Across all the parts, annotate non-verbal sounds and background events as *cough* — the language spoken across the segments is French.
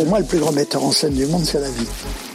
Pour moi, le plus grand metteur en scène du monde, c'est la vie.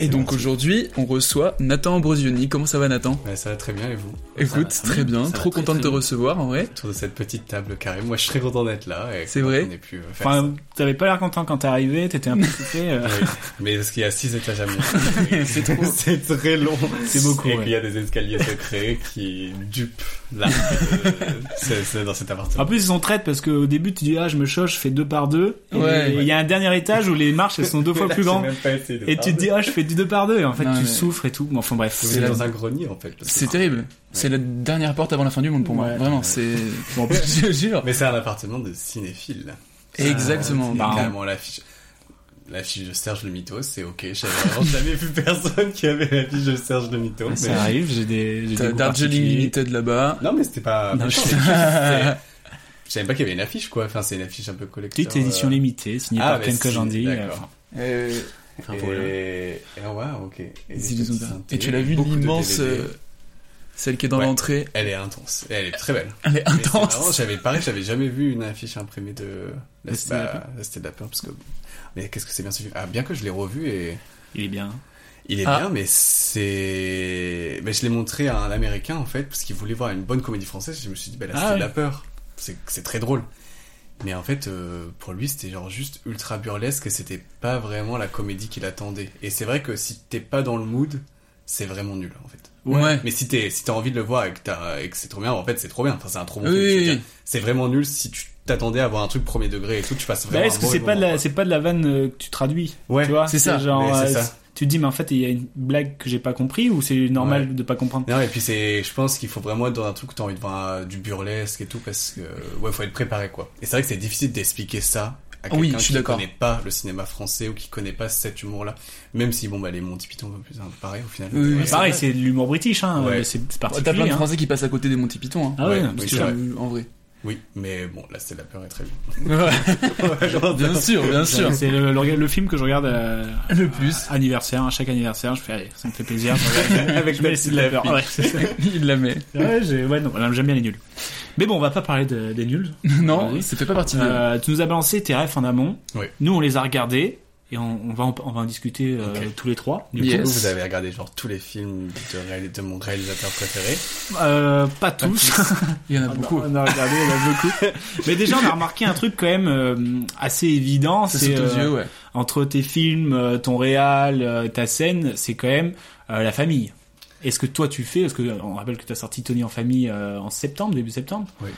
Et donc aujourd'hui, on reçoit Nathan Ambrosioni. Comment ça va Nathan? Ouais, ça va très bien et vous? Écoute, Ça va. très bien, trop très, content de te bien. recevoir en vrai. Autour de cette petite table carrée. Moi, je suis très content d'être là. C'est vrai ait pu euh, faire Enfin, t'avais pas l'air content quand t'es arrivé, t'étais un peu soufflé. euh. Oui. Mais parce qu'il y a six étages à monter. *laughs* C'est trop. C'est très long. C'est beaucoup, Et ouais. qu'il y a des escaliers secrets qui dupent *laughs* c'est- c'est dans cet appartement. En plus, ils sont traites parce qu'au début, tu dis, ah, je me choche, je fais deux par deux. Et Ouais. il y a un dernier étage où les marches, elles sont deux *laughs* fois Là, plus grandes. Et tu te dis, ah, je fais du deux par deux. Et en fait, Non, tu mais- souffres et tout. Enfin, bref. C'est dans un grenier en fait. C'est terrible. C'est la dernière porte avant la fin du monde pour moi. Ouais. Vraiment, c'est. Bon, je jure. Mais c'est un appartement de cinéphile. Exactement. C'est Bah, carrément l'affiche. L'affiche de Serge Le Mito, c'est ok. J'avais vraiment *laughs* jamais vu personne qui avait l'affiche de Serge Le Mito. Ça mais- arrive, j'ai des, j'ai des T'as Darjeeling. Limited là-bas. Non, mais c'était pas. Non, je- savais pas qu'il y avait une affiche, quoi. Enfin, c'est une affiche un peu collector. Petite édition euh, limitée, signée Ah, par mais Ken si, Kojandi. d'accord. Euh, Enfin, et... ah, ouais, ok. Et, tu l'as vu l'immense, euh, celle qui est dans Ouais. l'entrée. Elle est intense. Et elle est très belle. Elle est intense. J'avais pareil, j'avais jamais vu une affiche imprimée de la La Cité de la la Cité de la Peur, parce que. Mais qu'est-ce que c'est bien ce film? Ah, bien que je l'ai revu et. Il est bien. Il est Ah. bien, mais c'est. Mais je l'ai montré à un Américain en fait, parce qu'il voulait voir une bonne comédie française. Je me suis dit, bah Ah c'est ouais. de la peur. C'est c'est très drôle. Mais en fait, euh, pour lui, c'était genre juste ultra burlesque et c'était pas vraiment la comédie qu'il attendait. Et c'est vrai que si t'es pas dans le mood, c'est vraiment nul en fait. Ouais. Mais si t'es si t'as envie de le voir et que, t'as- et que c'est trop bien, en fait, c'est trop bien. Enfin, c'est un trop bon Oui, film. oui, dire. oui. C'est vraiment nul si tu t'attendais à voir un truc premier degré et tout, tu passes Bah, vraiment. est-ce un que c'est pas de la, c'est pas de la vanne euh, que tu traduis? Ouais, tu vois? c'est ça. Genre, Mais c'est euh, ça. Tu te dis, mais en fait, il y a une blague que j'ai pas compris ou c'est normal Ouais. de pas comprendre? Non, et puis c'est, je pense qu'il faut vraiment être dans un truc où t'as envie de voir euh, du burlesque et tout, parce que, ouais, faut être préparé, quoi. Et c'est vrai que c'est difficile d'expliquer ça à Oui, quelqu'un je suis qui d'accord. connaît pas le cinéma français ou qui connaît pas cet humour-là. Même si, bon, bah, les Monty Python, un peu plus, pareil, au final. Oui, oui, Ouais, c'est Pareil, c'est de l'humour british, hein. Ouais. C'est c'est T'as particulier. plein de hein. Français qui passent à côté des Monty Python. Hein. Ah ouais, Ouais, parce oui, vrai. en vrai. Oui, mais bon, là, c'est la peur est très *laughs* bien. bien sûr, bien sûr. C'est le, le, le film que je regarde à, Le plus. à anniversaire, à chaque anniversaire, je fais, allez, ça me fait plaisir. je *laughs* regarde- Avec je mets Betsy de la peur. Ouais. *laughs* Il la met. Ouais, j'aime bien les nuls. Mais bon, on va pas parler de- des nuls. Non, fait pas partie de. Euh, tu nous as balancé tes refs en amont. Oui. Nous, on les a regardés et on, on va en, on va en discuter euh, tous les trois. Du Yes. Vous, vous avez regardé, genre, tous les films de, réal- de mon réalisateur préféré. coup. Euh, pas tous. *laughs* Il y en a On a- beaucoup. On a regardé, il y en a beaucoup. *laughs* Mais déjà, on a remarqué un truc quand même euh, assez évident. C'est euh, ouais. entre tes films, ton réal, ta scène, c'est quand même euh, la famille. Est-ce que toi tu fais Parce que on rappelle que tu as sorti Tony en famille euh, en septembre, début septembre. Oui.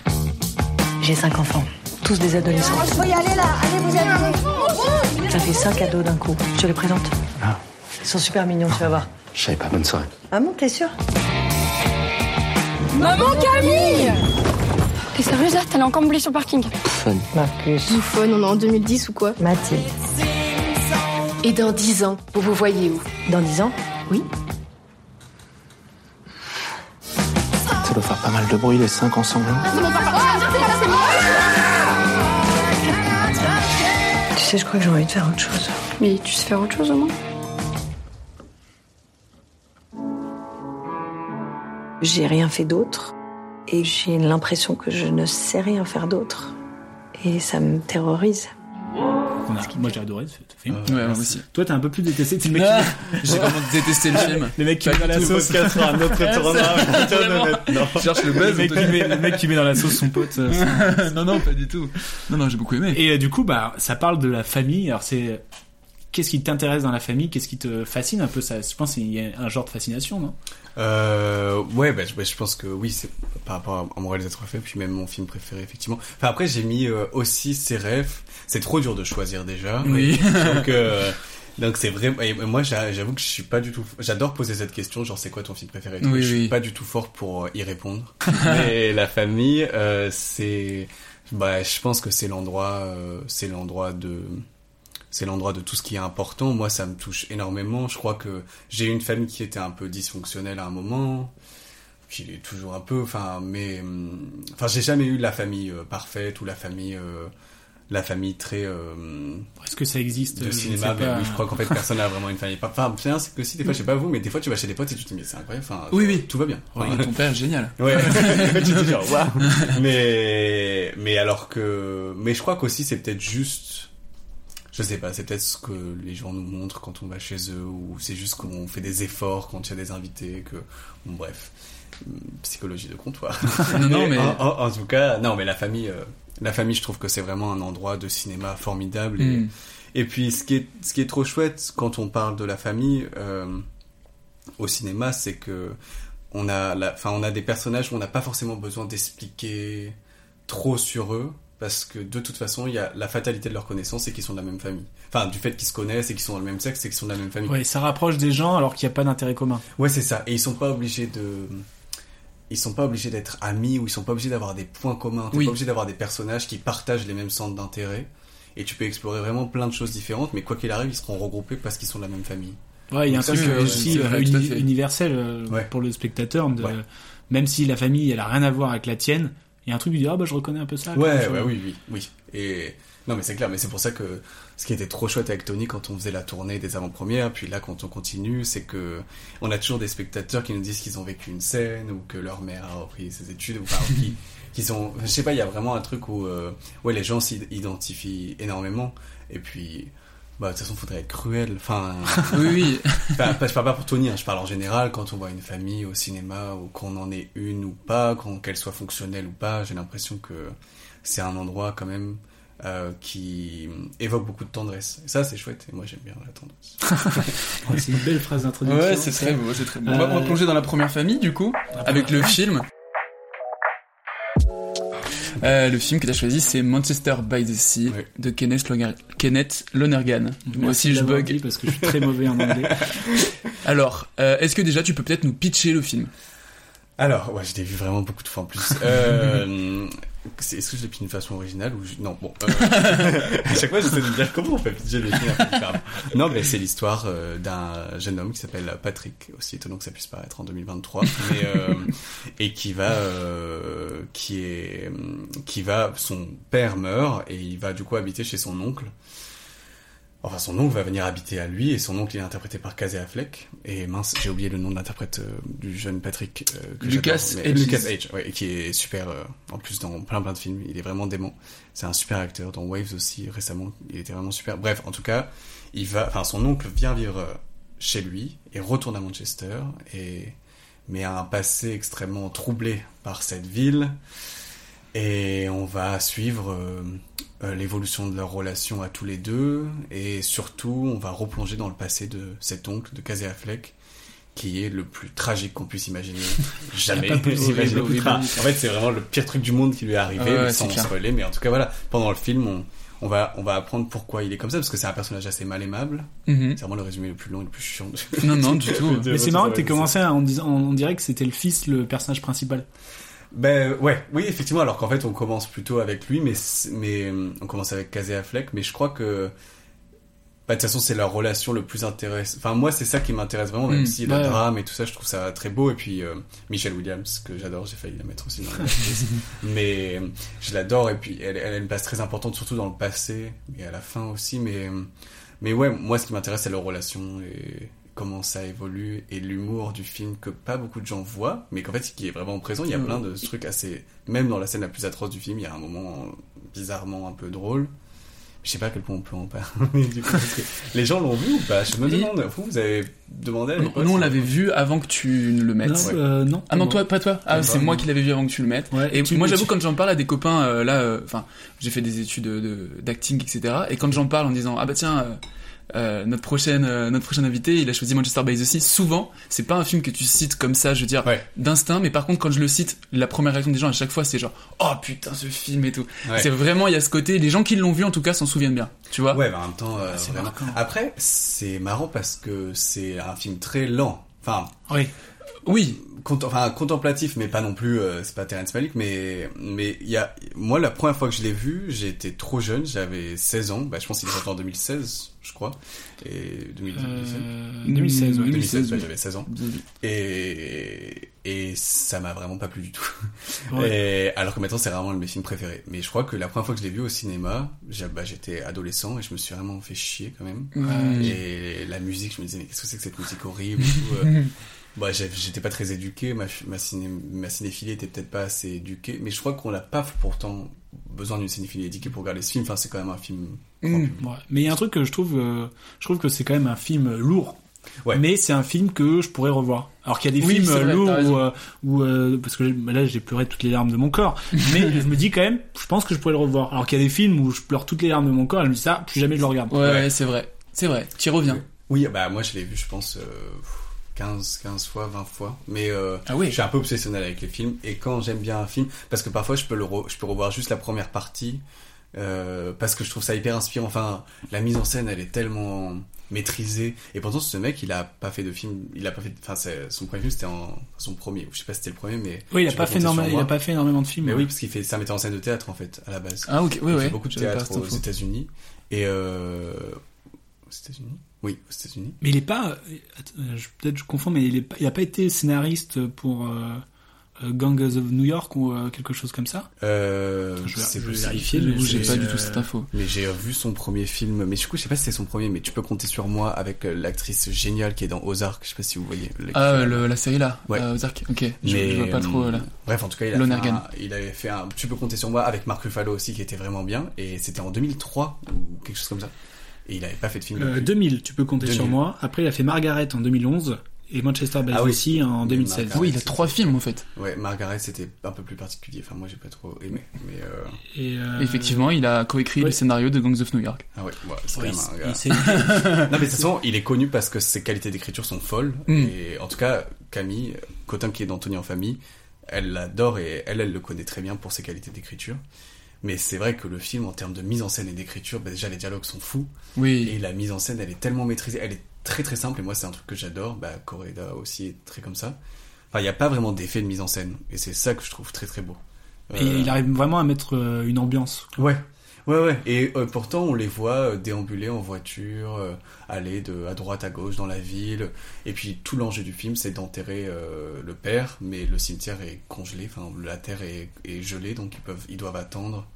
J'ai cinq enfants, tous des adolescents. Je peux y aller là, allez vous allez. Ça fait cinq ados d'un coup. Je te les présente. Ah. Ils sont super mignons, tu vas voir. Je savais pas, bonne soirée. Ah bon, t'es sûr? Maman Camille T'es sérieuse là? T'allais encore me sur le parking Fun. Marcus. Bouffonne, on est en 2010 ou quoi? Mathilde. Et dans dix ans, vous vous voyez où? Dans dix ans? Oui. Ça doit faire pas mal de bruit les cinq ensemble. hein. Sais, je crois que j'ai envie de faire autre chose. Mais tu sais faire autre chose au moins J'ai rien fait d'autre. Et j'ai l'impression que je ne sais rien faire d'autre. Et ça me terrorise. On a- moi j'ai adoré ce ce film. Ouais, moi aussi. Toi t'as un peu plus détesté. C'est le mec Ah, qui... *laughs* J'ai vraiment détesté le film. *laughs* Le mec qui met dans la sauce. un autre cherche le Le buzz. mec, qui met, le mec qui met dans la sauce son pote. *laughs* non, non, pas du tout. Non, non, j'ai beaucoup aimé. Et euh, du coup, bah, ça parle de la famille. Alors, c'est qu'est-ce qui t'intéresse dans la famille? Qu'est-ce qui te fascine un peu? Ça Je pense qu'il y a un genre de fascination, non? Euh, ouais, bah, je, bah, je pense que oui, c'est par rapport à, mon réalisateur préféré, puis même mon film préféré, effectivement. Enfin, après, j'ai mis euh, aussi ses rêves. C'est trop dur de choisir déjà. Oui. Donc, euh, donc c'est vrai. et moi, j'a- j'avoue que je suis pas du tout. J'adore poser cette question, genre c'est quoi ton film préféré Oui, Je suis oui. pas du tout fort pour euh, y répondre. *laughs* mais la famille, euh, c'est. Bah, je pense que c'est l'endroit, euh, c'est l'endroit de c'est l'endroit de tout ce qui est important. Moi, ça me touche énormément. Je crois que j'ai eu une famille qui était un peu dysfonctionnelle à un moment. Puis il est toujours un peu, enfin, mais, hum, enfin, j'ai jamais eu la famille euh, parfaite ou la famille, euh, la famille très euh, Est-ce que ça existe de Je cinéma? oui, je crois qu'en fait personne n'a vraiment une famille. Enfin, bien, c'est que si des fois, je sais pas vous, mais des fois tu vas chez des potes et tu te dis mais c'est incroyable. Enfin, Oui, oui. tout va bien. Oui, Enfin, ton père est génial. Ouais. *laughs* *laughs* tu te dis genre, waouh. Mais, mais alors que, mais je crois qu'aussi c'est peut-être juste, je sais pas, c'est peut-être ce que les gens nous montrent quand on va chez eux ou c'est juste qu'on fait des efforts quand il y a des invités que, bon, bref, psychologie de comptoir. *laughs* Non, non, mais- en, en- en tout cas, non, mais la famille, euh, la famille, je trouve que c'est vraiment un endroit de cinéma formidable et, Mm. et puis ce qui est, ce qui est trop chouette quand on parle de la famille, euh, au cinéma, c'est que on a, la, enfin, on a des personnages où on n'a pas forcément besoin d'expliquer trop sur eux, parce que de toute façon, il y a la fatalité de leur connaissance, c'est qu'ils sont de la même famille. Enfin, du fait qu'ils se connaissent et qu'ils sont dans le même sexe, c'est qu'ils sont de la même famille. Ouais, ça rapproche des gens alors qu'il n'y a pas d'intérêt commun. Ouais, c'est ça. Et ils sont pas obligés de. Ils sont pas obligés d'être amis ou ils sont pas obligés d'avoir des points communs. T'es Oui. pas obligé d'avoir des personnages qui partagent les mêmes centres d'intérêt. Et tu peux explorer vraiment plein de choses différentes, mais quoi qu'il arrive, ils seront regroupés parce qu'ils sont de la même famille. Ouais, il y a un truc euh, aussi euh, universel euh, Ouais. pour le spectateur. De, Ouais. Même si la famille, elle a rien à voir avec la tienne, il y a un truc où tu dis ah bah je reconnais un peu ça. Ouais, ouais, oui, oui, oui. Et non, mais c'est clair. Mais c'est pour ça que ce qui était trop chouette avec Tony quand on faisait la tournée des avant-premières, puis là quand on continue, c'est que on a toujours des spectateurs qui nous disent qu'ils ont vécu une scène ou que leur mère a repris ses études ou ou qui *laughs* qui sont, je sais pas, il y a vraiment un truc où euh, ouais les gens s'identifient énormément. Et puis bah de toute façon faudrait être cruel. Enfin, *laughs* Oui, oui. *laughs* Enfin, je parle pas pour Tony, hein, je parle en général quand on voit une famille au cinéma ou qu'on en ait une ou pas, qu'on- qu'elle soit fonctionnelle ou pas, j'ai l'impression que c'est un endroit quand même euh, qui évoque beaucoup de tendresse. Et ça c'est chouette et moi j'aime bien la tendresse. *laughs* C'est une belle phrase d'introduction. Ouais, c'est très beau, c'est très beau. On va, on va Euh, plonger dans la première famille, du coup, avec le film. Euh, le film que tu as choisi, c'est Manchester by the Sea de Kenneth, Loner- Kenneth Lonergan. Moi aussi, je bug. dit parce que je suis très mauvais en anglais. *laughs* Alors, euh, est-ce que déjà tu peux peut-être nous pitcher le film? Alors, ouais, je l'ai vu vraiment beaucoup de fois en plus. Euh, *laughs* Est-ce que je l'ai pitché d'une façon originale ou je- non bon euh, *laughs* à chaque fois j'essaie de me dire comment on fait pitcher des films. Non, mais c'est l'histoire euh, d'un jeune homme qui s'appelle Patrick, aussi étonnant que ça puisse paraître en 2023, mais euh, et qui va euh, qui est qui va son père meurt et il va du coup habiter chez son oncle. Enfin, son oncle va venir habiter à lui, et son oncle est interprété par Casey Affleck. Et mince, j'ai oublié le nom de l'interprète euh, du jeune Patrick. euh, que Lucas mais- Hedges. Lucas ouais, et qui est super, euh, en plus dans plein plein de films. Il est vraiment dément. C'est un super acteur. Dans Waves aussi, récemment, il était vraiment super. Bref, en tout cas, il va, enfin, son oncle vient vivre euh, chez lui, et retourne à Manchester, et, mais a un passé extrêmement troublé par cette ville. Et on va suivre l'évolution de leur relation à tous les deux, et surtout, on va replonger dans le passé de cet oncle de Casey Affleck, qui est le plus tragique qu'on puisse imaginer. *laughs* Jamais pas plus imaginer. Enfin, en fait, c'est vraiment le pire truc du monde qui lui est arrivé, Ouais, mais ouais, sans spoiler. Mais en tout cas, voilà, pendant le film, on, on va, on va apprendre pourquoi il est comme ça, parce que c'est un personnage assez mal aimable. Mhm. C'est vraiment le résumé le plus long et le plus chiant. de- Non, non, du tout. *laughs* Mais c'est marrant que t'aies commencé en disant, on dirait que c'était le fils, le personnage principal. Ben ouais, oui effectivement. Alors qu'en fait on commence plutôt avec lui, mais mais on commence avec Casey Affleck, mais je crois que bah, de toute façon c'est leur relation le plus intéressante. Enfin moi c'est ça qui m'intéresse vraiment, même Mm, si le ouais. drame et tout ça je trouve ça très beau. Et puis euh, Michelle Williams que j'adore, j'ai failli la mettre aussi dans la *laughs* mais je l'adore et puis elle, elle a une place très importante surtout dans le passé et à la fin aussi. Mais mais ouais moi ce qui m'intéresse c'est leur relation et comment ça évolue et l'humour du film que pas beaucoup de gens voient mais qu'en fait qui est vraiment présent il y a Mm. plein de trucs assez même dans la scène la plus atroce du film il y a un moment bizarrement un peu drôle. Je sais pas à quel point on peut en parler. *laughs* du coup, parce que les gens l'ont vu ou pas? Je me demande. Vous, vous avez demandé à Nous, on l'avait vu avant que tu ne le mettes. Non, euh, non. Ah non, toi, pas toi? Ah, c'est moi qui l'avais vu avant que tu le mettes. Ouais, et tu- moi, tu- j'avoue, quand j'en parle à des copains, euh, là, euh, enfin, j'ai fait des études de- de- d'acting, etc. Et quand j'en parle en disant, ah bah tiens, euh, notre prochaine, euh, notre prochain invité, il a choisi Manchester by the Sea. Souvent, c'est pas un film que tu cites comme ça, je veux dire, Ouais. d'instinct. Mais par contre, quand je le cite, la première réaction des gens à chaque fois, c'est genre, oh putain, ce film et tout. Ouais. C'est vraiment, il y a ce côté, les gens qui l'ont vu, en tout cas, s'en souviennent bien. Tu vois? Ouais, mais en même temps, euh, c'est vraiment. marquant. Après, c'est marrant parce que c'est un film très lent. Enfin, Oui. Oui. Cont- enfin contemplatif, mais pas non plus. euh, c'est pas Terrence Malick, mais mais il y a. Moi, la première fois que je l'ai vu, j'étais trop jeune. J'avais 16 ans. Bah, je pense qu'il est sorti en 2016, je crois. Et 2017. Euh, 2016, ouais. 2016, ouais, oui. j'avais 16 ans. Et, et ça m'a vraiment pas plu du tout. *laughs* Ouais. Et, alors que maintenant, c'est vraiment mes films préférés. Mais je crois que la première fois que je l'ai vu au cinéma, j'ai- bah, j'étais adolescent et je me suis vraiment fait chier quand même. Ouais. Et la musique, je me disais, mais qu'est-ce que c'est que cette musique horrible tout, euh. *laughs* Bah, j'étais pas très éduqué, ma, ma, ciné, ma cinéphilie était peut-être pas assez éduquée, mais je crois qu'on n'a pas pourtant besoin d'une cinéphilie éduquée pour regarder ce film. Enfin, c'est quand même un film. Mm. Ouais. Mais il y a un truc que je trouve, euh, je trouve que c'est quand même un film lourd. Ouais. Mais c'est un film que je pourrais revoir. Alors qu'il y a des Oui, films vrai, lourds où, euh, où, euh, parce que bah là j'ai pleuré toutes les larmes de mon corps. *laughs* Mais je me dis quand même, je pense que je pourrais le revoir. Alors qu'il y a des films où je pleure toutes les larmes de mon corps, et je me dis ça, plus jamais je le regarde. Ouais, ouais, c'est vrai. C'est vrai. Tu y reviens. Oui, bah moi je l'ai vu, je pense, euh, 15, 15 fois, 20 fois. Mais euh, Ah oui. je suis un peu obsessionnel avec les films. Et quand j'aime bien un film, parce que parfois je peux, le re- je peux revoir juste la première partie, euh, parce que je trouve ça hyper inspirant. Enfin, la mise en scène, elle est tellement maîtrisée. Et pourtant, ce mec, il a pas fait de film. Il a pas fait. Enfin, son premier film, c'était en son premier. Je sais pas si c'était le premier, mais. Oui, il a pas fait énormément, il a pas fait énormément de films. Mais ouais. oui, parce qu'il fait, c'est un metteur en scène de théâtre en fait à la base. Ah, ok, ouais, il fait beaucoup de théâtre aux. États-Unis et euh, aux États-Unis. Oui, aux États-Unis. Mais il est pas, euh, peut-être je confonds, mais il est pas, il a pas été scénariste pour euh, euh, Gangs of New York ou euh, quelque chose comme ça? Euh, Je vais- vérifier, Du coup, j'ai pas du tout cette info. Mais j'ai vu son premier film, mais du coup je sais pas si c'est son premier, mais tu peux compter sur moi avec l'actrice géniale qui est dans Ozark, je sais pas si vous voyez. Ah, le- la série là. Ouais. Euh, Ozark. Ok. Je, Mais, je vois pas trop là. Bref, en tout cas, il a, fait un, il avait fait un. Tu peux compter sur moi avec Mark Ruffalo aussi, qui était vraiment bien. Et c'était en 2003 ou quelque chose comme ça. Et il avait pas fait de film. Euh, depuis. 2000, tu peux compter 2000. sur moi. Après, il a fait Margaret en 2011 et Manchester by Ah the oui. Sea en Oui, 2016. Margaret. Oui, il a trois films en fait. Ouais, Margaret, c'était un peu plus particulier. Enfin, moi, j'ai pas trop aimé. Mais euh... Et, euh, Effectivement, il a coécrit ouais. le scénario de Gangs of New York. ah ouais, ouais c'est oui, quand même un il gars. s'est- *laughs* non mais de toute façon, il est connu parce que ses qualités d'écriture sont folles. Mm. Et en tout cas, Camille, Cotin qui est d'Anthony en famille, elle l'adore et elle, elle le connaît très bien pour ses qualités d'écriture. Mais c'est vrai que le film, en termes de mise en scène et d'écriture, bah déjà les dialogues sont fous. Oui. Et la mise en scène, elle est tellement maîtrisée, elle est très très simple. Et moi, c'est un truc que j'adore. Bah, Correda aussi est très comme ça. Enfin, il n'y a pas vraiment d'effet de mise en scène. Et c'est ça que je trouve très très beau. Et Euh, il arrive vraiment à mettre euh, une ambiance. Ouais. Ouais, ouais. Et euh, pourtant, on les voit euh, déambuler en voiture, euh, aller de à droite à gauche dans la ville. Et puis tout l'enjeu du film, c'est d'enterrer euh, le père, mais le cimetière est congelé. Enfin, la terre est, est gelée, donc ils peuvent, ils doivent attendre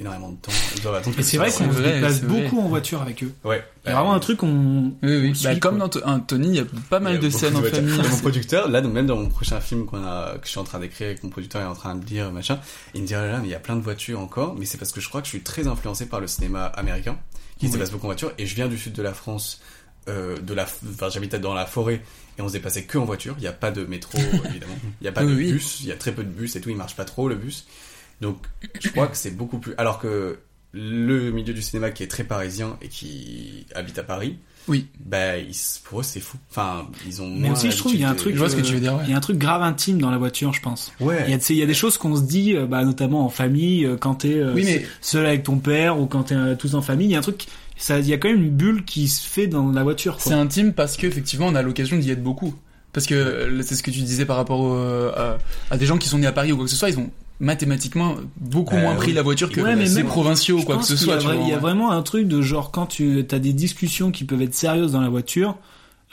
énormément de temps. Ils doivent attendre. Et que c'est vrai qu'on se déplace beaucoup en voiture avec eux. Ouais. Il y a vraiment un truc qu'on. Oui, oui. on Bah, suit, comme quoi. dans Tony, il y a pas mal a de scènes en famille. Mon producteur, là, donc même dans mon prochain film qu'on a, que je suis en train d'écrire avec mon producteur est en train de dire machin, il me dit ah là mais il y a plein de voitures encore, mais c'est parce que je crois que je suis très influencé par le cinéma américain, qui se déplace beaucoup en voiture, et je viens du sud de la France, euh, de la, enfin j'habitais dans la forêt, et on se déplaçait que en voiture, il n'y a pas de métro *laughs* évidemment, il n'y a pas Oui, de oui. bus, il y a très peu de bus et tout, il marche pas trop le bus, donc je crois que c'est beaucoup plus, alors que le milieu du cinéma qui est très parisien et qui habite à Paris, Oui. bah, ils- pour eux, c'est fou. Enfin, ils ont Mais aussi, je trouve, il y a un truc. Je vois ce que euh, tu veux dire, ouais. Il y a un truc grave intime dans la voiture, je pense. Ouais. Il y a, tu sais, il y a des choses qu'on se dit, euh, bah, notamment en famille, euh, quand t'es euh, Oui, mais- seul avec ton père ou quand t'es euh, tous en famille. Il y a un truc, ça, il y a quand même une bulle qui se fait dans la voiture. C'est intime parce qu'effectivement, on a l'occasion d'y être beaucoup. Parce que euh, c'est ce que tu disais par rapport au- à, à des gens qui sont nés à Paris ou quoi que ce soit, ils ont mathématiquement beaucoup moins oui. pris la voiture que Ouais, mais les provinciaux ou quoi que ce soit. Il y a vraiment un truc de genre quand tu as des discussions qui peuvent être sérieuses dans la voiture,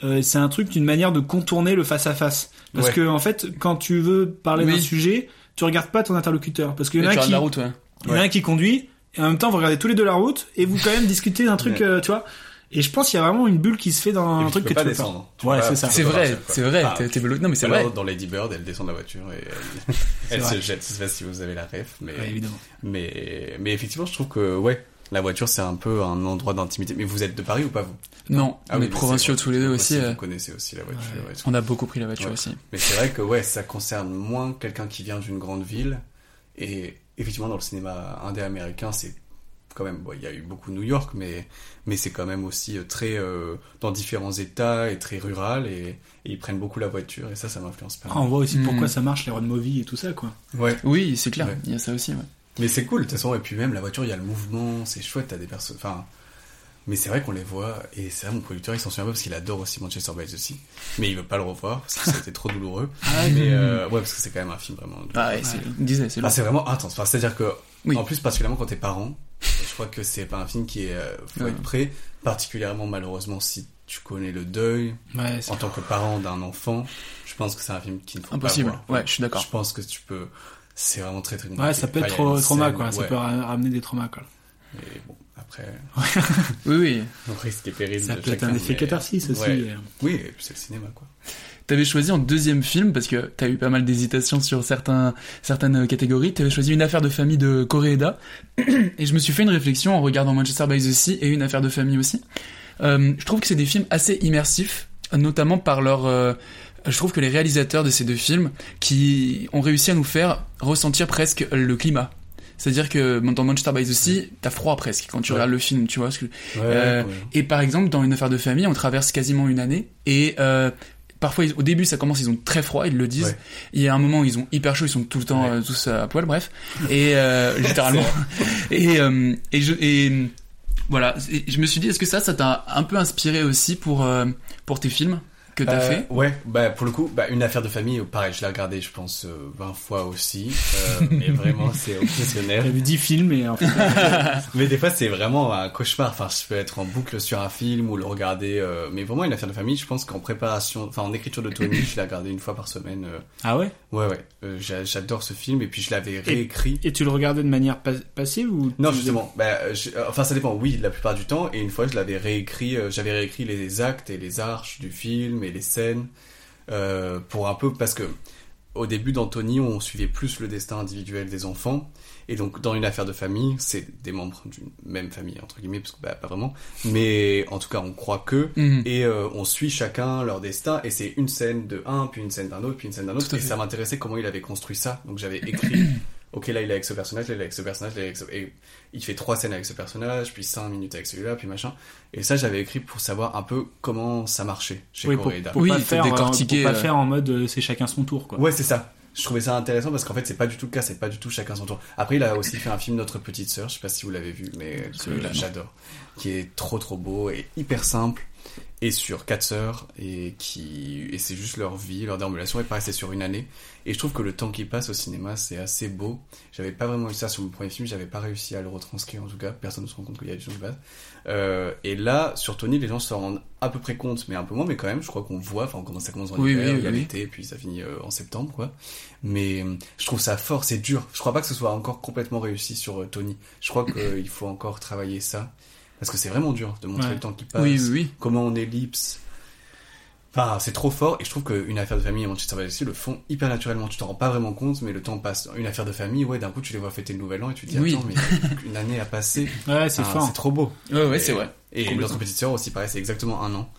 euh, c'est un truc d'une manière de contourner le face à face. Parce Ouais. que en fait, quand tu veux parler Oui. d'un sujet, tu regardes pas ton interlocuteur parce qu'il y en a qui, la route, ouais. il y en a un qui conduit et en même temps vous regardez tous les deux la route et vous quand même discutez d'un truc, Ouais. euh, tu vois. Et je pense qu'il y a vraiment une bulle qui se fait dans un truc tu que tu peux pas. descendre. Ouais, c'est ça. C'est vrai, c'est vrai, Ah, t'es- t'es bloqué. Non, mais c'est vrai. Dans Lady Bird, elle descend de la voiture et *laughs* elle, se jette. Je sais pas si vous avez la ref, mais, Ouais, évidemment. mais, mais effectivement, je trouve que, ouais, la voiture, c'est un peu un endroit d'intimité. Mais vous êtes de Paris ou pas, vous? Non, Ah on oui, est mais provinciaux tous les deux vous aussi. euh, Vous connaissez aussi la voiture. ouais. On a beaucoup pris la voiture Ouais. aussi. Mais c'est vrai que ouais, ça concerne moins quelqu'un qui vient d'une grande ville. Et effectivement, dans le cinéma indé américain, c'est quand même, bon, il y a eu beaucoup New York, mais, mais c'est quand même aussi euh, très euh, dans différents états et très rural. Et, et ils prennent beaucoup la voiture. Et ça, ça m'influence pas. Ah, on voit aussi Mm. pourquoi ça marche les road movie et tout ça quoi. Ouais. Oui, c'est clair. Ouais. Il y a ça aussi. Ouais. Mais c'est cool, de toute façon. Et puis même, la voiture, il y a le mouvement, c'est chouette, t'as des personnes. Enfin. Mais c'est vrai qu'on les voit, et c'est vrai, mon producteur, il s'en souvient pas parce qu'il adore aussi Manchester by the Sea. Mais il veut pas le revoir parce que c'était trop douloureux. Ah, mais euh, ouais, parce que c'est quand même un film vraiment. Ah ouais, c'est, il disait, c'est Ah, long. c'est vraiment intense. Enfin, c'est-à-dire que, Oui. en plus, particulièrement quand t'es parent, je crois que c'est pas un film qui est euh, faut Ouais. être prêt. Particulièrement, malheureusement, si tu connais le deuil Ouais, en tant que parent d'un enfant, je pense que c'est un film qu'il ne faut Impossible. pas voir. Ouais, je suis d'accord. Je pense que tu peux. C'est vraiment très très Ouais, ça peut être trop trauma scène- quoi, ça peut ra- ramener des traumas quoi. Mais bon, après, *laughs* Oui, oui. qui est péril. Ça peut être un effet mais- catharsis aussi. Ouais. euh. Oui, et puis c'est le cinéma, quoi. T'avais choisi en deuxième film, parce que t'as eu pas mal d'hésitations sur certains, certaines catégories, t'avais choisi une affaire de famille de Koreeda, *clears throat* et je me suis fait une réflexion en regardant Manchester by the Sea et une affaire de famille aussi. Euh, je trouve que c'est des films assez immersifs, notamment par leur... euh, je trouve que les réalisateurs de ces deux films, qui ont réussi à nous faire ressentir presque le climat. C'est-à-dire que dans Manchester by the Sea, t'as froid presque quand tu Ouais. regardes le film, tu vois que... Ouais, Euh, ouais. Et par exemple, dans une affaire de famille, on traverse quasiment une année et euh, parfois, ils- au début, ça commence, ils ont très froid, ils le disent. Ouais. Il y a un moment, ils ont hyper chaud, ils sont tout le temps Ouais. euh, tous à poil, bref. Et euh, *laughs* littéralement. *laughs* et euh, et je et voilà, Et je me suis dit, est-ce que ça, ça t'a un peu inspiré aussi pour euh, pour tes films? Que t'as Euh, fait Ouais, bah pour le coup, bah, une affaire de famille, pareil, je l'ai regardé, je pense, euh, 20 fois aussi. Euh, mais *laughs* vraiment, c'est obsessionnel. T'as vu 10 films et en fait. *laughs* mais des fois, c'est vraiment un cauchemar. Enfin, je peux être en boucle sur un film ou le regarder. euh, mais vraiment, une affaire de famille, je pense qu'en préparation, enfin, en écriture de Tony, je l'ai regardé une fois par semaine. euh, ah ouais? Ouais, ouais. Euh, j'a- J'adore ce film et puis je l'avais réécrit. Et tu le regardais de manière pas- passive ou Non, justement. Bah, je- enfin, ça dépend. Oui, la plupart du temps. Et une fois, je l'avais réécrit. euh, J'avais réécrit les actes et les arches du film et les scènes euh, pour un peu parce que au début d'Anthony, on suivait plus le destin individuel des enfants. Et donc, dans une affaire de famille, c'est des membres d'une même famille entre guillemets, parce que bah, pas vraiment. Mais en tout cas, on croit que Mhm. et euh, on suit chacun leur destin. Et c'est une scène de un, puis une scène d'un autre, puis une scène d'un autre. Et fait. ça m'intéressait comment il avait construit ça. Donc, j'avais écrit. *clears throat* Ok, là il est avec ce personnage, là il est avec ce personnage, là il est avec ce... Et il fait trois scènes avec ce personnage, puis cinq minutes avec celui-là, puis machin. Et ça j'avais écrit pour savoir un peu comment ça marchait chez Oui, pour, Koreeda. pour Oui, pas faire, euh, décortiquer, pour pas euh. faire en mode euh, c'est chacun son tour quoi. Ouais, c'est ça. Je trouvais ça intéressant parce qu'en fait, c'est pas du tout le cas, c'est pas du tout chacun son tour. Après, il a aussi fait un film Notre Petite Sœur, je sais pas si vous l'avez vu, mais que Celui-là, j'adore. Qui est trop trop beau et hyper simple. Et sur quatre sœurs, et qui, et c'est juste leur vie, leur déambulation, et pareil, c'est sur une année. Et je trouve que le temps qui passe au cinéma, c'est assez beau. J'avais pas vraiment eu ça sur mon premier film, j'avais pas réussi à le retranscrire en tout cas, personne ne se rend compte qu'il y a du choses de base. Euh, et là, sur Tony, les gens se rendent à peu près compte, mais un peu moins, mais quand même, je crois qu'on voit, enfin, on commence, ça commence en Oui, hiver, oui, il y a oui. l'été, puis ça finit euh, en septembre, quoi. Mais euh, je trouve ça fort, c'est dur. Je crois pas que ce soit encore complètement réussi sur euh, Tony. Je crois qu'il faut encore travailler ça. Parce que c'est vraiment dur de montrer Ouais. le temps qui passe, Oui, oui, oui. comment on ellipse. Enfin, c'est trop fort, et je trouve qu'une affaire de famille et Manchester by the Sea le font hyper naturellement. Tu t'en rends pas vraiment compte, mais le temps passe. Une affaire de famille, ouais, d'un coup, tu les vois fêter le nouvel an et tu te dis, Oui. attends, mais *laughs* une année a passé. Ouais, c'est Enfin, fort. C'est trop beau. Ouais, ouais, c'est vrai. Et notre petite sœur aussi, pareil, c'est exactement un an.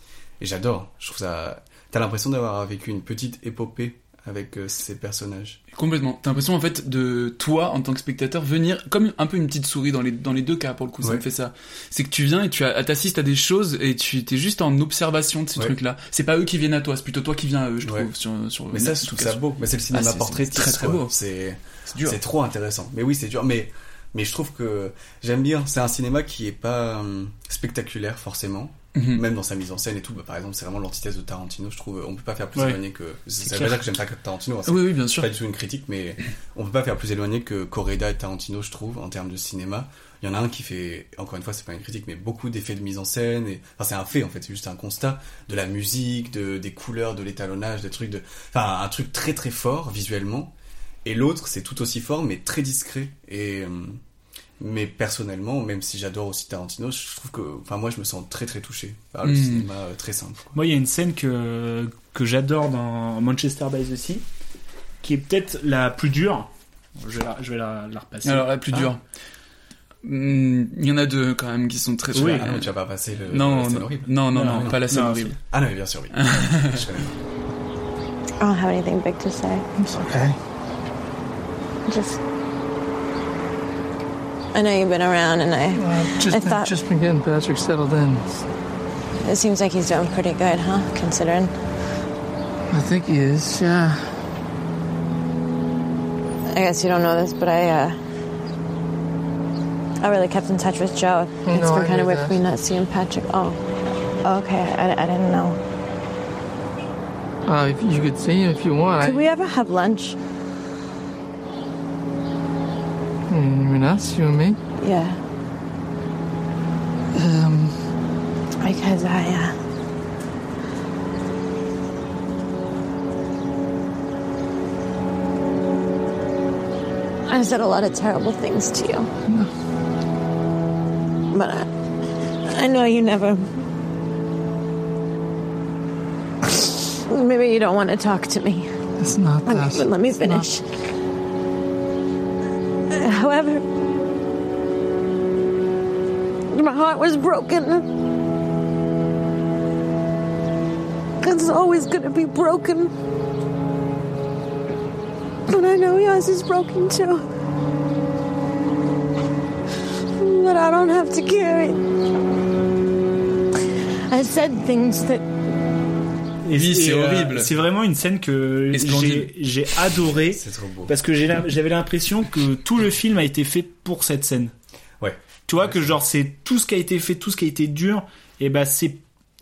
Et j'adore. Je trouve ça. T'as l'impression d'avoir vécu une petite épopée avec euh, ces personnages. Complètement. T'as l'impression en fait de toi en tant que spectateur venir comme un peu une petite souris dans les dans les deux cas pour le coup ça me fait ça. C'est que tu viens et tu as- t'assistes à des choses et tu t'es juste en observation de ces Ouais. trucs là. C'est pas eux qui viennent à toi, c'est plutôt toi qui viens à eux je Ouais. trouve sur sur. Mais ça, je trouve ça beau. Mais c'est le cinéma Ah, c'est très, très beau. C'est c'est trop intéressant. Mais oui, c'est dur. Mais mais je trouve que j'aime bien. C'est un cinéma qui est pas hum, spectaculaire forcément. Mhm. Même dans sa mise en scène et tout. Bah, par exemple, c'est vraiment l'antithèse de Tarantino. Je trouve. On peut pas faire plus Ouais. éloigné que. C'est Ça veut pas dire que j'aime pas Tarantino. hein, Oui oui bien sûr. pas du tout une critique, mais on peut pas faire plus éloigné que Correda et Tarantino, je trouve, en termes de cinéma. Il y en a un qui fait, encore une fois, c'est pas une critique, mais beaucoup d'effets de mise en scène. Et, enfin, c'est un fait, en fait, c'est juste un constat de la musique, de, des couleurs, de l'étalonnage, des trucs de, enfin, un truc très très fort visuellement. Et l'autre, c'est tout aussi fort, mais très discret. Et, euh, Mais personnellement, même si j'adore aussi Tarantino, je trouve que, enfin, moi, je me sens très très touché par le Mm. cinéma euh, très simple. quoi. Moi, il y a une scène que, que j'adore dans Manchester by the Sea, qui est peut-être la plus dure. Je vais la, je vais la, la repasser. Alors la plus Ah. dure. Hmm, Il y en a deux quand même qui sont très Oui, ah non, tu vas pas passer le- non, la scène non, horrible. non, non, Non, non, non, pas la scène non, horrible. Ah non, mais bien sûr, oui. *laughs* Je connais. I don't have anything big to say. It's okay. Just. I know you've been around, and I. Just, I been, thought just been getting Patrick settled in. it seems like he's doing pretty good, huh? Considering. I think he is, yeah. I guess you don't know this, but I. uh I really kept in touch with Joe. It's No, been kind of weird that. for me not seeing Patrick. Oh. Okay, I, I didn't know. Uh, if you could see him if you want. Could we ever have lunch? Hmm, you mean us, you and me? Yeah. Um, Because I, uh. I said a lot of terrible things to you. No. But I, I know you never. *laughs* Maybe you don't want to talk to me. it's not Let that. me, let me It's not- finish. *laughs* However, my heart was broken. It's always gonna be broken. But I know yours is broken too. But I don't have to carry. I said things that Et Oui, c'est euh, horrible. C'est vraiment une scène que j'ai adoré *laughs* C'est trop beau. parce que j'avais l'impression que tout le film a été fait pour cette scène. Ouais. Tu vois que genre c'est tout ce qui a été fait, tout ce qui a été dur, et ben c'est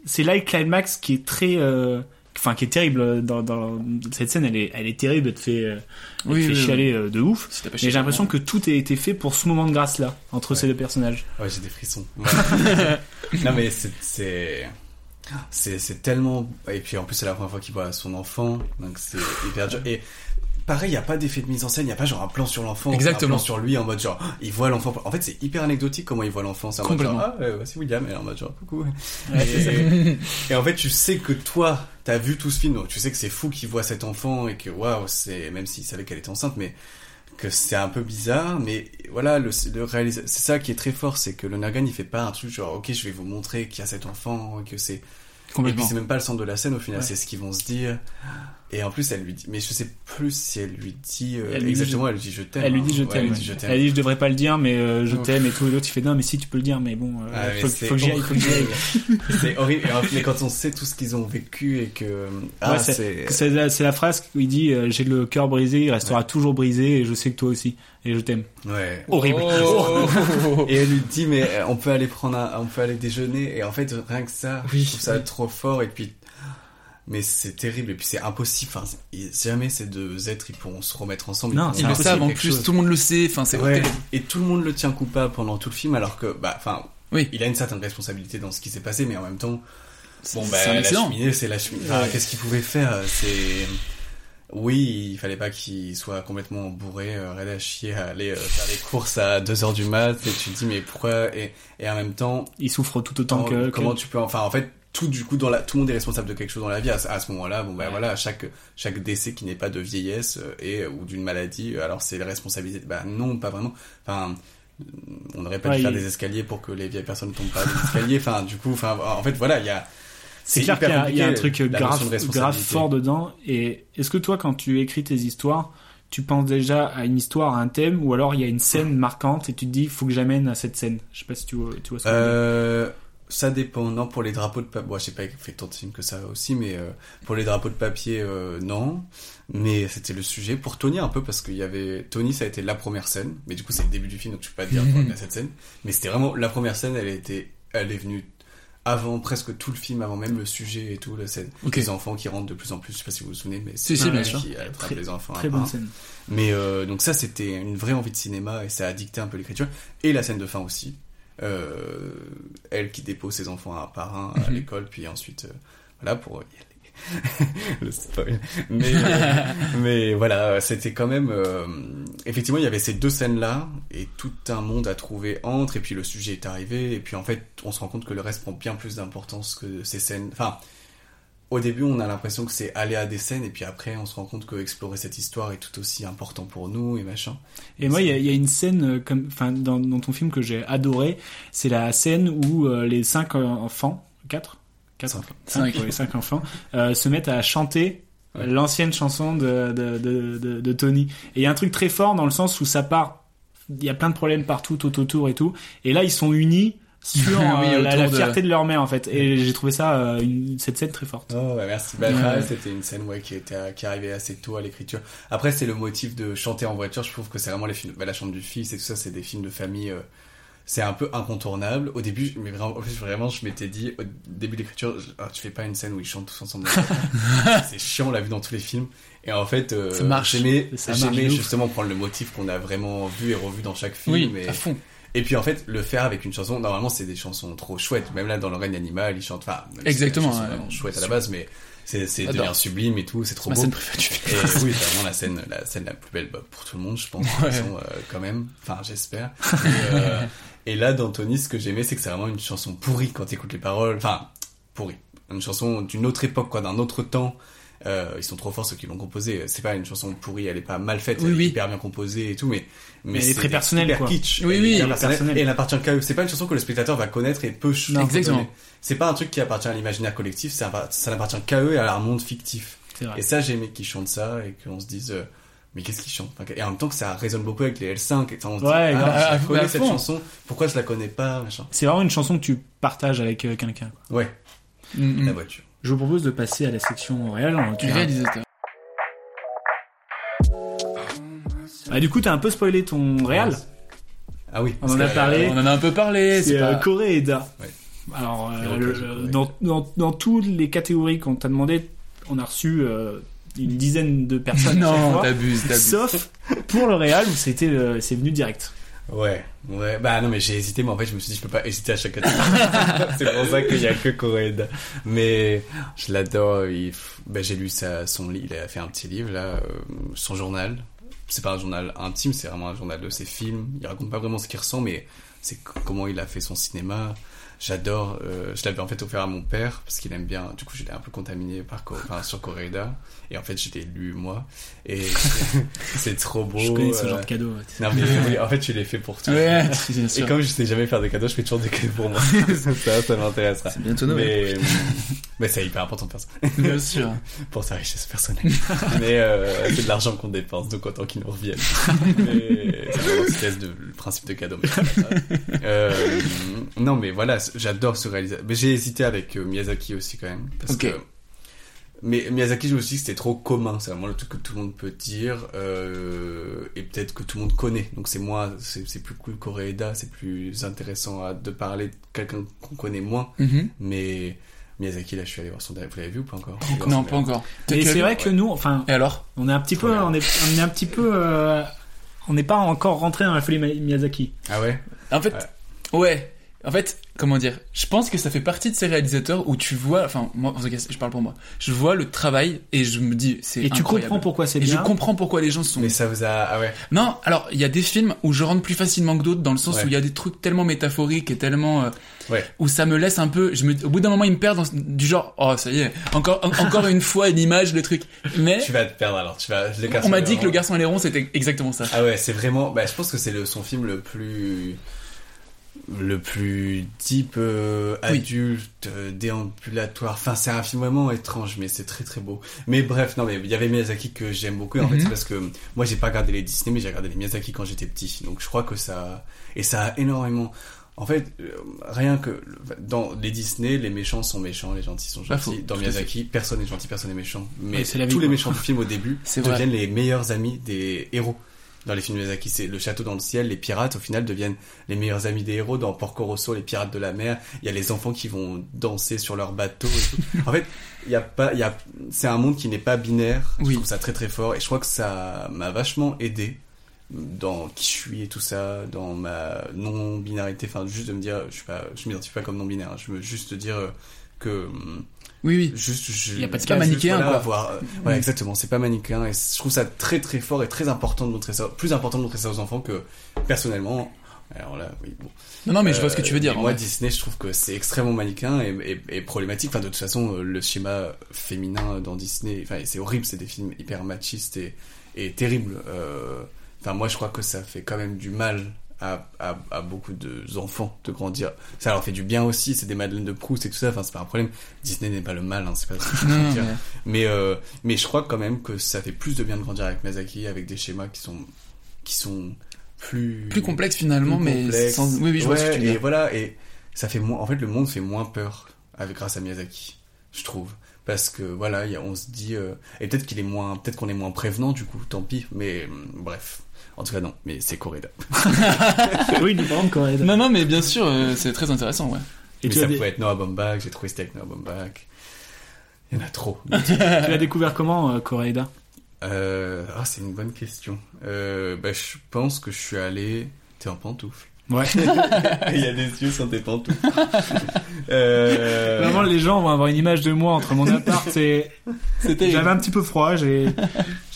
c'est là le climax qui est très euh, enfin qui est terrible dans, dans cette scène elle est elle est terrible elle te fait elle Oui, te fait oui, chialer euh, de ouf mais j'ai l'impression que tout a été fait pour ce moment de grâce là entre ces deux personnages Ouais, j'ai des frissons. Ouais. *laughs* non, mais c'est, c'est, c'est, c'est tellement, et puis en plus, c'est la première fois qu'il voit son enfant, donc c'est hyper dur. Et pareil, il n'y a pas d'effet de mise en scène, il n'y a pas genre un plan sur l'enfant, Exactement. un plan sur lui en mode genre, il voit l'enfant. En fait, c'est hyper anecdotique comment il voit l'enfant. C'est en mode genre, Complètement. ah, euh, voici William, et en mode genre, coucou. Ouais, c'est et, *laughs* et en fait, tu sais que toi, t'as vu tout ce film, donc tu sais que c'est fou qu'il voit cet enfant et que waouh, c'est, même s'il savait qu'elle était enceinte, mais que c'est un peu bizarre, mais voilà, le, le c'est ça qui est très fort, c'est que le Nergan il fait pas un truc genre ok je vais vous montrer qu'il y a cet enfant, que c'est et puis c'est même pas le centre de la scène au final, Ouais. c'est ce qu'ils vont se dire. Et en plus elle lui dit, mais je sais plus si elle lui dit euh, Elle lui dit exactement, je- elle lui dit je t'aime. elle lui hein. dit je Ouais, t'aime elle ouais. dit je elle dit je devrais pas le dire mais euh, je t'aime et tout et l'autre il fait non mais si tu peux le dire mais bon euh, Ah, mais faut, c'est faut que j'y aille faut que j'y aille horrible. *laughs* c'est horrible. Mais quand on sait tout ce qu'ils ont vécu et que ah Ouais, c'est- la, phrase où il dit euh, j'ai le cœur brisé, il restera toujours brisé et je sais que toi aussi et je t'aime. Ouais. Horrible. Oh. *laughs* Et elle lui dit mais *laughs* euh, on peut aller prendre un, on peut aller déjeuner et en fait rien que ça, Oui, je trouve ça trop fort et puis mais c'est terrible et puis c'est impossible. Enfin, jamais ces deux êtres ils pourront se remettre ensemble. Non, Ils le savent en plus, chose. tout le monde le sait. Enfin, c'est Ouais. Et tout le monde le tient coupable pendant tout le film alors que bah enfin Oui. il a une certaine responsabilité dans ce qui s'est passé mais en même temps C'est- bon bah la cheminée c'est la cheminée. Enfin, Ouais. Qu'est-ce qu'il pouvait faire C'est oui, il fallait pas qu'il soit complètement bourré, euh, raide à chier, à aller euh, faire les courses à 2h du mat, et tu te dis mais pourquoi et, et en même temps, Il souffre tout autant comment, que comment que- tu peux enfin en fait tout du coup dans la tout le monde est responsable de quelque chose dans la vie à, ce- à ce moment-là bon bah voilà chaque chaque décès qui n'est pas de vieillesse euh, et ou d'une maladie euh, alors c'est la responsabilité bah non pas vraiment enfin on aurait pas Ouais, dû faire il- des escaliers pour que les vieilles personnes tombent pas des escaliers enfin du coup enfin en fait voilà il y a C'est clair qu'il y, a- il y a un truc grave, grave fort dedans. Et est-ce que toi, quand tu écris tes histoires, tu penses déjà à une histoire, à un thème, ou alors il y a une scène marquante et tu te dis, faut que j'amène à cette scène? Je sais pas si tu vois, tu vois ce que je veux dire. Ça dépend. Non, pour les drapeaux de papier, bon, j'ai pas fait tant de films que ça aussi, mais euh, pour les drapeaux de papier, euh, non. Mais c'était le sujet pour Tony un peu parce qu'il y avait Tony, ça a été la première scène, mais du coup c'est le début du film, donc je peux pas te dire *laughs* à cette scène. Mais c'était vraiment la première scène. Elle était, elle est venue avant presque tout le film, avant même le sujet et tout, la scène. Les enfants qui rentrent de plus en plus. Je sais pas si vous vous souvenez, mais c'est si, bien elle sûr. qui attrape les enfants. Très bonne scène. Mais euh, donc ça, c'était une vraie envie de cinéma et ça a dicté un peu l'écriture. Et la scène de fin aussi. Euh, elle qui dépose ses enfants un par un à Mhm. l'école, puis ensuite, euh, voilà, pour... *laughs* le spoil. Mais, *laughs* euh, mais voilà, c'était quand même. euh, effectivement, il y avait ces deux scènes-là, et tout un monde à trouver entre, et puis le sujet est arrivé, et puis en fait, on se rend compte que le reste prend bien plus d'importance que ces scènes. Enfin, au début, on a l'impression que c'est aller à des scènes, et puis après, on se rend compte que explorer cette histoire est tout aussi important pour nous, et machin. Et moi, il y, a- il y a une scène euh, comme, enfin, dans, dans ton film que j'ai adoré, c'est la scène où euh, les cinq enfants, quatre, quatre, Cinq. enfants, Cinq. cinq, ouais, cinq enfants, euh, se mettent à chanter Ouais. l'ancienne chanson de, de, de, de, de Tony. Et il y a un truc très fort dans le sens où ça part, il y a plein de problèmes partout, tout autour et tout. Et là, ils sont unis sur Oui, euh, la, la de- fierté de leur mère en fait. Et j'ai trouvé ça, euh, une- cette scène très forte. Oh, ouais, merci. Bah, Ouais. c'était une scène ouais, qui, était, qui arrivait assez tôt à l'écriture. Après, c'est le motif de chanter en voiture. Je trouve que c'est vraiment les films. Bah, la chambre du fils et tout ça, c'est des films de famille. euh, c'est un peu incontournable. Au début, mais vraiment, vraiment je m'étais dit, au début de l'écriture, ah, tu fais pas une scène où ils chantent tous ensemble. *laughs* c'est chiant, on l'a vu dans tous les films. Et en fait, euh, Ça marche. j'aimais, justement prendre le motif qu'on a vraiment vu et revu dans chaque film. Oui, et... à fond. Et puis en fait, le faire avec une chanson, normalement c'est des chansons trop chouettes. Même là dans le règne animal, ils chantent, enfin, Exactement, C'est ouais. vraiment chouette à la base, mais c'est devient sublime et tout, c'est trop Ma beau. scène préférée du film. Et oui, c'est vraiment la scène, la scène la plus belle bah, pour tout le monde, je pense. De toute Ouais. façon, euh, quand même. Enfin, j'espère. Et, euh, et là, dans Tony, ce que j'aimais, c'est que c'est vraiment une chanson pourrie quand t'écoutes les paroles. Enfin, pourrie. Une chanson d'une autre époque, quoi, d'un autre temps. Euh, ils sont trop forts ceux qui l'ont composée. C'est pas une chanson pourrie, elle est pas mal faite, Oui, elle est hyper bien composée et tout, mais mais elle est c'est très personnelle, hyper quoi. kitsch. Oui, oui. hyper personnelle. personnelle. Et elle appartient qu'à eux. C'est pas une chanson que le spectateur va connaître et peut ch- Non. Exactement. C'est pas un truc qui appartient à l'imaginaire collectif. Ça, ça n'appartient qu'à eux et à leur monde fictif. Et ça, j'aimais qu'ils chantent ça et qu'on se dise, euh, mais qu'est-ce qu'ils chantent? Et en même temps que ça résonne beaucoup avec les L5. Et, on se dit, Ouais, ah, à- la connais cette fond. chanson, pourquoi je la connais pas machin. C'est vraiment une chanson que tu partages avec euh, quelqu'un. Ouais, Mm, la mm. voiture. Je vous propose de passer à la section réelle. Tu Du réalisateur. Ah, du coup, t'as un peu spoilé ton réal. Ah oui. On en a parlé. euh, On en a un peu parlé. C'est C'est euh, pas... Corée et Da. Ouais. Alors, euh, le- dans, dans, dans toutes les catégories qu'on t'a demandé, on a reçu euh, une dizaine de personnes. *laughs* Non, t'abuses, t'abuses. Sauf pour le Real où c'était, euh, c'est venu direct. Ouais, ouais. Bah non, mais j'ai hésité, mais en fait, je me suis dit, je peux pas hésiter à chaque *laughs* c'est pour ça qu'il y a que Coréda. Mais je l'adore. Il... Bah, j'ai lu sa, son livre. Il a fait un petit livre là, euh, son journal. C'est pas un journal intime, c'est vraiment un journal de ses films. Il raconte pas vraiment ce qu'il ressent, mais c'est comment il a fait son cinéma. J'adore. euh, je l'avais en fait offert à mon père parce qu'il aime bien. Du coup, j'étais un peu contaminé par enfin, sur Coréda. Et en fait, je l'ai lu moi. Et *laughs* c'est trop beau. Je connais ce euh, genre de cadeau. non mais *laughs* oui, en fait tu les fais pour toi. Ouais, Et comme je sais jamais faire des cadeaux, je fais toujours des cadeaux pour moi. *laughs* ça, ça m'intéressera. C'est bientôt Noël. Mais, mais c'est hyper important de faire ça. Bien sûr. pour sa richesse personnelle. mais euh, c'est de l'argent qu'on dépense, donc autant qu'ils nous reviennent. mais c'est de le principe de cadeau. mais euh, non mais voilà, j'adore ce réalisateur. Mais j'ai hésité avec euh, Miyazaki aussi quand même. Parce que mais Miyazaki, je me suis dit que c'était trop commun. C'est vraiment le truc que tout le monde peut dire euh, et peut-être que tout le monde connaît. Donc c'est moins, c'est c'est plus cool Koreeda, c'est plus intéressant à, de parler de quelqu'un qu'on connaît moins. Mhm. Mais Miyazaki, là, je suis allé voir son dernier. Vous l'avez vu ou pas encore? Non, pas encore. Et c'est vrai que nous, enfin, Et alors? on est un petit peu, on est, on est un petit peu, euh, on n'est pas encore rentré dans la folie Mi- Miyazaki. Ah ouais? En fait, ouais. En fait, comment dire Je pense que ça fait partie de ces réalisateurs où tu vois, enfin, moi, en tout cas, je parle pour moi. Je vois le travail et je me dis, c'est Et tu comprends pourquoi c'est Et je bien. comprends pourquoi les gens sont. Mais ça vous a. Ah ouais Non, alors il y a des films où je rentre plus facilement que d'autres dans le sens Ouais. où il y a des trucs tellement métaphoriques et tellement euh, Ouais. où ça me laisse un peu. Je me, au bout d'un moment, ils me perdent dans, du genre, oh ça y est, encore en- encore une fois l'image, le truc. Mais Tu vas te perdre alors. Tu vas. Le garçon on m'a dit que le garçon à l'airon c'était exactement ça. Ah ouais, c'est vraiment. Bah, je pense que c'est le son film le plus le plus deep euh, Oui. adulte euh, déambulatoire. Enfin c'est un film vraiment étrange mais c'est très très beau. Mais bref non mais il y avait Miyazaki que j'aime beaucoup. En fait Mhm. c'est parce que moi j'ai pas regardé les Disney mais j'ai regardé les Miyazaki quand j'étais petit. Donc je crois que ça et ça a énormément en fait euh, rien que dans les Disney les méchants sont méchants les gentils sont gentils. dans. Miyazaki personne n'est gentil personne n'est méchant. Mais Ouais, vie, tous les méchants du film au début deviennent les meilleurs amis des héros dans les films de Miyazaki, c'est le château dans le ciel, les pirates au final deviennent les meilleurs amis des héros. Dans Porco Rosso, les pirates de la mer, il y a les enfants qui vont danser sur leur bateau. et tout. *laughs* en fait, il y a pas, il y a, c'est un monde qui n'est pas binaire. Je Oui. trouve ça très très fort et je crois que ça m'a vachement aidé dans qui je suis et tout ça, dans ma non binarité. Enfin, juste de me dire, je suis pas, je m'identifie pas comme non binaire. Je veux juste dire que hum, Oui, oui. Juste, je- Il y a pas de cas manichéen, voilà, quoi. voir, euh, voilà, Mm. exactement. C'est pas manichéen et je trouve ça très très fort et très important de montrer ça, plus important de montrer ça aux enfants que personnellement. Alors là, oui, bon. Non, non, mais je vois ce que tu veux dire, Moi, vrai. Disney, je trouve que c'est extrêmement manichéen et, et, et problématique. Enfin, de toute façon, euh, le schéma féminin dans Disney, enfin, c'est horrible. C'est des films hyper machistes et, et terribles. Euh, Enfin, moi, je crois que ça fait quand même du mal à, à, à beaucoup d'enfants de grandir. Ça leur fait du bien aussi. C'est des Madeleines de Proust et tout ça. Enfin, c'est pas un problème. Disney n'est pas le mal. Hein, c'est pas ce que je veux Non, dire. mais- Mais, euh, mais je crois quand même que ça fait plus de bien de grandir avec Miyazaki, avec des schémas qui sont, qui sont plus. Plus complexes, finalement, mais complexes. sans- oui, oui, je vois ce que Ouais, tu veux Et voilà, et ça fait moins, en fait, le monde fait moins peur avec, grâce à Miyazaki, je trouve. Parce que voilà, il y a- on se dit, euh, et peut-être qu'il est moins, peut-être qu'on est moins prévenant, du coup, tant pis, mais hum, bref. En tout cas, non, mais c'est Coréda. *laughs* oui, nous parlons de Coréda. Non, non, mais bien sûr, euh, c'est très intéressant, ouais. mais tu ça des- peut être Noah Baumbach, j'ai trouvé c'était avec Noah Baumbach. Il y en a trop. *laughs* tu l'as découvert comment, euh, Coréda Euh, ah, c'est une bonne question. Euh, bah, je pense que je suis allé. T'es en pantoufle. Ouais. *laughs* Il y a des yeux sur tes pantoufles. *laughs* euh... Vraiment, les gens vont avoir une image de moi entre mon appart et. C'était- J'avais un petit peu froid, j'ai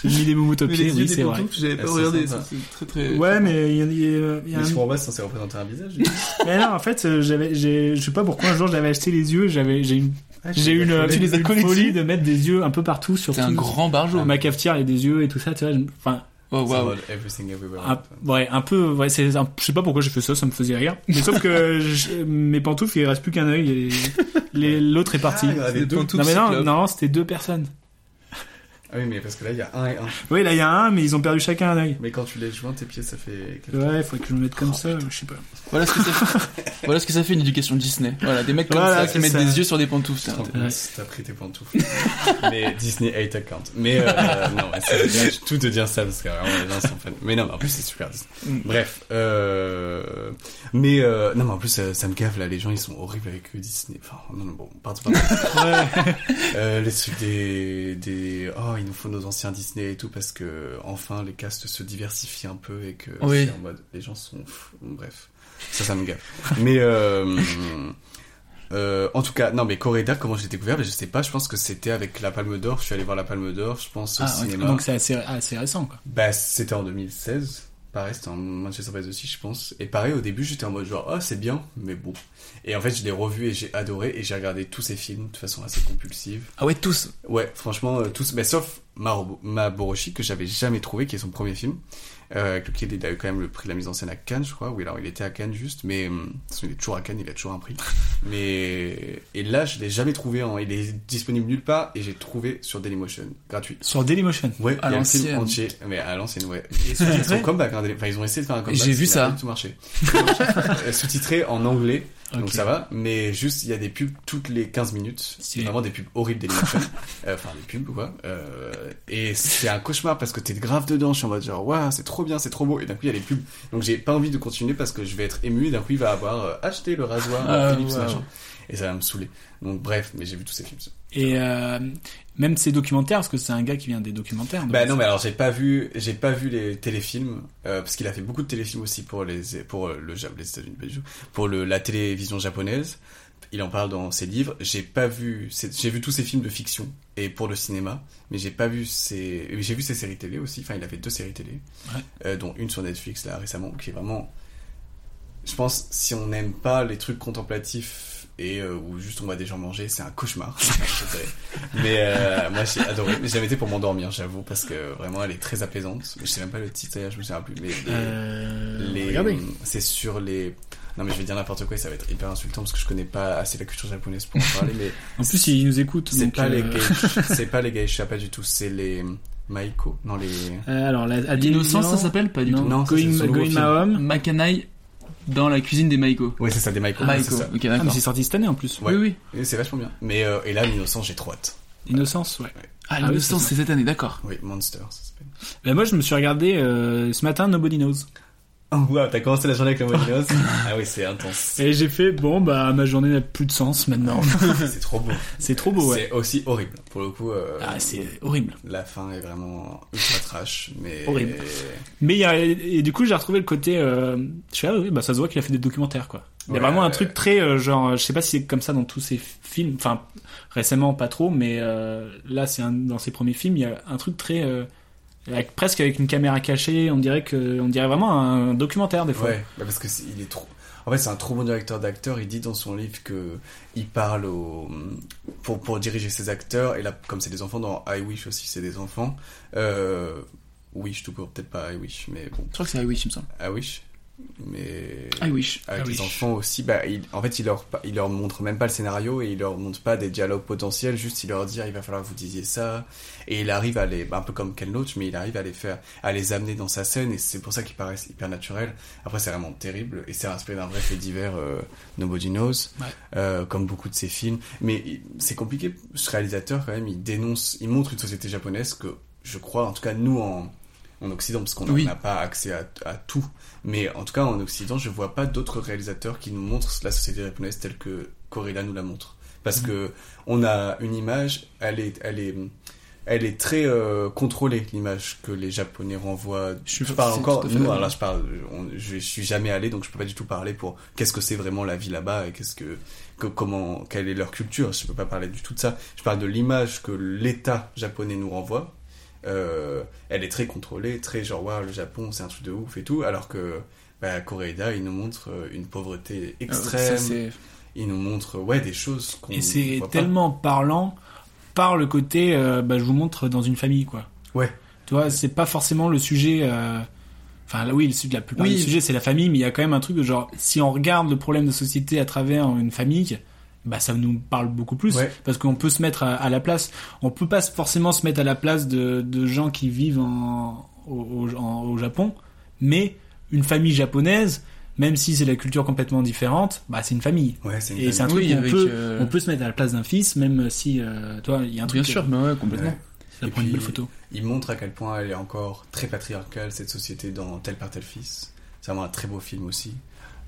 j'ai mis des moumoutes au Mais pied, les yeux oui, c'est vrai. j'avais pas regardé, c'est très très. Ouais, mais il y a, il y a- il y a Mais un- sur en bas, c'est censé représenter un visage. *laughs* Mais non, en fait, euh, j'avais, je sais pas pourquoi un jour j'avais acheté les yeux, j'avais, j'ai une, Ah, j'ai une, collé. une, Tu les as une folie de mettre des yeux un peu partout sur un grand barjo. Ma cafetière, il y a des yeux et tout ça, tu vois. Enfin, Oh, mode Everything Everywhere. un, ouais, un peu, ouais, c'est, un- je sais pas pourquoi j'ai fait ça, ça me faisait rire. Mais sauf que *laughs* je- mes pantoufles, il reste plus qu'un œil et *laughs* l'autre est parti. Ah, il y en avait Des deux. pantoufles non mais non, non, c'était deux personnes. Ah oui, mais parce que là, il y a un et un. Oui, là il y a un, mais ils ont perdu chacun un œil. Mais quand tu les joins, tes pieds, ça fait. quelque Ouais, il faudrait que je me mette comme ça, je sais pas. Voilà ce que ça fait. *laughs* voilà ce que ça fait une éducation Disney. Voilà, des mecs comme Voilà, ça qui mettent ça. des yeux sur des pantoufles. intéressant. Ouais. T'as pris tes pantoufles. *laughs* mais Disney hate account. Mais euh, non, ouais, c'est bien tout de dire ça parce que vraiment les gens sont fans. Mais non, mais en plus c'est super Disney. Mm. Bref, euh, mais euh, non, mais en plus ça, ça me gave là. Les gens ils sont horribles avec Disney. Enfin, non, non, bon, pardon, pardon. *laughs* euh, les trucs des, des, oh, il nous faut nos anciens Disney et tout parce que enfin les castes se diversifient un peu et que Oui. c'est en mode les gens sont, bref, ça, ça me gave. *laughs* Mais euh, euh, en tout cas, non, mais Coréda, comment j'ai découvert? Ben, Je sais pas, je pense que c'était avec la Palme d'Or. Je suis allé voir la Palme d'Or, je pense, au Ah, cinéma. donc c'est assez, assez récent, quoi. Bah, c'était en 2016. Pareil, c'était en Manchester by the Sea, je pense. Et pareil, au début, j'étais en mode genre, ah, c'est bien, mais bon. Et en fait, je l'ai revu et j'ai adoré et j'ai regardé tous ces films de façon assez compulsive. Ah ouais, tous? Ouais, franchement, euh, tous, mais sauf Maboroshi, que j'avais jamais trouvé, qui est son premier film, euh, avec lequel il a eu quand même le prix de la mise en scène à Cannes, je crois. Oui, alors il était à Cannes juste, mais hum, de toute façon, il est toujours à Cannes, il a toujours un prix. *laughs* mais et là, je l'ai jamais trouvé. En, il est disponible nulle part et j'ai trouvé sur Dailymotion, gratuit. Sur Dailymotion? Ouais, À l'ancienne. entier, mais à l'ancienne, ouais. Et sous-titré, hein, enfin, ils ont essayé de faire un comeback. J'ai vu ça. tout marché. *laughs* Euh, Sous-titré en anglais, donc ça va, mais juste, il y a des pubs toutes les 15 minutes. C'est vraiment des pubs horribles d'animation. *laughs* Euh, Enfin, des pubs, quoi. Euh, et c'est un cauchemar parce que t'es grave dedans. Je suis en mode genre, waouh, c'est trop bien, c'est trop beau. Et d'un coup, il y a les pubs. Donc j'ai pas envie de continuer parce que je vais être ému et d'un coup, il va avoir euh, acheté le rasoir Ah, Philips, wow. machin. Et ça va me saouler. Donc bref, mais j'ai vu tous ces films. Et euh, même ces documentaires, parce que c'est un gars qui vient des documentaires. Bah non, mais alors j'ai pas vu, j'ai pas vu les téléfilms euh, parce qu'il a fait beaucoup de téléfilms aussi pour les pour le les États-Unis, pour le la télévision japonaise. Il en parle dans ses livres. J'ai pas vu, j'ai vu tous ses films de fiction et pour le cinéma, mais j'ai pas vu ses, j'ai vu ses séries télé aussi. Enfin, il a fait deux séries télé, Ouais. euh, dont une sur Netflix là récemment, qui est vraiment. Je pense si on n'aime pas les trucs contemplatifs et euh, où juste on voit des gens manger, c'est un cauchemar. *laughs* mais euh, moi j'ai adoré. Mais j'avais été pour m'endormir, j'avoue, parce que vraiment elle est très apaisante. Je sais même pas le titre, d'ailleurs, je me souviens plus. Mais les, Euh, les- c'est sur les. Non mais je vais dire n'importe quoi et ça va être hyper insultant parce que je connais pas assez la culture japonaise pour en parler. Mais *laughs* En plus, il nous écoute. *laughs* c'est pas les euh, c'est pas les geishas, pas du tout. C'est les maiko, non les. euh, alors, la, à L'innocence, ça s'appelle Pas du non, tout. Non, Going, Going. Makanai dans la cuisine des Maiko. Ouais, c'est ça, des maiko. Maiko, c'est ça. ok, Ah, mais d'accord. c'est sorti cette année en plus. Ouais. Oui, oui. Et c'est vachement bien. Mais euh, et là, l'innocence, j'ai trop hâte. Innocence, ouais. Ah, Ah oui, l'innocence, c'est c'est cette année, d'accord. Oui, Monster, ça s'appelle. Ben moi, je me suis regardé euh, ce matin Nobody Knows. Wow, t'as commencé la journée avec le Mojinos *laughs* Ah oui, c'est intense. Et j'ai fait, bon, bah, ma journée n'a plus de sens maintenant. *laughs* c'est trop beau. C'est trop beau, ouais. C'est aussi horrible. Pour le coup. Euh, ah, c'est horrible. La fin est vraiment ultra trash, mais. Horrible. Mais il y a, et du coup, j'ai retrouvé le côté, euh, je suis ah oui, bah, ça se voit qu'il a fait des documentaires, quoi. Il y a Ouais, vraiment un truc très, euh, genre, je sais pas si c'est comme ça dans tous ses films, enfin, récemment, pas trop, mais euh, là, c'est dans ses premiers films, il y a un truc très, euh, avec, presque avec une caméra cachée, on dirait que, on dirait vraiment un documentaire, des fois. Ouais, bah parce que c'est- il est trop. En fait, c'est un trop bon directeur d'acteurs. Il dit dans son livre que il parle au pour pour diriger ses acteurs. Et là, comme c'est des enfants dans I Wish aussi, c'est des enfants. Euh... Wish tout court, peut-être pas I Wish, mais bon. Je crois que c'est I Wish, il me semble. I Wish. Mais I Wish. avec I les Wish. enfants aussi, bah, il- en fait, il leur, il leur montre même pas le scénario et il leur montre pas des dialogues potentiels, juste il leur dit, ah, il va falloir que vous disiez ça. Et il arrive à les, bah, un peu comme Ken Loach, mais il arrive à les faire, à les amener dans sa scène et c'est pour ça qu'ils paraissent hyper naturels. Après, c'est vraiment terrible et c'est inspiré d'un vrai fait divers, euh, Nobody Knows, Ouais. euh, comme beaucoup de ses films. Mais c'est compliqué, ce réalisateur, quand même, il dénonce, il montre une société japonaise que, je crois, en tout cas, nous, en, en Occident, parce qu'on n'a Oui. pas accès à, à tout, mais en tout cas en Occident, je vois pas d'autres réalisateurs qui nous montrent la société japonaise telle que Corella nous la montre. Parce Mhm. que on a une image, elle est, elle est, elle est très euh, contrôlée l'image que les Japonais renvoient. Je, suis- parle encore, nous, alors là je parle, on- je suis jamais allé donc je peux pas du tout parler pour qu'est-ce que c'est vraiment la vie là-bas et qu'est-ce que, que- comment, quelle est leur culture. Je peux pas parler du tout de ça. Je parle de l'image que l'État japonais nous renvoie. Euh, elle est très contrôlée, très genre waouh le Japon c'est un truc de ouf et tout, alors que bah, Koreeda il nous montre euh, une pauvreté extrême. Euh, ça, c'est- il nous montre ouais des choses qu'on Et c'est pas. tellement parlant par le côté, euh, bah, je vous montre dans une famille, quoi. Ouais. Tu vois, c'est pas forcément le sujet. euh, Enfin, là, oui, le sujet- la plupart Oui. sujet, c'est la famille, mais il y a quand même un truc de genre, si on regarde le problème de société à travers une famille, bah, ça nous parle beaucoup plus. Ouais. Parce qu'on peut se mettre à, à la place. On peut pas forcément se mettre à la place de, de gens qui vivent en, au, au- en- au Japon, mais une famille japonaise, même si c'est la culture complètement différente, bah, c'est une famille. Ouais, c'est une Et c'est un truc Oui, avec, peut, euh, on peut se mettre à la place d'un fils, même si, euh, toi, il y a un truc. Bien sûr, mais ouais, complètement. Ouais. Ça Et prend une puis, belle photo. Il montre à quel point elle est encore très patriarcale, cette société, dans Tel Père Tel Fils. C'est vraiment un très beau film aussi.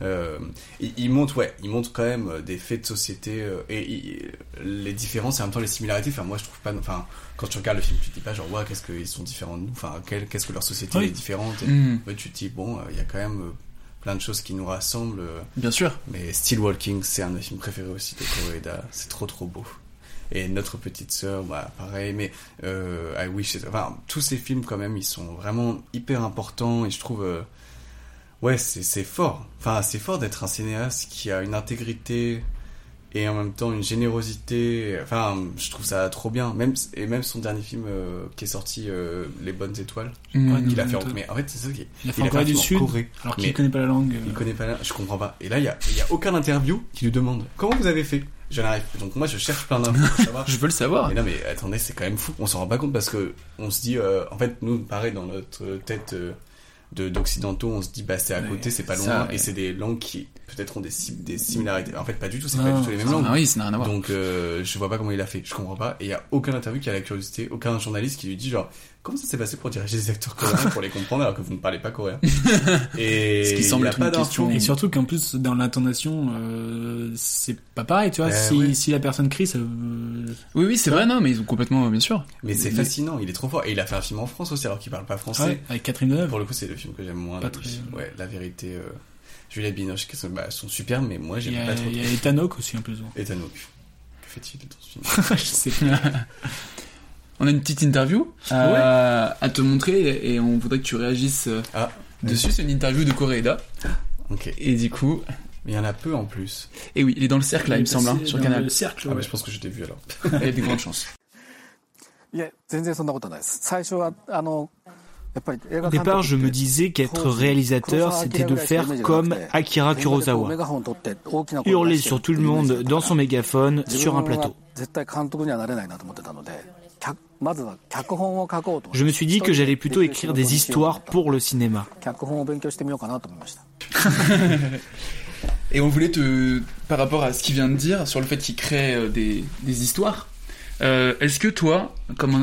Euh, il, il montre, ouais, il montre quand même euh, des faits de société euh, et il- les différences et en même temps les similarités. Enfin, moi je trouve pas, enfin, quand tu regardes le film, tu te dis pas genre, ouais, qu'est-ce qu'ils sont différents de nous, enfin, quel- qu'est-ce que leur société Oui. est différente? Et, ouais, tu te dis, bon, euh, il y a quand même plein de choses qui nous rassemblent. Bien sûr. mais Still Walking, c'est un de mes films préférés aussi de Koreeda. C'est trop trop beau. Et notre petite sœur, bah pareil. Mais euh, I Wish, enfin tous ces films quand même, ils sont vraiment hyper importants et je trouve, euh, ouais, c'est c'est fort. Enfin c'est fort d'être un cinéaste qui a une intégrité et en même temps une générosité. Enfin, je trouve ça trop bien. Même et même son dernier film euh, qui est sorti, euh, Les Bonnes Étoiles, Mmh. qu'il a fait. en-. Mais en fait, c'est ça qui. Il a fait en Corée un du Sud, Corée. alors qu'il connaît pas la langue. il connaît pas la... Je comprends pas. Et là, il y a, il y a aucun interview qui lui demande comment vous avez fait? Je n'arrive plus. Donc moi, je cherche plein d'infos pour savoir. *laughs* Je veux le savoir. Mais non, mais attendez, c'est quand même fou. On s'en rend pas compte parce que on se dit, euh, en fait, nous, pareil, dans notre tête euh, d'occidentaux, on se dit, bah c'est à côté, c'est pas loin, et c'est des langues qui peut-être ont des, des similarités. En fait, pas du tout. C'est pas du tout les mêmes langues. oui, ça n'a rien à voir. Donc euh, je vois pas comment il a fait, je comprends pas. Et il y a aucun interview qui a la curiosité, aucun journaliste qui lui dit genre comment ça s'est passé pour diriger des acteurs coréens *laughs* pour les comprendre alors que vous ne parlez pas coréen? *laughs* Et Ce qui semble être pas une question. Et surtout qu'en plus, dans l'intonation, euh, c'est pas pareil, tu vois. Eh si, ouais. si la personne crie, ça. Oui, oui, c'est vrai, non, mais ils ont complètement, bien sûr. Mais c'est fascinant, il est trop fort. Et il a fait un film en France aussi alors qu'il parle pas français. Ouais, avec Catherine Deneuve. Pour le coup, c'est le film que j'aime moins. Pas très- Ouais, la vérité. Euh... Juliette Binoche, qui sont, bah, sont super, mais moi j'aime pas trop. il y a Ethanok aussi, un peu. souvent. Et Tanouk. Que fait-il dans ce film? *laughs* Je sais pas on a une petite interview à te montrer et on voudrait que tu réagisses dessus. C'est une interview de Coréda. Et du coup. Il y en a peu en plus. Et oui, il est dans le cercle là, il, me semble, sur le canal. Le cercle. Ah, mais je pense que je t'ai vu alors. il y a des grandes chances. Au départ, je me disais qu'être réalisateur, c'était de faire comme Akira Kurosawa. Hurler sur tout le monde dans son mégaphone sur un plateau. Je me suis dit que j'allais plutôt écrire des histoires pour le cinéma. *laughs* *laughs* Et on voulait te, par rapport à ce qu'il vient de dire sur le fait qu'il crée euh, des, des histoires, euh, est-ce que toi, comment,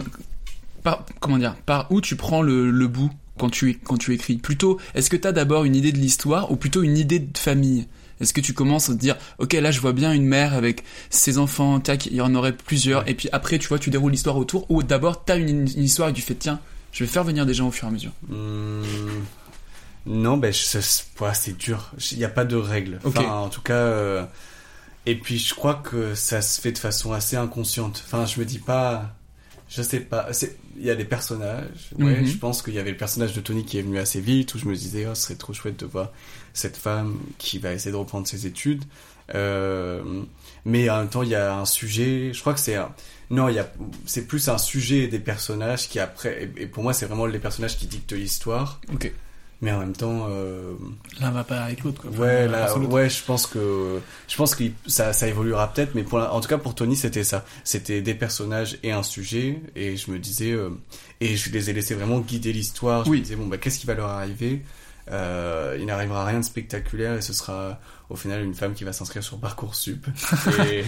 dire, par où tu prends le, le bout quand tu, quand tu écris? Plutôt, est-ce que tu as d'abord une idée de l'histoire ou plutôt une idée de famille? Est-ce que tu commences à te dire, ok, là je vois bien une mère avec ses enfants, tac, il y en aurait plusieurs, et puis après, tu vois, tu déroules l'histoire autour, ou d'abord t'as une, une histoire et tu fais, tiens, je vais faire venir des gens au fur et à mesure. Hmm, Non, ben c'est dur. Il n'y a pas de règle. Enfin, en tout cas. euh, Et puis je crois que ça se fait de façon assez inconsciente. Enfin, je me dis pas. Je sais pas. Il y a des personnages. Ouais, Mhm. je pense qu'il y avait le personnage de Tony qui est venu assez vite où je me disais, oh, ce serait trop chouette de voir cette femme qui va essayer de reprendre ses études. Euh, mais en même temps, il y a un sujet. Je crois que c'est un. Non, il y a. C'est plus un sujet et des personnages qui après. Et pour moi, c'est vraiment les personnages qui dictent l'histoire. Ok. Mais en même temps. euh, L'un va pas avec l'autre. quoi. Ouais, là, ouais, je pense que je pense que ça, ça évoluera peut-être, mais pour la- en tout cas pour Tony c'était ça. C'était des personnages et un sujet, et je me disais euh, et je les ai laissés vraiment guider l'histoire. Je Oui. me disais bon bah qu'est-ce qui va leur arriver? Euh, Il n'arrivera rien de spectaculaire et ce sera au final une femme qui va s'inscrire sur parcoursup. *laughs* et,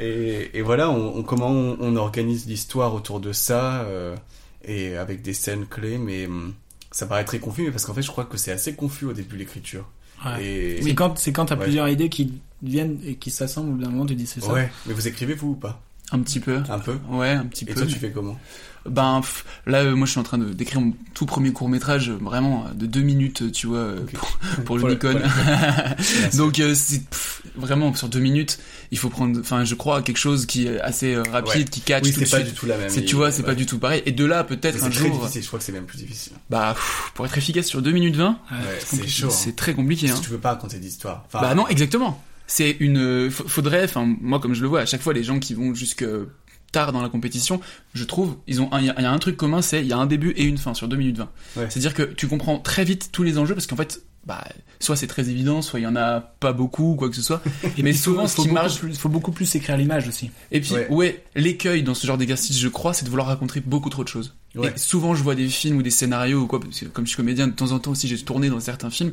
et, et voilà, on, on- comment on, on organise l'histoire autour de ça euh, et avec des scènes clés, mais hum, ça paraît très confus, mais parce qu'en fait je crois que c'est assez confus au début l'écriture. Ouais. Et- C'est quand, c'est quand t'as Ouais. plusieurs idées qui viennent et qui s'assemblent, au bout d'un moment tu dis c'est ça. Ouais, mais vous écrivez vous ou pas? Un petit peu. Un peu Ouais, un petit Et peu. toi tu fais comment? Ben pff, là, euh, moi, je suis en train de d'écrire mon tout premier court métrage, vraiment euh, de deux minutes, euh, tu vois, euh, pour, pour *laughs* Pour le- le- *laughs* Donc euh, c'est pff, vraiment sur deux minutes, il faut prendre, enfin, je crois quelque chose qui est assez euh, rapide, Ouais. qui catch Oui, tout c'est pas suite. du tout la même C'est, tu vois, c'est ouais. pas du tout pareil. Et de là, peut-être C'est un très jour, difficile, je crois que c'est même plus difficile. bah, pff, pour être efficace sur deux minutes 20, Ouais, c'est, c'est compliqué. chaud. hein. C'est très compliqué. Hein. que tu veux pas raconter d'histoire. Enfin, Bah non, exactement. C'est une. euh, fa- Faudrait, enfin, moi, comme je le vois, à chaque fois, les gens qui vont jusque tard dans la compétition, je trouve, ils ont, il y, a- il y a un truc commun, c'est il y a un début et une fin sur 2 minutes 20. Ouais. C'est-à-dire que tu comprends très vite tous les enjeux parce qu'en fait, bah, soit c'est très évident, soit il y en a pas beaucoup, quoi que ce soit. *laughs* mais souvent, ce faut qui beaucoup marche. plus, faut beaucoup plus écrire l'image aussi. Et puis, Ouais. ouais, l'écueil dans ce genre d'exercice, je crois, c'est de vouloir raconter beaucoup trop de choses. Ouais. Et souvent, je vois des films ou des scénarios ou quoi, parce que comme je suis comédien, de temps en temps aussi, j'ai tourné dans certains films,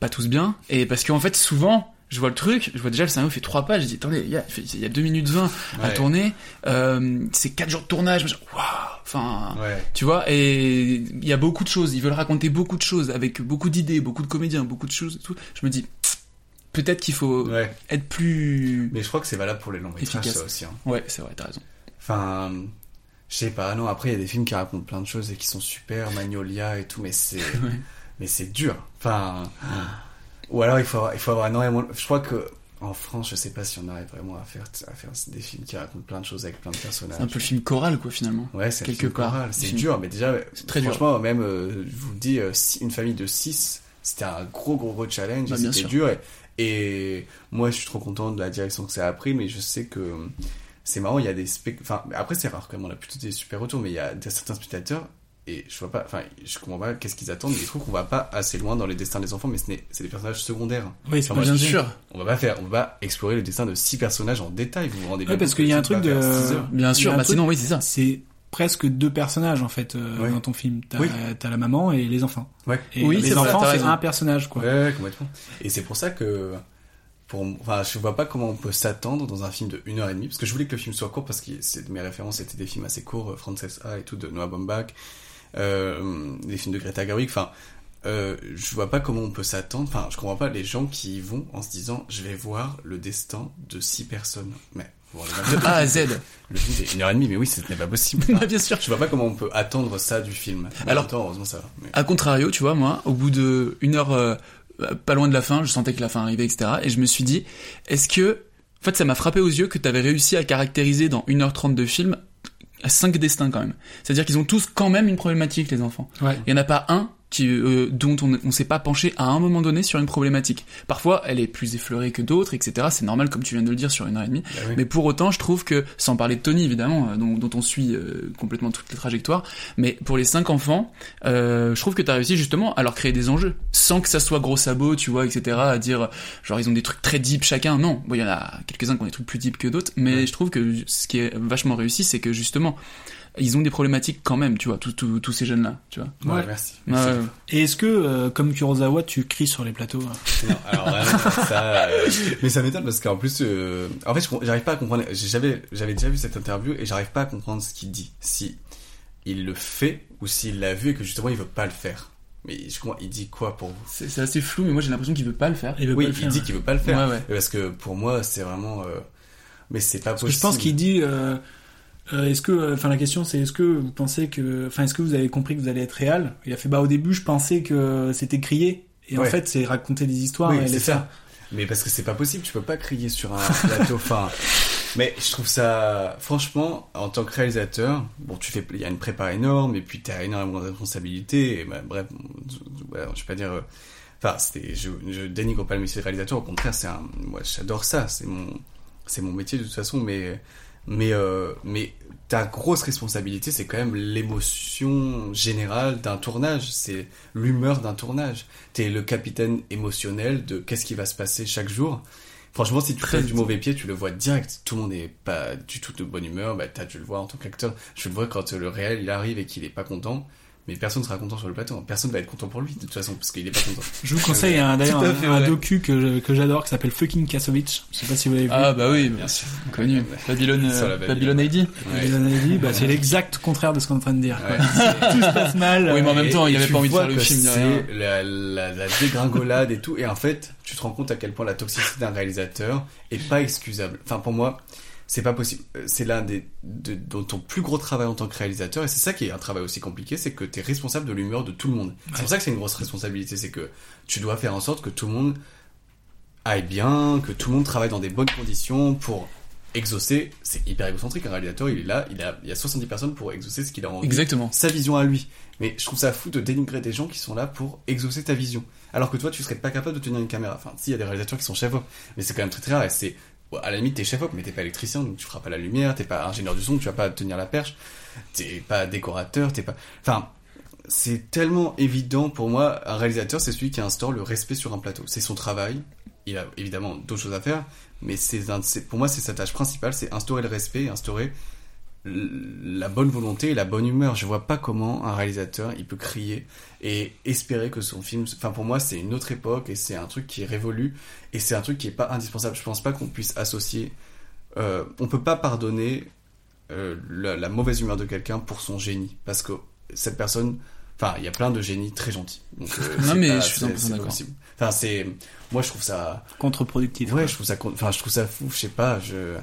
pas tous bien, et parce qu'en fait, souvent, je vois le truc, je vois déjà le scénario fait 3 pages, je dis, attendez, il y a, il y a 2 minutes 20 à Ouais. tourner, euh, c'est 4 jours de tournage, waouh, enfin, Ouais. tu vois, et il y a beaucoup de choses, ils veulent raconter beaucoup de choses, avec beaucoup d'idées, beaucoup de comédiens, beaucoup de choses, et tout. Je me dis, peut-être qu'il faut Ouais. être plus... Mais je crois que c'est valable pour les longs métrages ça aussi. hein. Ouais, c'est vrai, t'as raison. Enfin, je sais pas. Non, après il y a des films qui racontent plein de choses et qui sont super, Magnolia et tout, mais c'est, *laughs* mais c'est dur. Enfin, ou alors il faut avoir, il faut avoir énormément. Je crois que en France, je sais pas si on arrive vraiment à faire à faire des films qui racontent plein de choses avec plein de personnages. C'est un peu le film choral, quoi, finalement. Ouais, c'est quelque part. part. C'est Film. dur, mais déjà, très dur. franchement, même, euh, je vous le dis, euh, une famille de 6, c'était un gros, gros, gros challenge. Bah, c'était dur. Et, et moi, je suis trop content de la direction que ça a pris, mais je sais que euh, c'est marrant, il y a des spect... Enfin, après, c'est rare quand même, on a plutôt des super retours, mais il y a certains spectateurs, et je vois pas, enfin, je comprends pas qu'est-ce qu'ils attendent, mais ils trouvent qu'on va pas assez loin dans les destins des enfants, mais ce n'est- c'est des personnages secondaires. Oui, c'est Enfin, bien sûr. On va pas faire, on va pas explorer le destin de 6 personnages en détail, vous vous rendez bien Ouais, parce compte qu'il y a un truc de. six. Bien sûr, bah truc- sinon, oui, c'est ça. C'est presque deux personnages en fait euh, Ouais. dans ton film. T'as Oui. t'as la maman et les enfants. Ouais. Et Oui, les enfants, c'est un personnage quoi. Ouais, complètement. Et c'est pour ça que, pour, enfin, je vois pas comment on peut s'attendre dans un film de 1 heure et demie, parce que je voulais que le film soit court, parce que c'est- mes références étaient des films assez courts, euh, Frances A et tout, de Noah Baumbach, euh, des films de Greta Gerwig, enfin, euh, je vois pas comment on peut s'attendre, enfin, je comprends pas les gens qui y vont en se disant, je vais voir le destin de six personnes. Mais, les- De A à Z. Le film c'est une heure et demie, mais oui, ce n'est pas possible. Bah, *laughs* bien sûr. Je vois pas comment on peut attendre ça du film. Mais Alors- temps, heureusement, ça va. Mais- A contrario, tu vois, moi, au bout de une heure, euh, pas loin de la fin, je sentais que la fin arrivait, etc. Et je me suis dit, est-ce que, en fait, ça m'a frappé aux yeux que t'avais réussi à caractériser dans 1h30 de film à 5 destins quand même. C'est-à-dire qu'ils ont tous quand même une problématique, les enfants. Ouais. Il y en a pas un qui, euh, dont on ne s'est pas penché à un moment donné sur une problématique. Parfois, elle est plus effleurée que d'autres, etc. C'est normal, comme tu viens de le dire, sur une heure et demie. Bah oui. Mais pour autant, je trouve que, sans parler de Tony, évidemment, euh, dont, dont on suit euh, complètement toutes les trajectoires, mais pour les cinq enfants, euh, je trouve que tu as réussi justement à leur créer des enjeux, sans que ça soit gros sabots, tu vois, etc. À dire, genre, ils ont des trucs très deep chacun. Non, bon, il y en a quelques-uns qui ont des trucs plus deep que d'autres, mais je trouve que ce qui est vachement réussi, c'est que justement, ils ont des problématiques quand même, tu vois, tous- ces jeunes-là, tu vois. Ouais, merci. Ouais, Merci. ouais. Et est-ce que, euh, comme Kurosawa, tu cries sur les plateaux hein? Non, alors vraiment, ça. euh, *laughs* Mais ça m'étonne parce qu'en plus, euh, en fait, j'arrive pas à comprendre. J'avais, j'avais déjà vu cette interview et j'arrive pas à comprendre ce qu'il dit. Si il le fait ou s'il l'a vu et que justement il veut pas le faire. Mais je comprends, il dit quoi pour vous? C'est assez flou, mais moi j'ai l'impression qu'il veut pas le faire. Il veut Oui, pas le il faire. dit qu'il veut pas le faire. Ouais, ouais. Parce que pour moi, c'est vraiment. euh, Mais c'est pas Parce que possible. je pense qu'il dit. euh, euh, est-ce que, enfin, la question c'est est-ce que vous pensez que, enfin, est-ce que vous avez compris que vous allez être réel? Il a fait bah au début je pensais que c'était crier et en fait c'est raconter des histoires Oui, et les ça. faire. Mais parce que c'est pas possible, tu peux pas crier sur un plateau. Enfin, *laughs* mais je trouve ça, franchement, en tant que réalisateur, bon, tu fais, il y a une prépa énorme et puis t'as énormément de responsabilités. Et bah, bref, voilà, je vais pas dire. euh, Enfin, c'était, je, je dénigre pas le métier de réalisateur. Au contraire, c'est un, moi, j'adore ça. C'est mon, c'est mon métier de toute façon. Mais, mais, euh, mais ta grosse responsabilité, c'est quand même l'émotion générale d'un tournage. C'est l'humeur d'un tournage. T'es le capitaine émotionnel de qu'est-ce qui va se passer chaque jour. Franchement, si tu fais du mauvais pied, tu le vois direct. Tout le monde est pas du tout de bonne humeur. Bah, t'as dû le voir en tant qu'acteur. Je le vois quand le réel il arrive et qu'il est pas content. Mais personne sera content sur le plateau. Personne va être content pour lui de toute façon parce qu'il est pas content. Je vous conseille un- d'ailleurs un, docu que, que j'adore qui s'appelle Fucking Kassovitch. Je sais pas si vous l'avez vu. Ah bah oui, bien sûr, *laughs* connu. Babylone, euh, Babylone. Babylone AD. Et les analyses, bah, c'est l'exact contraire de ce qu'on est en train de dire. Ouais, *laughs* Tout se passe mal. Oui, mais en même temps, il et avait tu pas envie de vois faire le que film, la, la, la dégringolade et tout. Et en fait, tu te rends compte à quel point la toxicité d'un réalisateur est pas excusable. Enfin, pour moi, c'est pas possible. Euh, C'est l'un des de, de ton plus gros travail en tant que réalisateur. Et c'est ça qui est un travail aussi compliqué, c'est que tu es responsable de l'humeur de tout le monde. C'est pour ça que c'est une grosse responsabilité. C'est que tu dois faire en sorte que tout le monde aille bien, que tout le monde travaille dans des bonnes conditions pour exaucer. C'est hyper égocentrique. Un réalisateur, il est là, il a, il y a 70 personnes pour exaucer ce qu'il a envie Exactement. sa vision à lui. Mais je trouve ça fou de dénigrer des gens qui sont là pour exaucer ta vision. Alors que toi, tu serais pas capable de tenir une caméra. Enfin, si, il y a des réalisateurs qui sont chef-op, mais c'est quand même très très rare. Et c'est, à la limite, t'es chef-op, mais t'es pas électricien, donc tu feras pas la lumière, t'es pas ingénieur du son, tu vas pas tenir la perche, t'es pas décorateur, t'es pas. Enfin, c'est tellement évident pour moi. Un réalisateur, c'est celui qui instaure le respect sur un plateau. C'est son travail. Il a évidemment d'autres choses à faire, mais c'est pour moi, c'est sa tâche principale, c'est instaurer le respect, instaurer la bonne volonté et la bonne humeur. Je vois pas comment un réalisateur il peut crier et espérer que son film. Enfin, pour moi, c'est une autre époque et c'est un truc qui est révolu et c'est un truc qui est pas indispensable. Je pense pas qu'on puisse associer. Euh, on peut pas pardonner euh, la, la mauvaise humeur de quelqu'un pour son génie parce que cette personne. Enfin, il y a plein de génies très gentils. Donc, euh, Non, mais pas- je suis c'est- 100% c'est pas d'accord. Enfin, c'est. Moi, je trouve ça. Contre-productif. Ouais, je trouve ça, enfin, je trouve ça fou. Je sais pas. Je.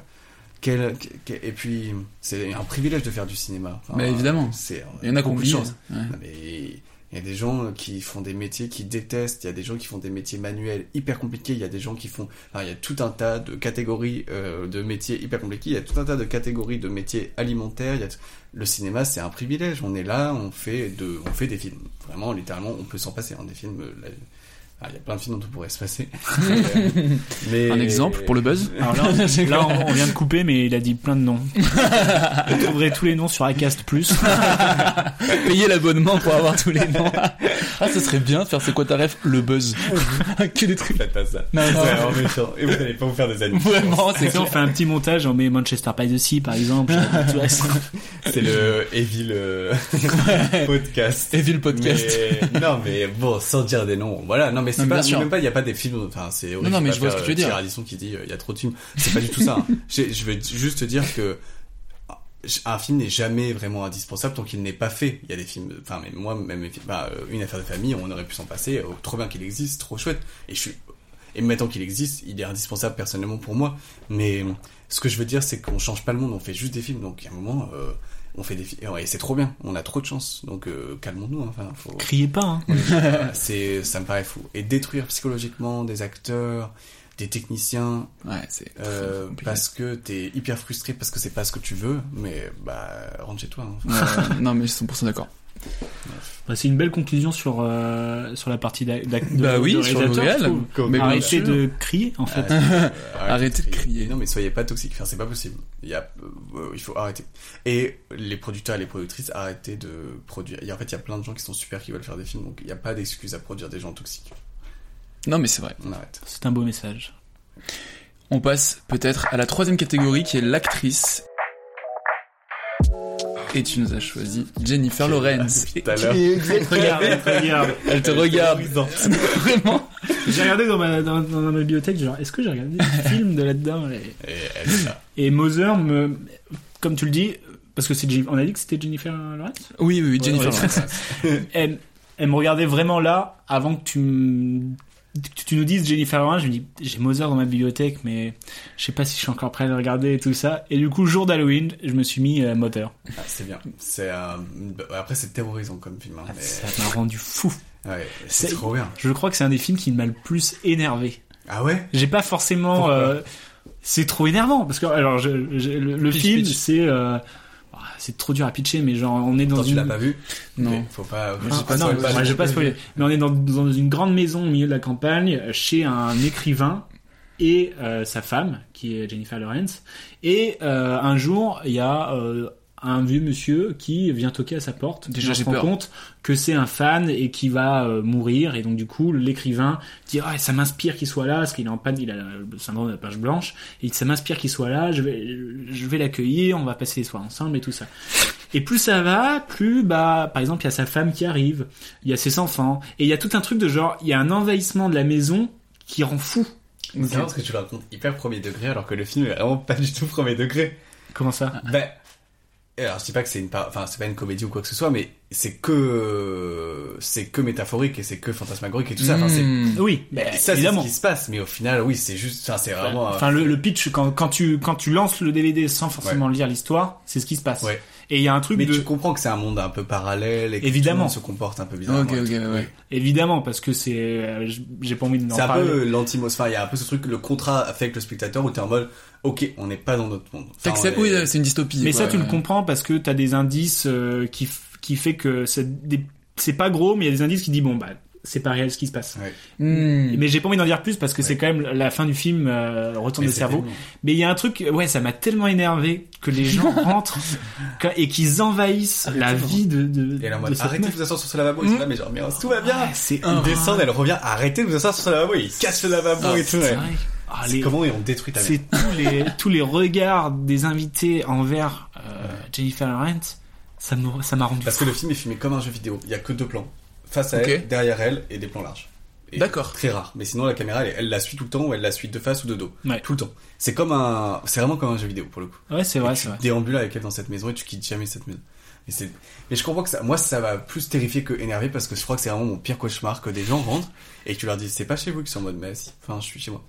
Quel, quel- et puis, c'est un privilège de faire du cinéma. Enfin, Mais évidemment. c'est, Il y en a qui ont beaucoup de ouais. Non, mais il y a des gens qui font des métiers qu'ils détestent. Il y a des gens qui font des métiers manuels hyper compliqués. Il y a des gens qui font. enfin, il y a tout un tas de catégories euh, de métiers hyper compliqués. Il y a tout un tas de catégories de métiers alimentaires. Il y a t- le cinéma, c'est un privilège. On est là, on fait de, on fait des films. Vraiment, littéralement, on peut s'en passer. hein, des films. euh, ah, il y a plein de films dont on pourrait se passer. *laughs* mais, euh, Un exemple pour le buzz Alors là, on, là, on, on vient de couper, mais il a dit plein de noms. *laughs* Vous trouverez tous les noms sur Acast Plus. *laughs* Payer l'abonnement pour avoir tous les noms. Ah, ça serait bien de faire c'est quoi ta ref Le buzz. que des trucs. Faites pas ça. Non, non. C'est vraiment méchant. Et vous n'allez pas vous faire des amis. Vraiment, c'est on fait un petit montage, on met Manchester by the Sea par exemple. C'est- le Evil euh, podcast. Evil podcast. Mais- non, mais bon, sans dire des noms. Voilà, non, mais c'est pas, même pas, il y a pas des films, enfin, c'est horrible. Non, non, mais je vois ce que tu veux dire. Qui dit, il y a trop de films. C'est pas du tout ça. *laughs* hein. Je veux juste te dire que un film n'est jamais vraiment indispensable tant qu'il n'est pas fait. Il y a des films, enfin, mais moi, même, bah, une affaire de famille, on aurait pu s'en passer. euh, trop bien qu'il existe, trop chouette. Et je suis, et maintenant qu'il existe, il est indispensable personnellement pour moi. Mais ce que je veux dire, c'est qu'on change pas le monde, on fait juste des films. Donc, il y a un moment, euh, on fait des films, et c'est trop bien. On a trop de chance. Donc, euh, calmons-nous. hein. Enfin, faut. Criez pas, hein. *laughs* C'est, ça me paraît fou. Et détruire psychologiquement des acteurs, des techniciens, Ouais, c'est. euh, parce que t'es hyper frustré parce que c'est pas ce que tu veux, mais bah rentre chez toi. hein. Non, mais je suis 100% d'accord. Bah, c'est une belle conclusion sur, euh, sur la partie de, Bah oui, de sur le Arrêtez de crier, en fait. Euh, *laughs* Arrêtez de crier. Non, mais soyez pas toxiques. Enfin, c'est pas possible. Il y a, euh, il faut arrêter. Et les producteurs et les productrices, arrêtez de produire. Et en fait, il y a plein de gens qui sont super qui veulent faire des films, donc il n'y a pas d'excuse à produire des gens toxiques. Non, mais c'est vrai. On arrête. C'est un beau message. On passe peut-être à la troisième catégorie qui est l'actrice. Et tu nous as choisi Jennifer Lawrence. Tout à l'heure. Regarde, elle te regarde. Elle te regarde. *laughs* Vraiment. J'ai regardé dans ma, dans, dans ma bibliothèque, genre, est-ce que j'ai regardé des *laughs* films de là-dedans et, Et elle est là. et Moser me, comme tu le dis, parce que c'est Jennifer- on a dit que c'était Jennifer Lawrence? Oui, oui, oui, Jennifer ouais. Lawrence. *laughs* elle, elle me regardait vraiment là avant que tu me- tu nous dises Jennifer Lawrence. Je me dis j'ai Mother dans ma bibliothèque, mais je sais pas si je suis encore prêt à le regarder et tout ça. Et du coup, jour d'Halloween, je me suis mis euh, Mother. Ah, c'est bien. C'est euh, après c'est terrorisant comme film. hein, mais- Ça m'a rendu fou. Ouais, c'est trop bien. Je crois que c'est un des films qui m'a le plus énervé. Ah ouais? J'ai pas forcément. Euh, c'est trop énervant parce que alors je- je- le, le Pitch, film c'est euh, ah, c'est trop dur à pitcher mais genre on est dans Attends, tu une l'as pas vu Non. Faut pas. Ah, pas non, spoil, pas- je vais pas spoiler. Mais on est dans, dans une grande maison au milieu de la campagne, chez un écrivain et euh, sa femme, qui est Jennifer Lawrence. Et euh, un jour, il y a un vieux monsieur qui vient toquer à sa porte. Déjà, se rend peur. compte que c'est un fan et qui va euh, mourir. Et donc du coup, l'écrivain dit ah, ça m'inspire qu'il soit là, parce qu'il est en panne, il a le syndrome de la page blanche. Et ça m'inspire qu'il soit là. Je vais, je vais l'accueillir. On va passer les soirs ensemble et tout ça. Et plus ça va, plus bah par exemple il y a sa femme qui arrive, il y a ses enfants et il y a tout un truc de genre il y a un envahissement de la maison qui rend fou. C'est marrant parce que tu le racontes hyper premier degré alors que le film est vraiment pas du tout premier degré. Comment ça? Ben, alors je dis pas que c'est une, par- enfin c'est pas une comédie ou quoi que ce soit, mais c'est que c'est que métaphorique et c'est que fantasmagorique et tout ça. Enfin, c'est Hmm. Oui, bah, ça c'est ce qui se passe, mais au final oui c'est juste, enfin c'est vraiment. euh, Enfin le, le pitch quand, quand tu quand tu lances le DVD sans forcément lire l'histoire, c'est ce qui se passe. Ouais. Et il y a un truc mais de tu comprends que c'est un monde un peu parallèle et que Évidemment. tout le monde se comporte un peu bizarrement. Ok, ok, ouais. évidemment parce que c'est euh, j'ai pas envie de C'est un parler. peu l'antimos. Enfin, il y a un peu ce truc, le contrat fait avec le spectateur où t'es en mode, ok, on n'est pas dans notre monde. Enfin, est- c'est une dystopie. Mais quoi. ça, tu le comprends parce que t'as des indices euh, qui, qui fait que c'est des- c'est pas gros, mais il y a des indices qui disent bon bah c'est pas réel ce qui se passe. Ouais. Hmm. Mais j'ai pas envie d'en dire plus parce que c'est quand même la fin du film euh, Retour Mais de c'est cerveau. tellement- Mais il y a un truc, ouais, ça m'a tellement énervé que les gens *laughs* rentrent et qu'ils envahissent la vie de, de, Et elle est en de arrêtez de vous asseoir sur ce lavabo. Et Mm. là, mais genre, mais tout va bien. Ouais, c'est Ils un- descendent, elle revient, arrêtez de vous asseoir sur ce lavabo. Ils cassent le lavabo Ah, et tout. vrai. Ah, les- comment ils ont détruit ta. C'est tous les *laughs* tous les regards des invités envers euh, Jennifer Lawrence. Ça me ça m'a rendu Parce que le film est filmé comme un jeu vidéo. Il y a que deux plans. Face à elle, derrière elle, et des plans larges. D'accord. Très rare. Mais sinon, la caméra, elle, elle la suit tout le temps ou elle la suit de face ou de dos. Ouais. Tout le temps. C'est comme un, c'est vraiment comme un jeu vidéo pour le coup. Ouais, c'est vrai, tu c'est vrai. déambules avec elle dans cette maison et tu quittes jamais cette maison. C'est, mais je comprends que ça, moi, ça va plus terrifier que énerver parce que je crois que c'est vraiment mon pire cauchemar que des gens rentrent et que tu leur dis, c'est pas chez vous qu'ils sont en mode, mais si, enfin, je suis chez moi.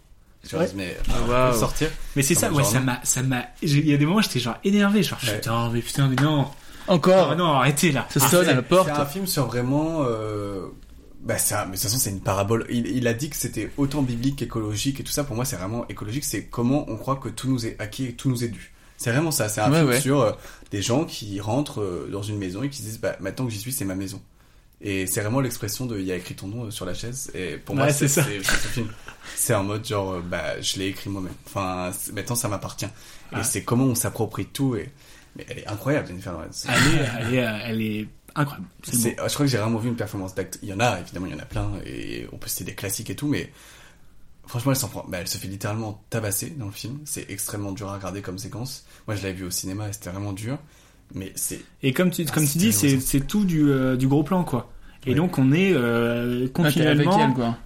Tu leur Ouais. dis, mais, je waouh. sortir. Mais c'est ça, ouais, ça m'a, ça m'a, il y a des moments où j'étais genre énervé, genre Ouais. putain, mais putain, mais non, Encore. Ah, non, arrêtez là. Ça Ah, sonne à la porte. C'est un film sur vraiment, euh, bah ça, mais de toute façon c'est une parabole. Il, il a dit que c'était autant biblique qu'écologique et tout ça. Pour moi c'est vraiment écologique. C'est comment on croit que tout nous est acquis et tout nous est dû. C'est vraiment ça. C'est un Ouais, film ouais. sur euh, des gens qui rentrent euh, dans une maison et qui se disent bah maintenant que j'y suis c'est ma maison. Et c'est vraiment l'expression de il y a écrit ton nom sur la chaise. Et pour moi Ouais, c'est c'est ça. c'est- en mode genre bah je l'ai écrit moi-même. Enfin maintenant ça m'appartient. Ah. Et c'est comment on s'approprie tout et mais elle est incroyable Jennifer Lawrence. Elle est, elle est, elle est incroyable. C'est beau. je crois que j'ai vraiment vu une performance d'acte. Il y en a, évidemment, il y en a plein, et on peut citer des classiques et tout, mais franchement, elle s'en prend. Bah, elle se fait littéralement tabasser dans le film. C'est extrêmement dur à regarder comme séquence. Moi, je l'avais vu au cinéma et c'était vraiment dur. Mais c'est. Et comme tu, Ah, comme c'est tu dis, c'est, terrible, c'est tout du, euh, du gros plan, quoi. Et Ouais. donc, on est euh, avec continuellement elle, quoi.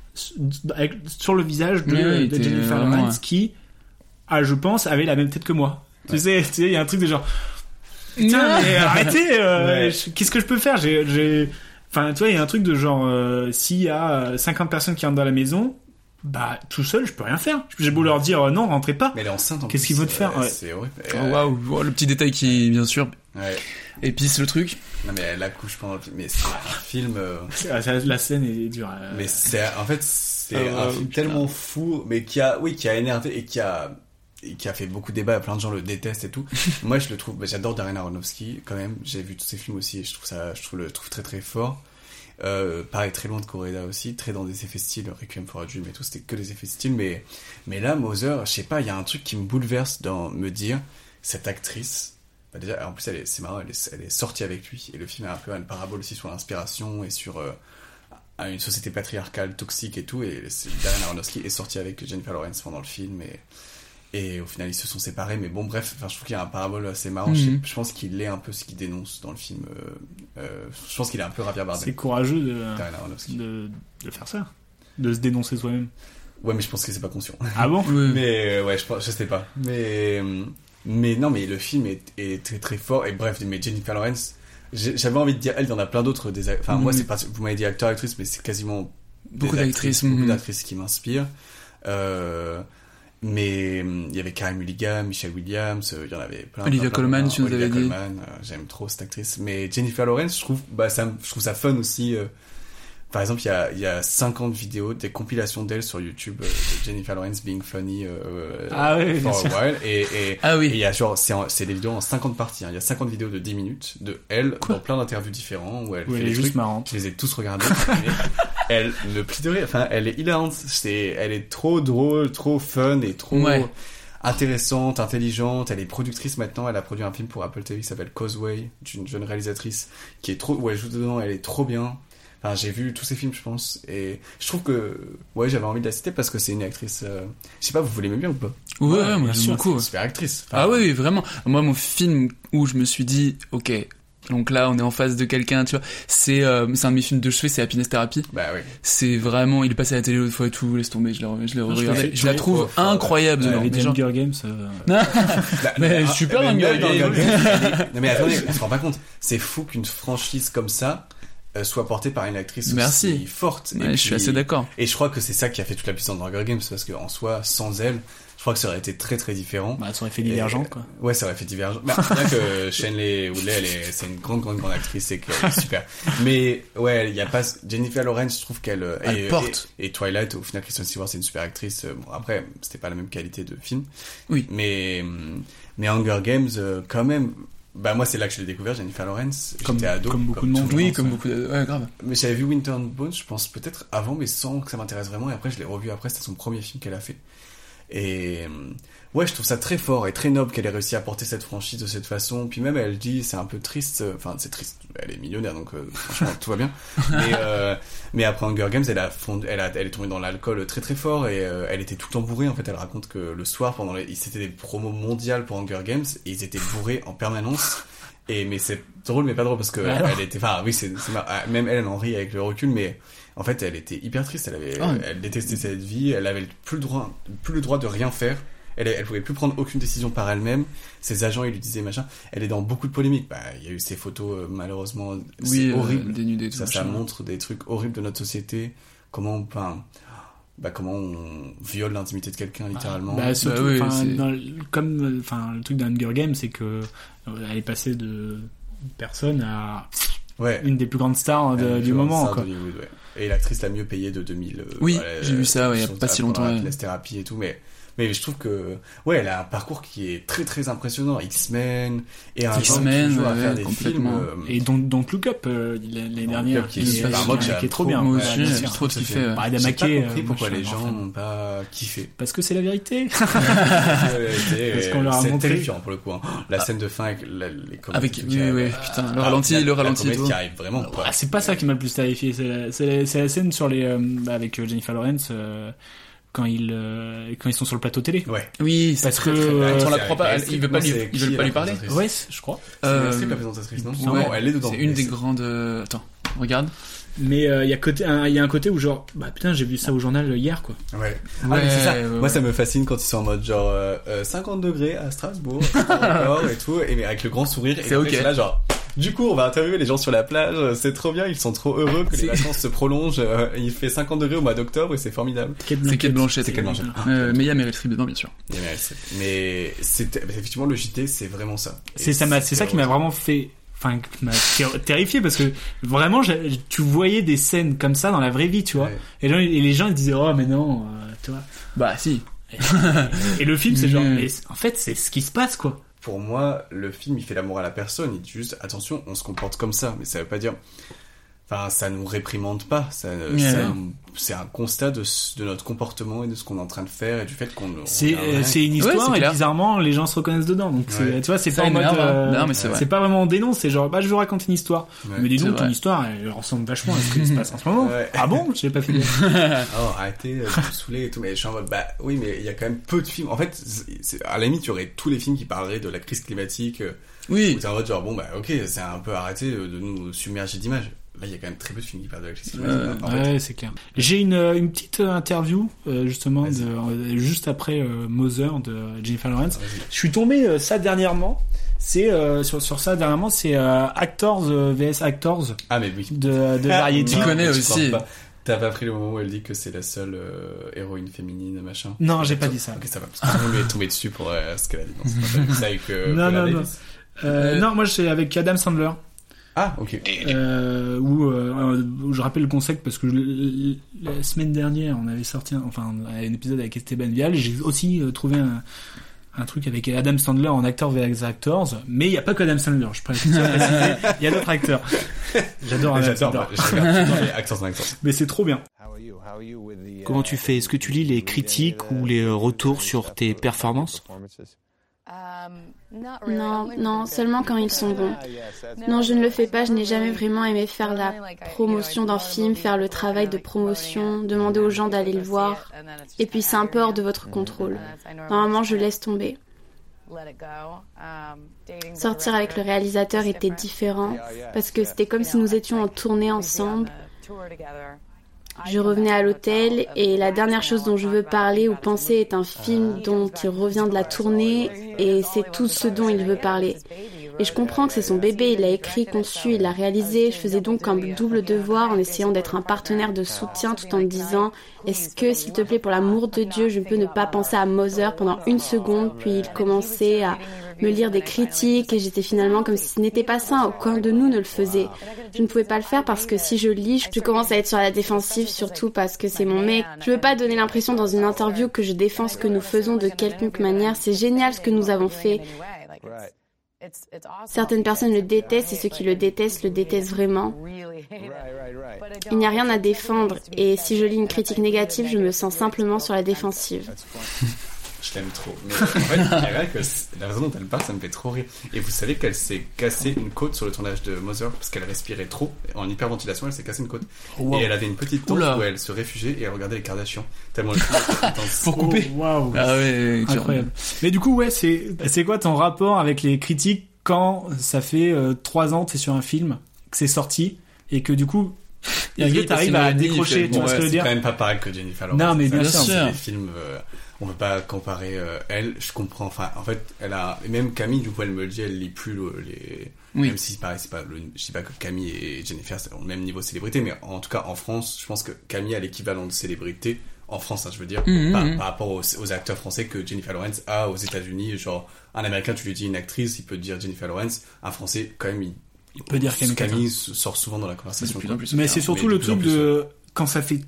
avec- sur le visage de, Oui, Jennifer Lawrence ouais. qui, ah, je pense, avait la même tête que moi. Tu Ouais. sais, tu sais, il y a un truc de genre, putain, Non. mais arrêtez, euh, Ouais. qu'est-ce que je peux faire? J'ai, j'ai, enfin, tu vois, il y a un truc de genre, euh, s'il y a euh, 50 personnes qui rentrent dans la maison, bah, tout seul, je peux rien faire. J'ai beau leur dire, euh, non, rentrez pas. Mais elle est enceinte en Qu'est-ce qu'ils veulent te faire? Euh, Ouais. C'est horrible. Oh, Euh, Waouh, Oh, le petit détail qui, bien sûr, ouais. épice le truc. Non, mais elle accouche pendant le film. Mais c'est un film. euh, *laughs* c'est- La scène est dure. euh. Mais c'est en fait c'est Ah, un film putain. tellement fou, mais qui a oui qui a énervé et qui a qui a fait beaucoup de débats. Plein de gens le détestent et tout. *laughs* Moi je le trouve, bah, j'adore Darren Aronofsky quand même. J'ai vu tous ses films aussi et je trouve ça, je trouve le trouve très très fort. Euh, pareil très loin de Coréda aussi, très dans des effets style Requiem for a Dream et tout. C'était que des effets style, mais mais là Mother, je sais pas, il y a un truc qui me bouleverse dans me dire cette actrice. Bah déjà, en plus, elle est, c'est marrant, elle est, elle est sortie avec lui, et le film est un peu une parabole aussi sur l'inspiration et sur euh, à une société patriarcale toxique et tout et Darren Aronofsky est sorti avec Jennifer Lawrence pendant le film et et au final ils se sont séparés mais bon bref enfin je trouve qu'il y a un parabole assez marrant je, sais- Mhm. je pense qu'il est un peu ce qu'il dénonce dans le film euh, euh, je pense qu'il est un peu Javier C'est Bardem courageux de, de, de faire ça. De se dénoncer soi-même. ouais mais je pense que c'est pas conscient Ah bon *laughs* mais euh, ouais je je sais pas mais Mais non, mais le film est, est très très fort. Et bref, mais Jennifer Lawrence, j'avais envie de dire, elle, il y en a plein d'autres. Des, enfin, moi, Mhm. c'est pas, vous m'avez dit acteur, actrice, mais c'est quasiment Beaucoup d'actrices, beaucoup d'actrices qui m'inspirent. Euh, mais hum, il y avait Carey Mulligan, Michelle Williams, euh, il y en avait plein. Olivia Colman, tu nous avais dit. Euh, j'aime trop cette actrice. Mais Jennifer Lawrence, je trouve, bah, ça, je trouve ça fun aussi. euh, par exemple, il y a, il y a 50 vidéos, des compilations d'elle sur YouTube euh, de Jennifer Lawrence being funny euh, Ah oui, for a while. Et, et, Ah oui. et il y a genre, c'est, des vidéos en 50 parties. hein. Il y a 50 vidéos de 10 minutes de elle dans plein d'interviews différents où elle fait juste trucs. marrante. Je les ai tous regardés. *laughs* elle me plie de rire. Enfin, elle est hilarante. C'est, elle est trop drôle, trop fun et trop Ouais. intéressante, intelligente. Elle est productrice maintenant. Elle a produit un film pour Apple TV qui s'appelle Causeway d'une jeune réalisatrice qui est trop, où elle joue dedans. Elle est trop bien. Enfin, j'ai vu tous ces films, je pense, et je trouve que, ouais, j'avais envie de la citer parce que c'est une actrice. euh, Je sais pas, vous voulez m'aimer bien ou pas? Ouais, ouais, moi c'est une super actrice. Enfin, Ah oui, vraiment. Moi, mon film où je me suis dit, ok, donc là, on est en face de quelqu'un, tu vois. C'est euh, c'est un de mes films de chevet, c'est Happiness Therapy. Bah oui. C'est vraiment, il est passé à la télé l'autre fois et tout, laisse tomber, je l'ai je l'ai je regardé. Je la trouve incroyable Ouais, dedans. les Mais genre- Hunger Games. euh, Non, *laughs* Bah, mais ah, super mais Hunger Games. Hunger Games, *laughs* Non mais attendez, on se rend pas compte. C'est fou qu'une franchise comme ça euh, soit portée par une actrice Merci. aussi forte. Et Ouais, je suis assez d'accord. Et je crois que c'est ça qui a fait toute la puissance d'Hunger Games parce qu'en soi, sans elle, crois que ça aurait été très très différent. Bah, ça aurait fait Et- divergent, quoi. Ouais, ça aurait fait divergent. Bah, bien que *laughs* Shenley Woodley, elle est, c'est une grande, grande, grande actrice et qu'elle est super. Mais, ouais, il y a pas, Jennifer Lawrence, je trouve qu'elle, euh, Elle et, porte. Et, et Twilight, au final, Kristen Stewart, c'est une super actrice. Euh, Bon, après, c'était pas la même qualité de film. Oui. Mais, hum, mais Hunger Games, euh, quand même, bah, moi, c'est là que je l'ai découvert, Jennifer Lawrence. Comme- J'étais ado. comme beaucoup de monde, Oui, monde, comme beaucoup de... Ouais, grave. Mais j'avais vu Winter and Bones, je pense peut-être avant, mais sans que ça m'intéresse vraiment. Et après, je l'ai revu après, c'était son premier film qu'elle a fait. Et euh, ouais, je trouve ça très fort et très noble qu'elle ait réussi à porter cette franchise de cette façon. Puis même, elle dit, c'est un peu triste. euh, Enfin, c'est triste. Elle est millionnaire, donc euh, franchement, *laughs* tout va bien. Mais, euh, mais après Hunger Games, elle a fondé, elle a, elle est tombée dans l'alcool très très fort et euh, elle était tout le temps bourrée. En fait, elle raconte que le soir, pendant les, c'était des promos mondiales pour Hunger Games et ils étaient bourrés en permanence. Et mais c'est drôle mais pas drôle parce que alors. elle était enfin oui c'est c'est mar- ah, même elle elle en rit avec le recul mais en fait elle était hyper triste elle avait Ah elle détestait cette vie elle avait plus le droit plus le droit de rien faire. Elle elle pouvait plus prendre aucune décision par elle-même. Ses agents ils lui disaient machin. Elle est dans beaucoup de polémiques. Bah il y a eu ces photos euh, malheureusement c'est Oui, euh, horrible. dénudée, tout ça montre des trucs horribles de notre société. Comment enfin bah comment on viole l'intimité de quelqu'un littéralement. Bah, surtout, oui, enfin, c'est- dans le- comme euh, enfin le truc d'Hunger Games, c'est que euh, elle est passée de personne à ouais. une des plus grandes stars de- Elle du moment. en Quoi. Hollywood, ouais. Et l'actrice la mieux payée de 2000. euh, Oui, j'ai vu ça, ouais, il y a pas si longtemps, La thérapie et tout, mais mais je trouve que ouais, elle a un parcours qui est très très impressionnant. X-Men et un X-Men, à ouais, faire des films. euh, Et donc Don't Look Up euh, l'année dernière, qui est qui, moi, que qui est trop bien. moi Ouais, aussi, bien j'ai sûr. trop ça kiffé, fait-. Bah, J'ai pas compris euh, pourquoi moi, les gens n'ont pas kiffé. *laughs* Parce que c'est la vérité. *laughs* Parce qu'on leur a C'est montré. terrifiant pour le coup. hein. La scène de fin avec les comètes Avec- oui, putain, le Ah, ralenti, le ralenti qui arrive vraiment. Ah, c'est pas ça qui m'a le plus terrifié, c'est la, c'est c'est scène sur les, euh, bah, avec euh, Jennifer Lawrence euh, quand ils euh, quand ils sont sur le plateau télé. Ouais. Oui, c'est Parce très, que, très euh, on la c'est croit pas, lui, ils C'est veulent pas lui parler. Ouais, c'est- je crois. C'est Euh, Streep, la présentatrice, non Ouais. Non, elle est dedans. C'est une des c'est- grandes. Attends, regarde. Mais euh, il y a côté, un- il y a un côté où genre, bah putain, j'ai vu ça au journal hier quoi. Ouais. Ah, Ouais, c'est ça. ouais, Moi, ça me fascine quand ils sont en mode genre euh, euh, 50 degrés à Strasbourg, et tout, et mais avec le grand sourire. Et C'est ok. c'est là genre. Du coup, on va interviewer les gens sur la plage. euh, C'est trop bien. Ils sont trop heureux que les vacances se prolongent. euh, Il fait 50 degrés au mois d'octobre et c'est formidable. C'est Kate Blanchett. C'est Kate. Euh, mais il y a Meryl Streep dedans, bien sûr. Il y a Meryl Streep. Mais c'est effectivement le JT, c'est vraiment ça. Et C'est ça, m'a- c'est ça qui m'a vraiment fait, enfin, qui m'a ter- terrifié parce que vraiment, tu voyais des scènes comme ça dans la vraie vie, tu vois. Ouais. Et, les gens, et les gens ils disaient oh mais non, euh, tu vois. Bah, si. Et le film c'est genre, *laughs* mais en fait c'est ce qui se passe quoi. Pour moi, le film, il fait l'amour à la personne. Il dit juste, attention, on se comporte comme ça. Mais ça veut pas dire. Enfin, ça nous réprimande pas. Ça, Yeah. ça nous- c'est un constat de, notre comportement et de ce qu'on est en train de faire et du fait qu'on. C'est euh, c'est une histoire c'est et clair. bizarrement les gens se reconnaissent dedans. Donc c'est- Ouais. tu vois, c'est pas en mode, énerve, hein. euh, Non, mais c'est vrai. c'est pas vraiment on dénonce, c'est genre bah je vous raconte une histoire. Ouais. Mais dis donc ton histoire elle ressemble vachement à ce qui se passe en ce moment. *laughs* Ouais. Ah bon, j'ai pas gaffe. *laughs* Oh, arrêtez de me saouler et tout. Mais je suis en mode, bah oui, mais il y a quand même peu de films. En fait, à la limite, il y aurait tous les films qui parleraient de la crise climatique. euh, Oui. Où t'es en mode genre, bon, bah ok, c'est un peu arrêté de nous submerger d'images. Là, il y a quand même très peu de films qui parlent de la crise fait, ouais, c'est clair. J'ai une, euh, une petite euh, interview euh, justement de, euh, juste après euh, Mother de Jennifer Lawrence. Je suis tombé euh, ça dernièrement. C'est euh, sur sur ça dernièrement, c'est euh, Actors euh, vs Actors Ah mais oui. de de Variety. Non, connais tu aussi. T'as pas pris le moment où elle dit que c'est la seule euh, héroïne féminine, machin? Non, j'ai pas dit ça. Ok, ça va. Parce monde lui est tombé dessus pour euh, ce qu'elle a dit. Non, c'est pas ça. Ça *laughs* avec euh, Non, non, non. Euh, Euh, non, moi c'est avec Adam Sandler. Ah, ok. Euh, où, euh, où je rappelle le concept parce que je- la semaine dernière on avait sorti un, enfin un épisode avec Esteban Vial. J'ai aussi euh, trouvé un, un truc avec Adam Sandler en acteur vs actors mais il n'y a pas que Adam Sandler je précise *laughs* il y a d'autres acteurs. J'adore Adam J'adore, Sandler. *laughs* mais c'est trop bien. Comment tu fais? Est-ce que tu lis les critiques ou les retours sur tes performances? Non, non, seulement quand ils sont bons. Non, je ne le fais pas, je n'ai jamais vraiment aimé faire la promotion d'un film, faire le travail de promotion, demander aux gens d'aller le voir. Et puis c'est un peu hors de votre contrôle. Normalement, je laisse tomber. Sortir avec le réalisateur était différent parce que c'était comme si nous étions en tournée ensemble. Je revenais à l'hôtel et la dernière chose dont je veux parler ou penser est un film dont il revient de la tournée et c'est tout ce dont il veut parler. Et je comprends que c'est son bébé, il l'a écrit, conçu, il l'a réalisé. Je faisais donc un double devoir en essayant d'être un partenaire de soutien tout en disant Est-ce que, s'il te plaît, pour l'amour de Dieu, je peux ne pas penser à Mother pendant une seconde? Puis il commençait à me lire des critiques et j'étais finalement comme si ce n'était pas ça, aucun de nous ne le faisait. Je ne pouvais pas le faire parce que si je lis, je commence à être sur la défensive, surtout parce que c'est mon mec. Je veux pas donner l'impression dans une interview que je défends ce que nous faisons de quelconque manière. C'est génial ce que nous avons fait. Certaines personnes le détestent et ceux qui le détestent le détestent vraiment. *laughs* Il n'y a rien à défendre et si je lis une critique négative, je me sens simplement sur la défensive. *laughs* Je l'aime trop. Mais en fait, c'est vrai que c'est- la raison dont elle parle, ça me fait trop rire. Et vous savez qu'elle s'est cassé une côte sur le tournage de Mother parce qu'elle respirait trop. En hyperventilation, elle s'est cassé une côte. Wow. Et elle avait une petite tente Oula. où elle se réfugiait et elle regardait les Kardashians. Tellement le. *laughs* Pour couper. Oh, waouh Ah ouais, incroyable mais du coup ouais c'est c'est quoi ton rapport avec les critiques quand ça fait euh, trois ans que t'es sur un film que c'est sorti et que du coup passe t'arrives à et décrocher tu vois ce que je veux c'est dire quand même pas pareil que Jennifer Lawrence. Non, mais bien C'est sûr. des films, euh, on peut pas comparer euh, elle. Je comprends. Enfin, en fait, elle a et même Camille. Du coup, elle me le dit. Elle lit plus le- les. Oui. Même si pareil, c'est pas. Le, je dis pas que Camille et Jennifer c'est au même niveau de célébrité, mais en tout cas en France, je pense que Camille a l'équivalent de célébrité en France, hein, je veux dire, Mhm, par, mhm. par rapport aux, aux acteurs français que Jennifer Lawrence a aux États-Unis. Genre, un Américain, tu lui dis une actrice, il peut dire Jennifer Lawrence. Un Français, quand même, il, il peut dire Camille Camille sort souvent dans la conversation. De plus quoi. en plus. mais c'est surtout Mais le de plus en truc de quand ça fait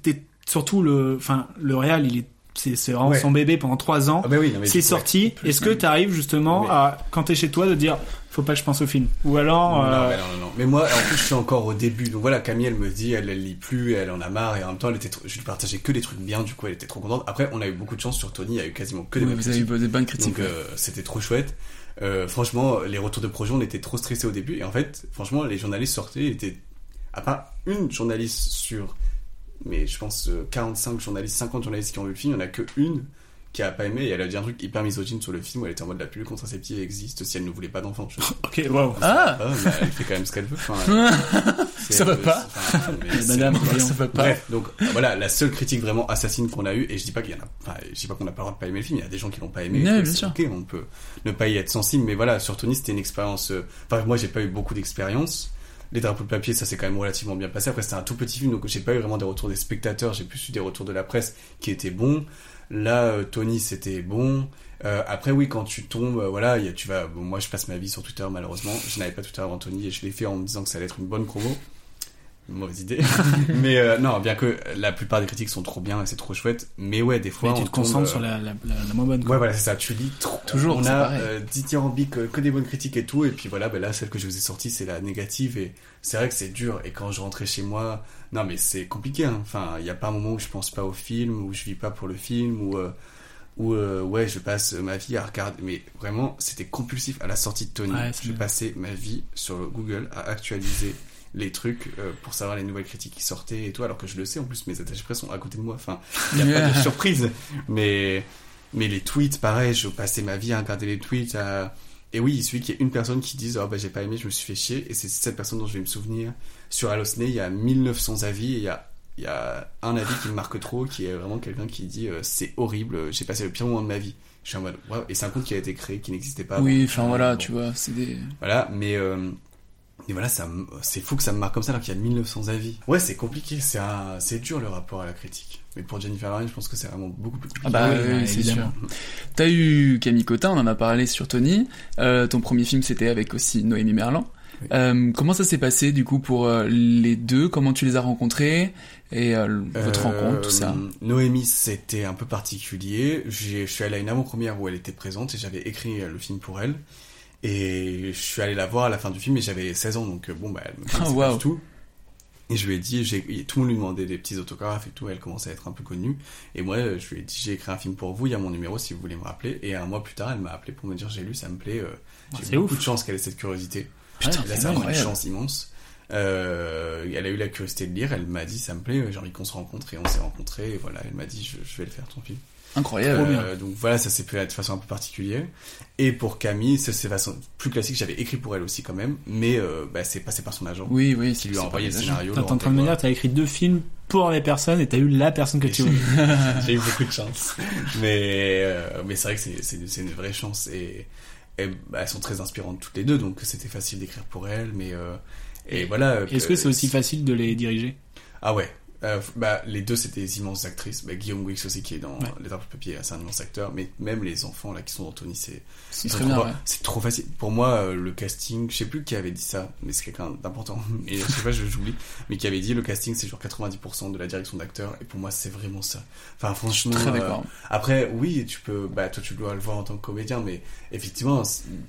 surtout le enfin le réal il est c'est vraiment Ouais. son bébé pendant trois ans Ah bah oui, c'est sorti ouais, est-ce que ouais. t'arrives justement Mais- à quand t'es chez toi de dire faut pas que je pense au film? Ou alors Non, euh, mais non, non, non. Mais moi, en plus, je suis encore au début. Donc voilà, Camille, elle me dit, elle, elle lit plus, elle en a marre, et en même temps, elle était, trop- je lui partageais que des trucs bien, du coup, elle était trop contente. Après, on a eu beaucoup de chance sur Tony, il y a eu quasiment que des Ouais, bonnes vous avez eu critiques. des bonnes critiques. Donc, euh, c'était trop chouette. Euh, franchement, les retours de projet, on était trop stressés au début, et en fait, franchement, les journalistes sortaient, étaient, à part une journaliste sur, mais je pense, euh, 45 journalistes, 50 journalistes qui ont vu le film, il y en a que une qui a pas aimé, et elle a dit un truc hyper misogyne sur le film, où elle était en mode la pilule contraceptive existe si elle ne voulait pas d'enfant. *laughs* Ok waouh Ah elle fait quand même ce qu'elle veut. Enfin, *laughs* Ça va euh, pas. enfin, madame, voyons. ça va pas. Bref, donc voilà, la seule critique vraiment assassine qu'on a eue, et je dis pas qu'il y en a, enfin, je dis pas qu'on n'a pas le droit de pas aimer le film, il y a des gens qui l'ont pas aimé, Ouais, et bien sûr. ok, on peut ne pas y être sensible, mais voilà, sur Tony, c'était une expérience, euh, enfin, moi, j'ai pas eu beaucoup d'expérience. Les drapeaux de papier, ça s'est quand même relativement bien passé. Après, c'était un tout petit film, donc j'ai pas eu vraiment des retours des spectateurs, j'ai plus eu des retours de la presse qui étaient bons. Là, euh, Tony, c'était bon. Euh, après, oui, quand tu tombes, euh, voilà, tu vas. moi, je passe ma vie sur Twitter, malheureusement. Je n'avais pas Twitter avant Tony et je l'ai fait en me disant que ça allait être une bonne promo. Une mauvaise idée. *laughs* mais euh, non, bien que la plupart des critiques sont trop bien et c'est trop chouette. Mais ouais, des fois. mais tu on te concentres tombe, sur euh, la, la, la, la moins bonne quoi. Ouais, voilà, c'est ça. Tu lis trop. Toujours, On a pareil. euh, dithyrambique, euh, que des bonnes critiques et tout. Et puis voilà, ben là, celle que je vous ai sortie, c'est la négative. Et c'est vrai que c'est dur. Et quand je rentrais chez moi, non, mais c'est compliqué. hein. Enfin, il n'y a pas un moment où je pense pas au film, où je vis pas pour le film, où, euh, où euh, ouais, je passe ma vie à regarder. Mais vraiment, c'était compulsif à la sortie de Tony. Ouais, je bien. passais ma vie sur le Google à actualiser les trucs euh, pour savoir les nouvelles critiques qui sortaient et tout alors que je le sais en plus mes attachés presse sont à côté de moi enfin il n'y a pas de surprise mais mais les tweets pareil je passais ma vie à regarder les tweets à Et oui, il suffit qu'il y ait une personne qui dise, oh bah j'ai pas aimé, je me suis fait chier, et c'est cette personne dont je vais me souvenir. Sur Allosney, il y a 1900 avis, et il y a, il y a un avis qui me marque trop, qui est vraiment quelqu'un qui dit, euh, c'est horrible, j'ai passé le pire moment de ma vie. Je suis en mode, et c'est un compte qui a été créé, qui n'existait pas. Oui, enfin voilà, tu vois, c'est des. Voilà, mais euh, et voilà, c'est fou que ça me marque comme ça alors qu'il y a 1900 avis. Ouais, c'est compliqué, c'est un, c'est dur le rapport à la critique. Mais pour Jennifer Lawrence, je pense que c'est vraiment beaucoup plus compliqué. Ah bah oui, c'est sûr. T'as eu Camille Cotin, on en a parlé sur Tony. Euh, ton premier film, c'était avec aussi Noémie Merlan. Euh, comment ça s'est passé du coup pour euh, les deux? Comment tu les as rencontrés? Et euh, votre Euh, rencontre, tout ça? Noémie, c'était un peu particulier. J'ai- Je suis allé à une avant-première où elle était présente et j'avais écrit le film pour elle. Et je suis allé la voir à la fin du film et j'avais 16 ans, donc euh, bon, bah, elle me connaissait Ah, pas waouh. du tout. Et je lui ai dit, j'ai, tout le monde lui demandait des petits autographes et tout, elle commençait à être un peu connue. Et moi, je lui ai dit, j'ai écrit un film pour vous, il y a mon numéro si vous voulez me rappeler. Et un mois plus tard, elle m'a appelé pour me dire, j'ai lu, ça me plaît. euh, j'ai c'est eu beaucoup ouf. de chance qu'elle ait cette curiosité. Putain, là, vraiment une chance immense. Euh, elle a eu la curiosité de lire, elle m'a dit, ça me plaît, j'ai envie qu'on se rencontre et on s'est rencontrés. Et voilà, elle m'a dit, je, je vais le faire ton film. Incroyable. Euh, donc voilà, ça s'est fait de façon un peu particulière. Et pour Camille, ça c'est façon plus classique. J'avais écrit pour elle aussi quand même, mais euh, bah, c'est passé par son agent. Oui, oui, qui lui a envoyé le scénario. T'es en train de me dire, t'as écrit deux films pour les personnes et t'as eu la personne que tu veux. *laughs* *laughs* J'ai eu beaucoup de chance, mais euh, mais c'est vrai que c'est une vraie chance et, et, bah, elles sont très inspirantes toutes les deux, donc c'était facile d'écrire pour elles, mais euh, et voilà. Est-ce que c'est aussi facile de les diriger? Ah ouais. Euh, bah, les deux c'est des immenses actrices. Bah, Guillaume Wix aussi qui est dans Ouais. Les Arbres de Papier, c'est un immense acteur. Mais même les enfants là qui sont dans Tony, c'est C'est trop ouais. Facile. Pour moi, euh, le casting, je sais plus qui avait dit ça, mais c'est quelqu'un d'important. *laughs* Et je sais pas, j'oublie. Mais qui avait dit le casting c'est genre 90% de la direction d'acteur. Et pour moi c'est vraiment ça. Enfin franchement. Très euh, après oui, tu peux. Bah toi tu dois le voir en tant que comédien, mais effectivement,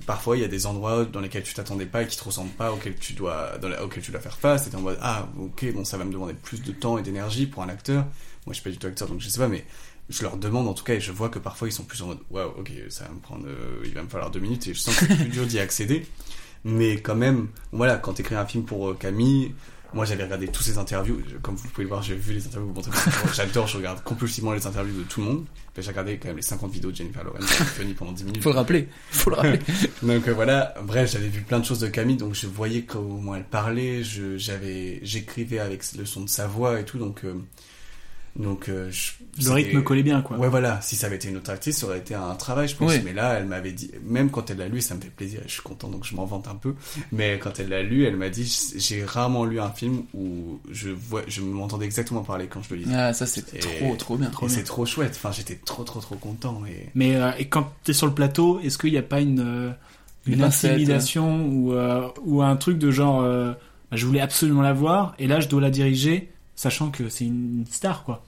parfois il y a des endroits dans lesquels tu t'attendais pas et qui te ressemblent pas, auxquels tu dois, dans la- auxquels tu dois faire face. Et t'es en mode ah ok bon ça va me demander plus de temps d'énergie pour un acteur. Moi je suis pas du tout acteur donc je sais pas, mais je leur demande en tout cas et je vois que parfois ils sont plus en mode waouh ok ça va me prendre, euh, il va me falloir deux minutes et je sens que c'est plus dur d'y accéder. Mais quand même, voilà, quand t'écris un film pour euh, Camille, moi j'avais regardé tous ses interviews, Je- comme vous pouvez le voir, j'ai vu les interviews, j'adore, je regarde compulsivement les interviews de tout le monde. J'ai regardé quand même les 50 vidéos de Jennifer Lawrence et Funny pendant 10 minutes. Faut le rappeler. Faut le rappeler. *laughs* donc euh, voilà, bref, j'avais vu plein de choses de Camille, donc je voyais comment elle parlait, j'écrivais avec le son de sa voix et tout, donc, euh, donc euh, je- Le rythme collait bien, quoi. Ouais, voilà. Si ça avait été une autre actrice, ça aurait été un travail, je pense. Oui. Mais là, elle m'avait dit, même quand elle l'a lu, ça me fait plaisir, et je suis content, donc je m'en vante un peu. Mais quand elle l'a lu, elle m'a dit, j'ai rarement lu un film où je vois, je m'entendais exactement parler quand je le lisais. Ah, ça, c'est trop, trop bien. et c'est trop chouette. Enfin, j'étais trop, trop, trop content. Et... Mais euh, et quand t'es sur le plateau, est-ce qu'il n'y a pas une, euh, une, intimidation ou, euh, ou un truc de genre euh, bah, je voulais absolument la voir et là je dois la diriger sachant que c'est une star quoi.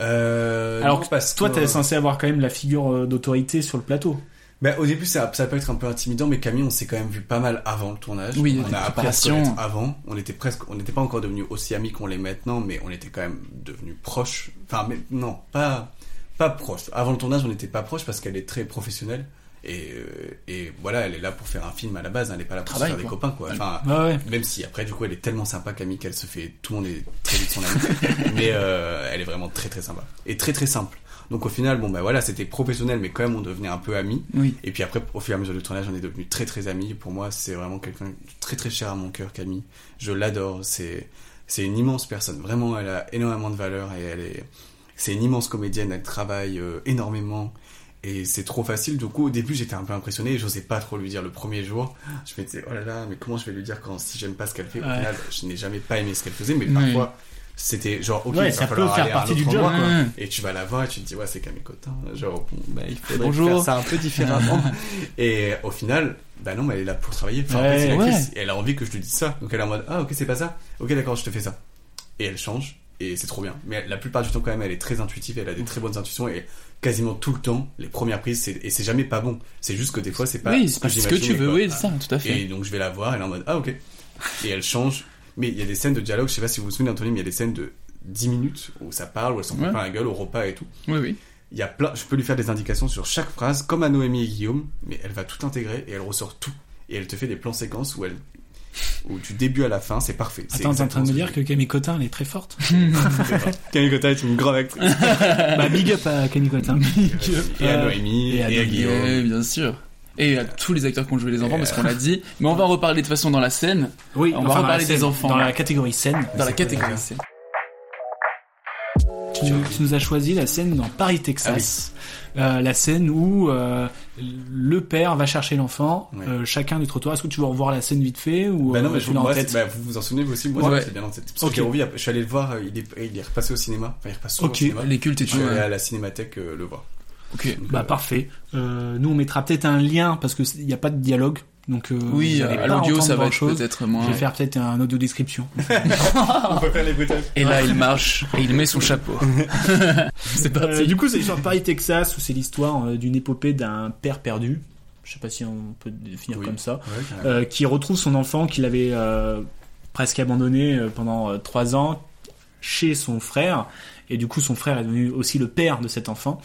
Euh, Alors non, que parce toi que- t'es censé avoir quand même la figure euh, d'autorité sur le plateau. Ben, au début, ça, ça peut être un peu intimidant, mais Camille, on s'est quand même vu pas mal avant le tournage. Oui, on a appris à se avant. On était presque, on n'était pas encore devenus aussi amis qu'on l'est maintenant, mais on était quand même devenus proches. Enfin, mais non, pas, pas proches. Avant le tournage, on n'était pas proches parce qu'elle est très professionnelle. Et, euh, et voilà, elle est là pour faire un film à la base, elle n'est pas là pour Travail, se faire des copains, quoi. Enfin, Ouais, ouais. même si après, du coup, elle est tellement sympa, Camille, qu'elle se fait, tout le monde est très vite son amie. *laughs* mais euh, elle est vraiment très très sympa. Et très très simple. Donc au final, bon bah voilà, c'était professionnel, mais quand même on devenait un peu amis. Oui. Et puis après, au fur et à mesure du tournage, on est devenus très très amis. Pour moi, c'est vraiment quelqu'un de très très cher à mon cœur, Camille. Je l'adore. C'est c'est une immense personne. Vraiment, elle a énormément de valeur et elle est c'est une immense comédienne. Elle travaille euh, énormément. Et c'est trop facile. Du coup, au début, j'étais un peu impressionné j'osais pas trop lui dire le premier jour. Je me disais, oh là là, mais comment je vais lui dire quand si j'aime pas ce qu'elle fait Au Ouais. final, je n'ai jamais pas aimé ce qu'elle faisait, mais Oui. parfois, c'était genre, ok, Ouais, il va ça peut falloir faire partie du job. Ouais. Et tu vas la voir et tu te dis, ouais, c'est Camille Cotin. Genre, bon, bah, il faudrait Bonjour. faire ça un peu différemment. *laughs* et au final, bah non, mais elle est là pour travailler. Enfin, en fait, Ouais, c'est. Et elle a envie que je lui dise ça. Donc elle est en mode, ah, ok, c'est pas ça. Ok, d'accord, je te fais ça. Et elle change. Et c'est trop bien. Mais la plupart du temps, quand même, elle est très intuitive. Elle a des très bonnes intuitions. Et quasiment tout le temps, les premières prises, c'est, et c'est jamais pas bon. C'est juste que des fois, c'est pas Oui, c'est ce que tu veux, oui, c'est ça, tout à fait. Et donc je vais la voir, elle est en mode ah ok. Et elle change. Mais il y a des scènes de dialogue, je sais pas si vous vous souvenez Anthony, mais il y a des scènes de 10 minutes où ça parle, où elle s'en prend Ouais. plein la gueule au repas et tout. Oui, oui. Il y a plein, je peux lui faire des indications sur chaque phrase, comme à Noémie et Guillaume, mais elle va tout intégrer et elle ressort tout. Et elle te fait des plans séquences où elle, où du début à la fin, c'est parfait. C'est Attends, t'es en train de me dire que Camille Cotin *laughs* elle est très forte. Camille Cotin est une grande actrice. *laughs* bah big up à Camille Cotin. et à Noémie, et Et à, Guillaume. Oui, bien sûr. Et à tous les acteurs qui ont joué les enfants, parce qu'on l'a dit. Mais on va en reparler de toute façon dans la scène. Oui, on enfin, va reparler des enfants. Dans la catégorie scène. Dans la catégorie scène. Tu, tu nous as choisi la scène dans Paris, Texas. Euh, la scène où euh, le père va chercher l'enfant, euh, chacun du trottoir. Est-ce que tu veux revoir la scène vite fait ou Bah non, euh, mais tu je, l'as en moi, tête bah, vous vous en souvenez vous aussi Moi, Ouais. c'est bien en tête. Parce Ok. que je suis allé le voir, il est, il est repassé au cinéma. Enfin, il repasse souvent au cinéma. Les cultes et Je suis tout, allé ouais. à la cinémathèque euh, le voir. Ok. Bah parfait. Euh, nous on mettra peut-être un lien parce que il n'y a pas de dialogue. Donc euh, Oui, allez à l'audio, ça va être peut-être moins- Je vais faire peut-être un audio description. *laughs* On peut faire les bruitages. Et là, il marche et il met son chapeau. *laughs* c'est parti. Euh, du coup, c'est l'histoire de Paris, Texas, où c'est l'histoire euh, d'une épopée d'un père perdu. Je sais pas si on peut le définir Oui. comme ça, Ouais, euh, qui retrouve son enfant qu'il avait euh, presque abandonné euh, pendant euh, trois ans chez son frère. Et du coup, son frère est devenu aussi le père de cet enfant.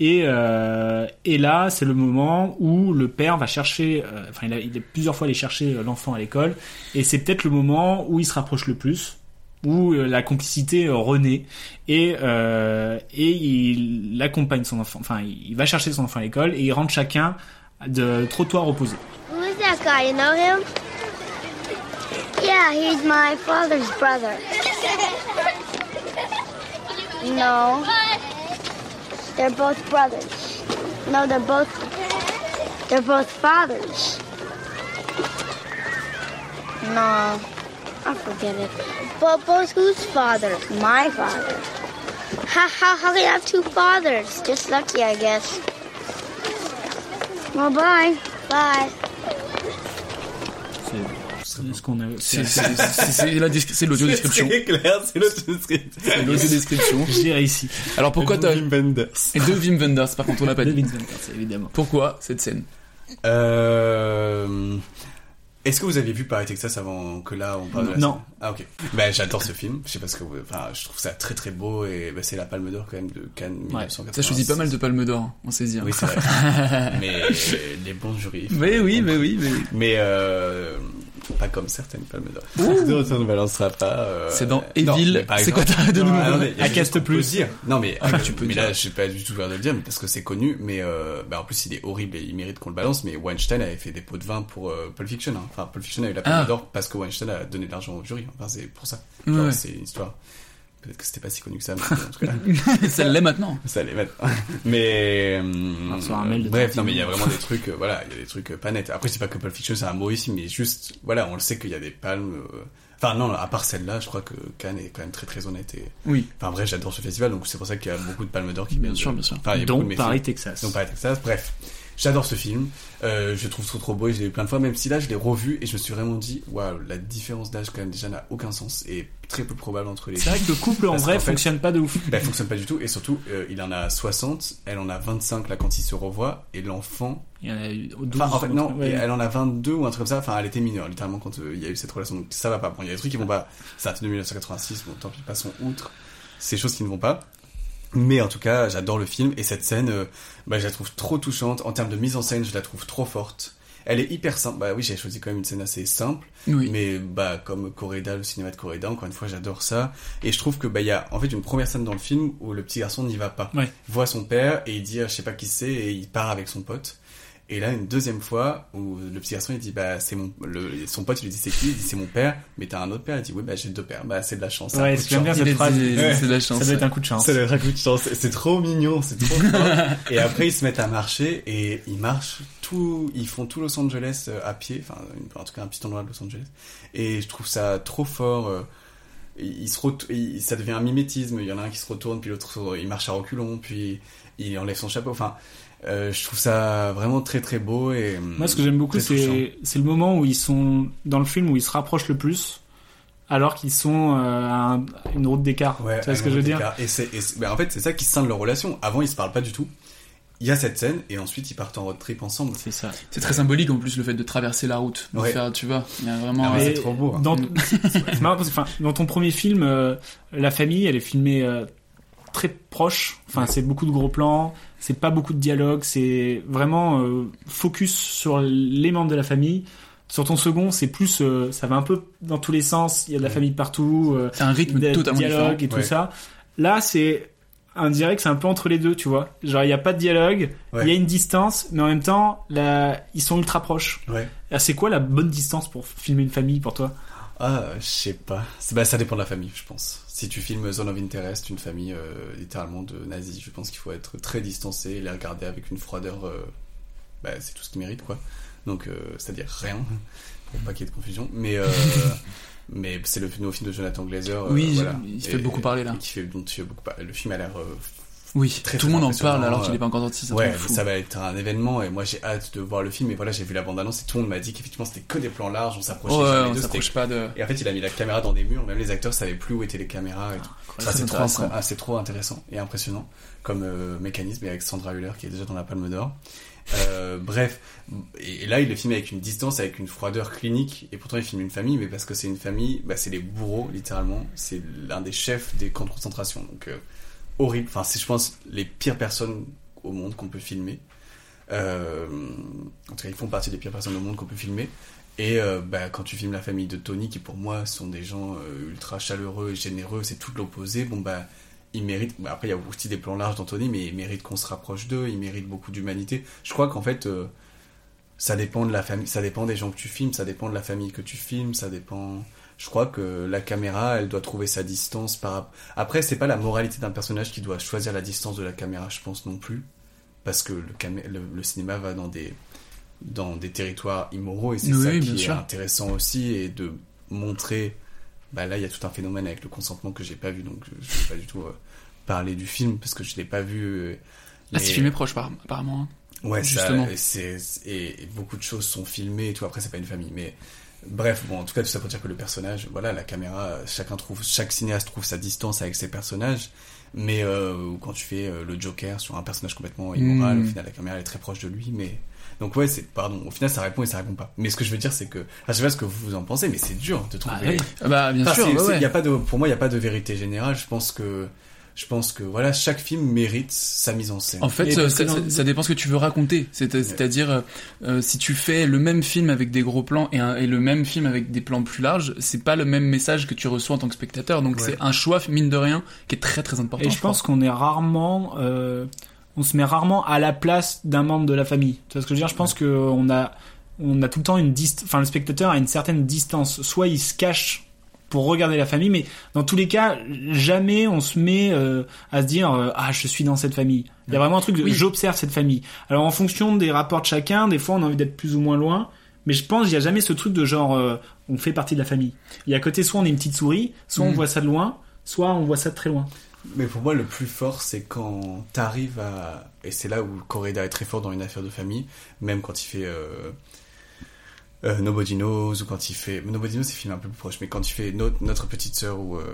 Et, euh, et là, c'est le moment où le père va chercher, euh, enfin, il a, il a plusieurs fois allé chercher euh, l'enfant à l'école. Et c'est peut-être le moment où il se rapproche le plus où euh, la complicité euh, renaît et euh, et il accompagne son enfant enfin il il va chercher son enfant à l'école et ils rentrent chacun de trottoir opposé Who is that guy? You know him? Yeah, he's my father's brother. *laughs* No. They're both brothers. No, they're both they're both fathers. No. I forget it. But both whose father? My father. How, how, how I have two fathers? Just lucky, I guess. Well, bye. Bye. C'est ce qu'on a C'est- l'audio description. C'est clair, c'est l'audio description. C'est l'audio description. j'ai réussi Alors pourquoi t'as. Wim Wenders. Et de Wim Wenders, par contre, on l'a pas de dit. Vincent Cassel, évidemment Pourquoi cette scène Euh... Est-ce que vous aviez vu Paris Texas avant que là on parle de la Non. scène Ah ok. Ben j'adore ce film. Je sais pas ce que vous... Enfin, je trouve ça très très beau et ben, c'est la Palme d'Or quand même de Cannes Ouais. 1986. Ça choisit pas mal de palmes d'or, on sait dire. Oui c'est vrai. *laughs* mais les bons jurys. Mais oui, mais oui, mais oui. Mais euh... pas comme certaines Palmes d'Or. Ça ne balancera pas. euh, C'est dans Evil. C'est quoi t'as de nouveau À Cast Plus. dire. Non mais Ah, tu peux mais dire. là je suis pas du tout ouvert de le dire mais parce que c'est connu mais euh, bah, en plus il est horrible et il mérite qu'on le balance mais Weinstein avait fait des pots de vin pour euh, Pulp Fiction hein. enfin Pulp Fiction a eu la Palme Ah. d'Or parce que Weinstein a donné de l'argent au jury enfin c'est pour ça ouais. c'est une histoire peut-être que c'était pas si connu que ça mais en tout cas *laughs* Ça l'est maintenant. ça allait maintenant mais de bref non mais il y a vraiment des trucs euh, voilà il y a des trucs euh, pas nets après c'est pas que Pulp Fiction c'est un mot ici mais juste voilà on le sait qu'il y a des palmes euh, enfin non à part celle-là je crois que Cannes est quand même très très honnête et Oui. enfin bref j'adore ce festival donc c'est pour ça qu'il y a beaucoup de palmes d'or qui Bien viennent sûr, de- bien sûr. enfin, Donc, beaucoup de mes Paris. Texas. donc Paris Texas bref j'adore ce film euh, je le trouve trop trop beau et je l'ai vu plein de fois même si là je l'ai revu et je me suis vraiment dit waouh la différence d'âge quand même déjà n'a aucun sens et très peu probable entre les c'est vrai que le couple en vrai fait- fonctionne pas de ouf bah, fonctionne pas du tout et surtout euh, il en a 60 elle en a 25 là quand ils se revoient et l'enfant il y en a eu 12 Enfin, en fait, non, ouais. elle en a 22 ou un truc comme ça. Enfin, elle était mineure, littéralement, quand euh, il y a eu cette relation. Donc, ça va pas. Bon, il y a des trucs qui vont pas. Ça date de 1986, bon, tant pis, passons outre. Ces choses qui ne vont pas. Mais en tout cas, j'adore le film. Et cette scène, euh, bah, je la trouve trop touchante. En termes de mise en scène, je la trouve trop forte. Elle est hyper simple. Bah oui, j'ai choisi quand même une scène assez simple. Oui. Mais bah comme Coréda, le cinéma de Coréda, encore une fois, j'adore ça. Et je trouve que bah il y a en fait une première scène dans le film où le petit garçon n'y va pas. Ouais. Voit son père et il dit ah, je sais pas qui c'est et il part avec son pote. Et là, une deuxième fois, où le petit garçon, il dit, bah, c'est mon, le, son pote, il lui dit, c'est qui? Il dit, c'est mon père. Mais t'as un autre père? Il dit, oui, bah, j'ai deux pères. Bah, c'est de la chance. c'est ouais j'aime bien cette phrase c'est- c'est de la chance, ça doit être un coup de chance Ça doit être un coup de chance. C'est trop mignon, c'est trop *laughs* fort. et après, ils se mettent à marcher et ils marchent tout, ils font tout Los Angeles euh, à pied. Enfin, une- en tout cas, un petit endroit de Los Angeles. Et je trouve ça trop fort. euh, il se ret- il- ça devient un mimétisme. Il y en a un qui se retourne, puis l'autre, il marche à reculons, puis il enlève son chapeau. Enfin, euh, je trouve ça vraiment très très beau et Moi, ce que j'aime beaucoup, c'est c'est le moment où ils sont dans le film où ils se rapprochent le plus, alors qu'ils sont euh, à, un- à une route d'écart. Ouais, tu vois ce que je veux dire. Et c'est, ben, en fait, c'est ça qui scinde leur relation. Avant, ils se parlent pas du tout. Il y a cette scène et ensuite ils partent en road trip ensemble. C'est ça. C'est très symbolique en plus le fait de traverser la route. De Ouais. faire, tu vois, il y a vraiment. Ah ouais, c'est trop beau, hein. Dans, *laughs* c'est marrant parce que, enfin, dans ton premier film, euh, la famille, elle est filmée euh, très proche. Enfin, c'est beaucoup de gros plans, c'est pas beaucoup de dialogue, c'est vraiment euh, focus sur les membres de la famille. Sur ton second, c'est plus, euh, ça va un peu dans tous les sens. Il y a de la famille partout. euh, C'est un rythme des totalement dialogues différent. et tout Ouais. ça. Là, c'est dirait que c'est un peu entre les deux, tu vois. Genre, il n'y a pas de dialogue, il Ouais. y a une distance, mais en même temps, là, ils sont ultra proches. Ouais. Ah, C'est quoi la bonne distance pour filmer une famille pour toi? Ah, je sais pas. Bah, ça dépend de la famille, je pense. Si tu filmes Zone of Interest, une famille euh, littéralement de nazis, je pense qu'il faut être très distancé et les regarder avec une froideur. euh, bah, c'est tout ce qu'ils méritent, quoi. Donc, euh, c'est-à-dire rien, *laughs* pour pas qu'il y ait de confusion. Mais, *laughs* mais c'est le nouveau film de Jonathan Glazer. Oui, voilà. il fait beaucoup parler, là. Qui fait, dont il fait beaucoup parler. Le film a l'air. Euh, Oui, très, tout le monde en parle alors qu'il euh, est pas encore sorti. Ouais, fou. ça va être un événement et moi j'ai hâte de voir le film. Et voilà, j'ai vu la bande-annonce et tout le monde m'a dit qu'effectivement c'était que des plans larges, on s'approchait Ouais, jamais on pas de- Et en fait, il a mis la caméra dans des murs, même les acteurs savaient plus où étaient les caméras et tout. très Ça, c'est trop, intéressant. ah, trop intéressant et impressionnant comme euh, mécanisme et avec Sandra Hüller qui est déjà dans la Palme d'Or. Euh, bref, et, et là il le filme avec une distance, avec une froideur clinique, et pourtant il filme une famille, mais parce que c'est une famille, bah, c'est les bourreaux littéralement, c'est l'un des chefs des camps de concentration, donc euh, horrible. Enfin, c'est je pense les pires personnes au monde qu'on peut filmer. Euh, en tout cas, ils font partie des pires personnes au monde qu'on peut filmer. Et euh, bah, quand tu filmes la famille de Tony, qui pour moi sont des gens euh, ultra chaleureux et généreux, c'est tout l'opposé. Bon bah, ils méritent. bah, après, il y a aussi des plans larges d'Anthony, mais ils méritent qu'on se rapproche d'eux. Ils méritent beaucoup d'humanité. Je crois qu'en fait, ça dépend de la famille, ça dépend des gens que tu filmes, ça dépend de la famille que tu filmes, ça dépend. Je crois que la caméra, elle doit trouver sa distance par. Après, c'est pas la moralité d'un personnage qui doit choisir la distance de la caméra, je pense non plus, parce que le, camé- le, le cinéma va dans des dans des territoires immoraux et c'est Oui, ça qui est sûr. intéressant aussi et de montrer. Bah là, il y a tout un phénomène avec le consentement que j'ai pas vu, donc je, vais pas du tout euh, parler du film parce que je l'ai pas vu. euh, Ah, c'est mais- filmé proche, par- apparemment. hein. Ouais, justement. Ça, et, et beaucoup de choses sont filmées et tout. Après, c'est pas une famille, mais bref, bon, en tout cas, tout ça pour dire que le personnage, voilà, la caméra, chacun trouve, chaque cinéaste trouve sa distance avec ses personnages. Mais euh, quand tu fais euh, le Joker sur un personnage complètement immoral, Mm. au final, la caméra elle est très proche de lui, mais donc ouais, c'est pardon. Au final, ça répond et ça répond pas. Mais ce que je veux dire, c'est que, enfin, je sais pas ce que vous en pensez, mais c'est dur de trouver. Ah oui. Ah bah, bien sûr, c'est- ouais, a pas de, pour moi, il y a pas de vérité générale. Je pense que, je pense que voilà, chaque film mérite sa mise en scène. En fait, euh, que ça, ça- ça dépend ce que tu veux raconter. C'est- C'est-à-dire, euh, euh, si tu fais le même film avec des gros plans et, un- et le même film avec des plans plus larges, c'est pas le même message que tu reçois en tant que spectateur. Donc Ouais. c'est un choix, mine de rien, qui est très très important. Et je pense qu'on est rarement, euh, on se met rarement à la place d'un membre de la famille. Tu vois ce que je veux dire? Je pense que on a, on a tout le temps une distance. Enfin, le spectateur a une certaine distance. Soit il se cache pour regarder la famille, mais dans tous les cas, jamais on se met euh, à se dire euh, ah je suis dans cette famille. Il y a vraiment un truc de Oui. j'observe cette famille. Alors en fonction des rapports de chacun, des fois on a envie d'être plus ou moins loin. Mais je pense qu'il n'y a jamais ce truc de genre euh, on fait partie de la famille. Il y a à côté soit on est une petite souris, soit on Mm. voit ça de loin, soit on voit ça de très loin. Mais pour moi, le plus fort, c'est quand t'arrives à. Et c'est là où Correda est très fort dans une affaire de famille, même quand il fait. Euh... Nobody Knows, ou quand il fait. Nobody Knows, c'est filmé un peu plus proche, mais quand il fait No- Notre petite sœur ou euh,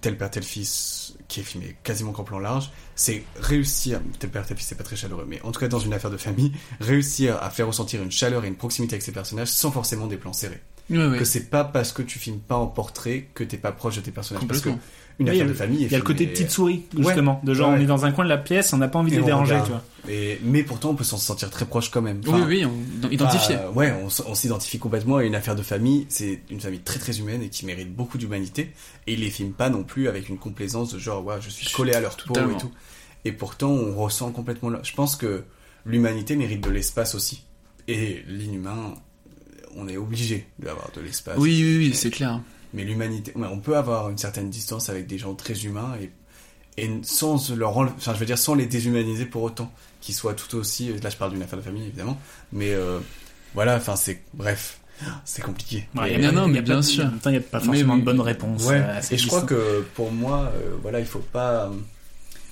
Tel père, tel fils, qui est filmé quasiment qu'en plan large, c'est réussir. Tel père, tel fils, c'est pas très chaleureux, mais en tout cas, dans une affaire de famille, *laughs* réussir à faire ressentir une chaleur et une proximité avec ses personnages sans forcément des plans serrés. Ouais, ouais. Que c'est pas parce que tu filmes pas en portrait que t'es pas proche de tes personnages. Parce que. Une Ouais, il y a affaire de le- famille. Il y a le côté filmée- petite souris, Ouais. justement. De genre, Ouais. on est dans un coin de la pièce, on n'a pas envie de Et les on déranger, regarde. tu vois. Et, mais pourtant, on peut s'en sentir très proche quand même. Oui, oui, on- identifié. bah, ouais, on, s'identifie complètement. Et une affaire de famille, c'est une famille très très humaine et qui mérite beaucoup d'humanité. Et ils les filment pas non plus avec une complaisance de genre, ouais, je suis collé à leur peau Totalement. et tout. Et pourtant, on ressent complètement. Je pense que l'humanité mérite de l'espace aussi. Et l'inhumain, on est obligé d'avoir de l'espace. Oui, oui, oui, c'est clair. Mais l'humanité, on peut avoir une certaine distance avec des gens très humains et, et sans leur enfin, je veux dire, sans les déshumaniser pour autant, qu'ils soient tout aussi, là je parle d'une affaire de famille évidemment, mais euh, voilà, enfin c'est, bref, c'est compliqué. Ouais, Et- il y a- non, il y mais a bien pas- sûr. En même temps, il n'y a pas Mais forcément oui. de bonne réponse. Ouais, euh, à cette et je crois que pour moi, euh, voilà, il faut pas. euh,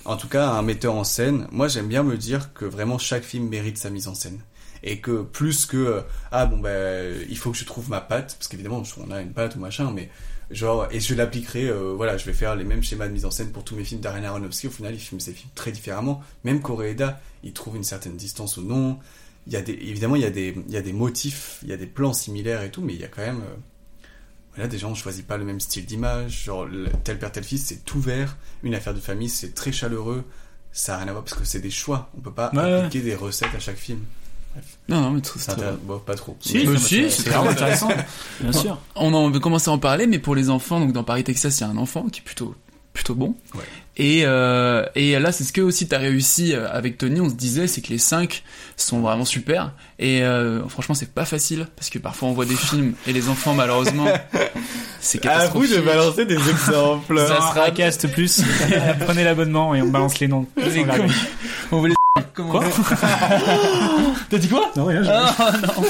En tout cas, un metteur en scène, moi j'aime bien me dire que vraiment chaque film mérite sa mise en scène. Et que plus que. ah bon, bah, il faut que je trouve ma patte, parce qu'évidemment, on a une patte ou machin, mais genre. Et je l'appliquerai, euh, voilà, je vais faire les mêmes schémas de mise en scène pour tous mes films d'Arena Aronofsky. Au final, il filme ses films très différemment. Même Koreeda, il trouve une certaine distance ou non. Il y a des, évidemment, il y, a des, il y a des motifs, il y a des plans similaires et tout, mais il y a quand même. euh, voilà, déjà, on choisit pas le même style d'image. Genre, tel père, tel fils, c'est ouvert. Une affaire de famille, c'est très chaleureux. Ça a rien à voir parce que c'est des choix. On peut pas Ouais, ouais. appliquer des recettes à chaque film. Non, non, mais C'est très. Bon, pas trop. Si, c'est- si, très vraiment intéressant. intéressant. *laughs* Bien sûr. On en veut commencer à en parler, mais pour les enfants, donc dans Paris, Texas, il y a un enfant qui est plutôt, plutôt bon. Et, euh, et là, c'est ce que aussi t'as réussi euh, avec Tony. On se disait, c'est que les cinq sont vraiment super. Et euh, franchement, c'est pas facile parce que parfois on voit des films et les enfants, malheureusement, *laughs* c'est À vous de balancer des exemples. Ça sera un cast plus. *laughs* Prenez l'abonnement et on balance les noms. On veut les comment Quoi *laughs* T'as dit quoi Non, rien. je- Ah non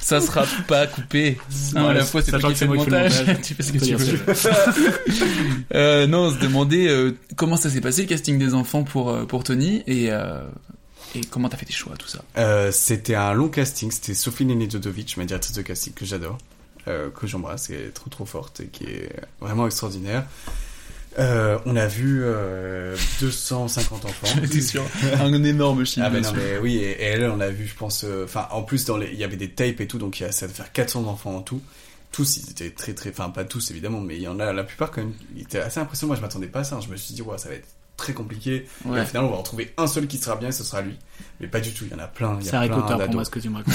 Ça sera pas coupé. Non, à la fois c'est toi qui que c'est fais le montage. montage. *laughs* tu fais ce que tu veux. *laughs* euh, non, on se demandait euh, comment ça s'est passé le casting des enfants pour euh, pour Tony et euh, et comment t'as fait tes choix tout ça. Euh, c'était un long casting, c'était Sophie Nenedodovic, ma directrice de casting que j'adore, euh, que j'embrasse, qui est trop trop forte et qui est vraiment extraordinaire. Euh, on a vu euh, 250 enfants. *laughs* J'étais sûr. Un énorme chiffre. Ah ben non mais oui et, et elle on a vu je pense euh, enfin en plus dans les il y avait des tapes et tout donc il y a ça devait faire 400 enfants en tout tous ils étaient très très enfin pas tous évidemment mais il y en a la plupart quand même ils étaient assez impressionnants moi je m'attendais pas à ça je me suis dit ouais ça va être très compliqué Ouais. et au final on va en trouver un seul qui sera bien et ce sera lui mais pas du tout il y en a plein C'est Harry Potter pour moi ce que tu me racontes.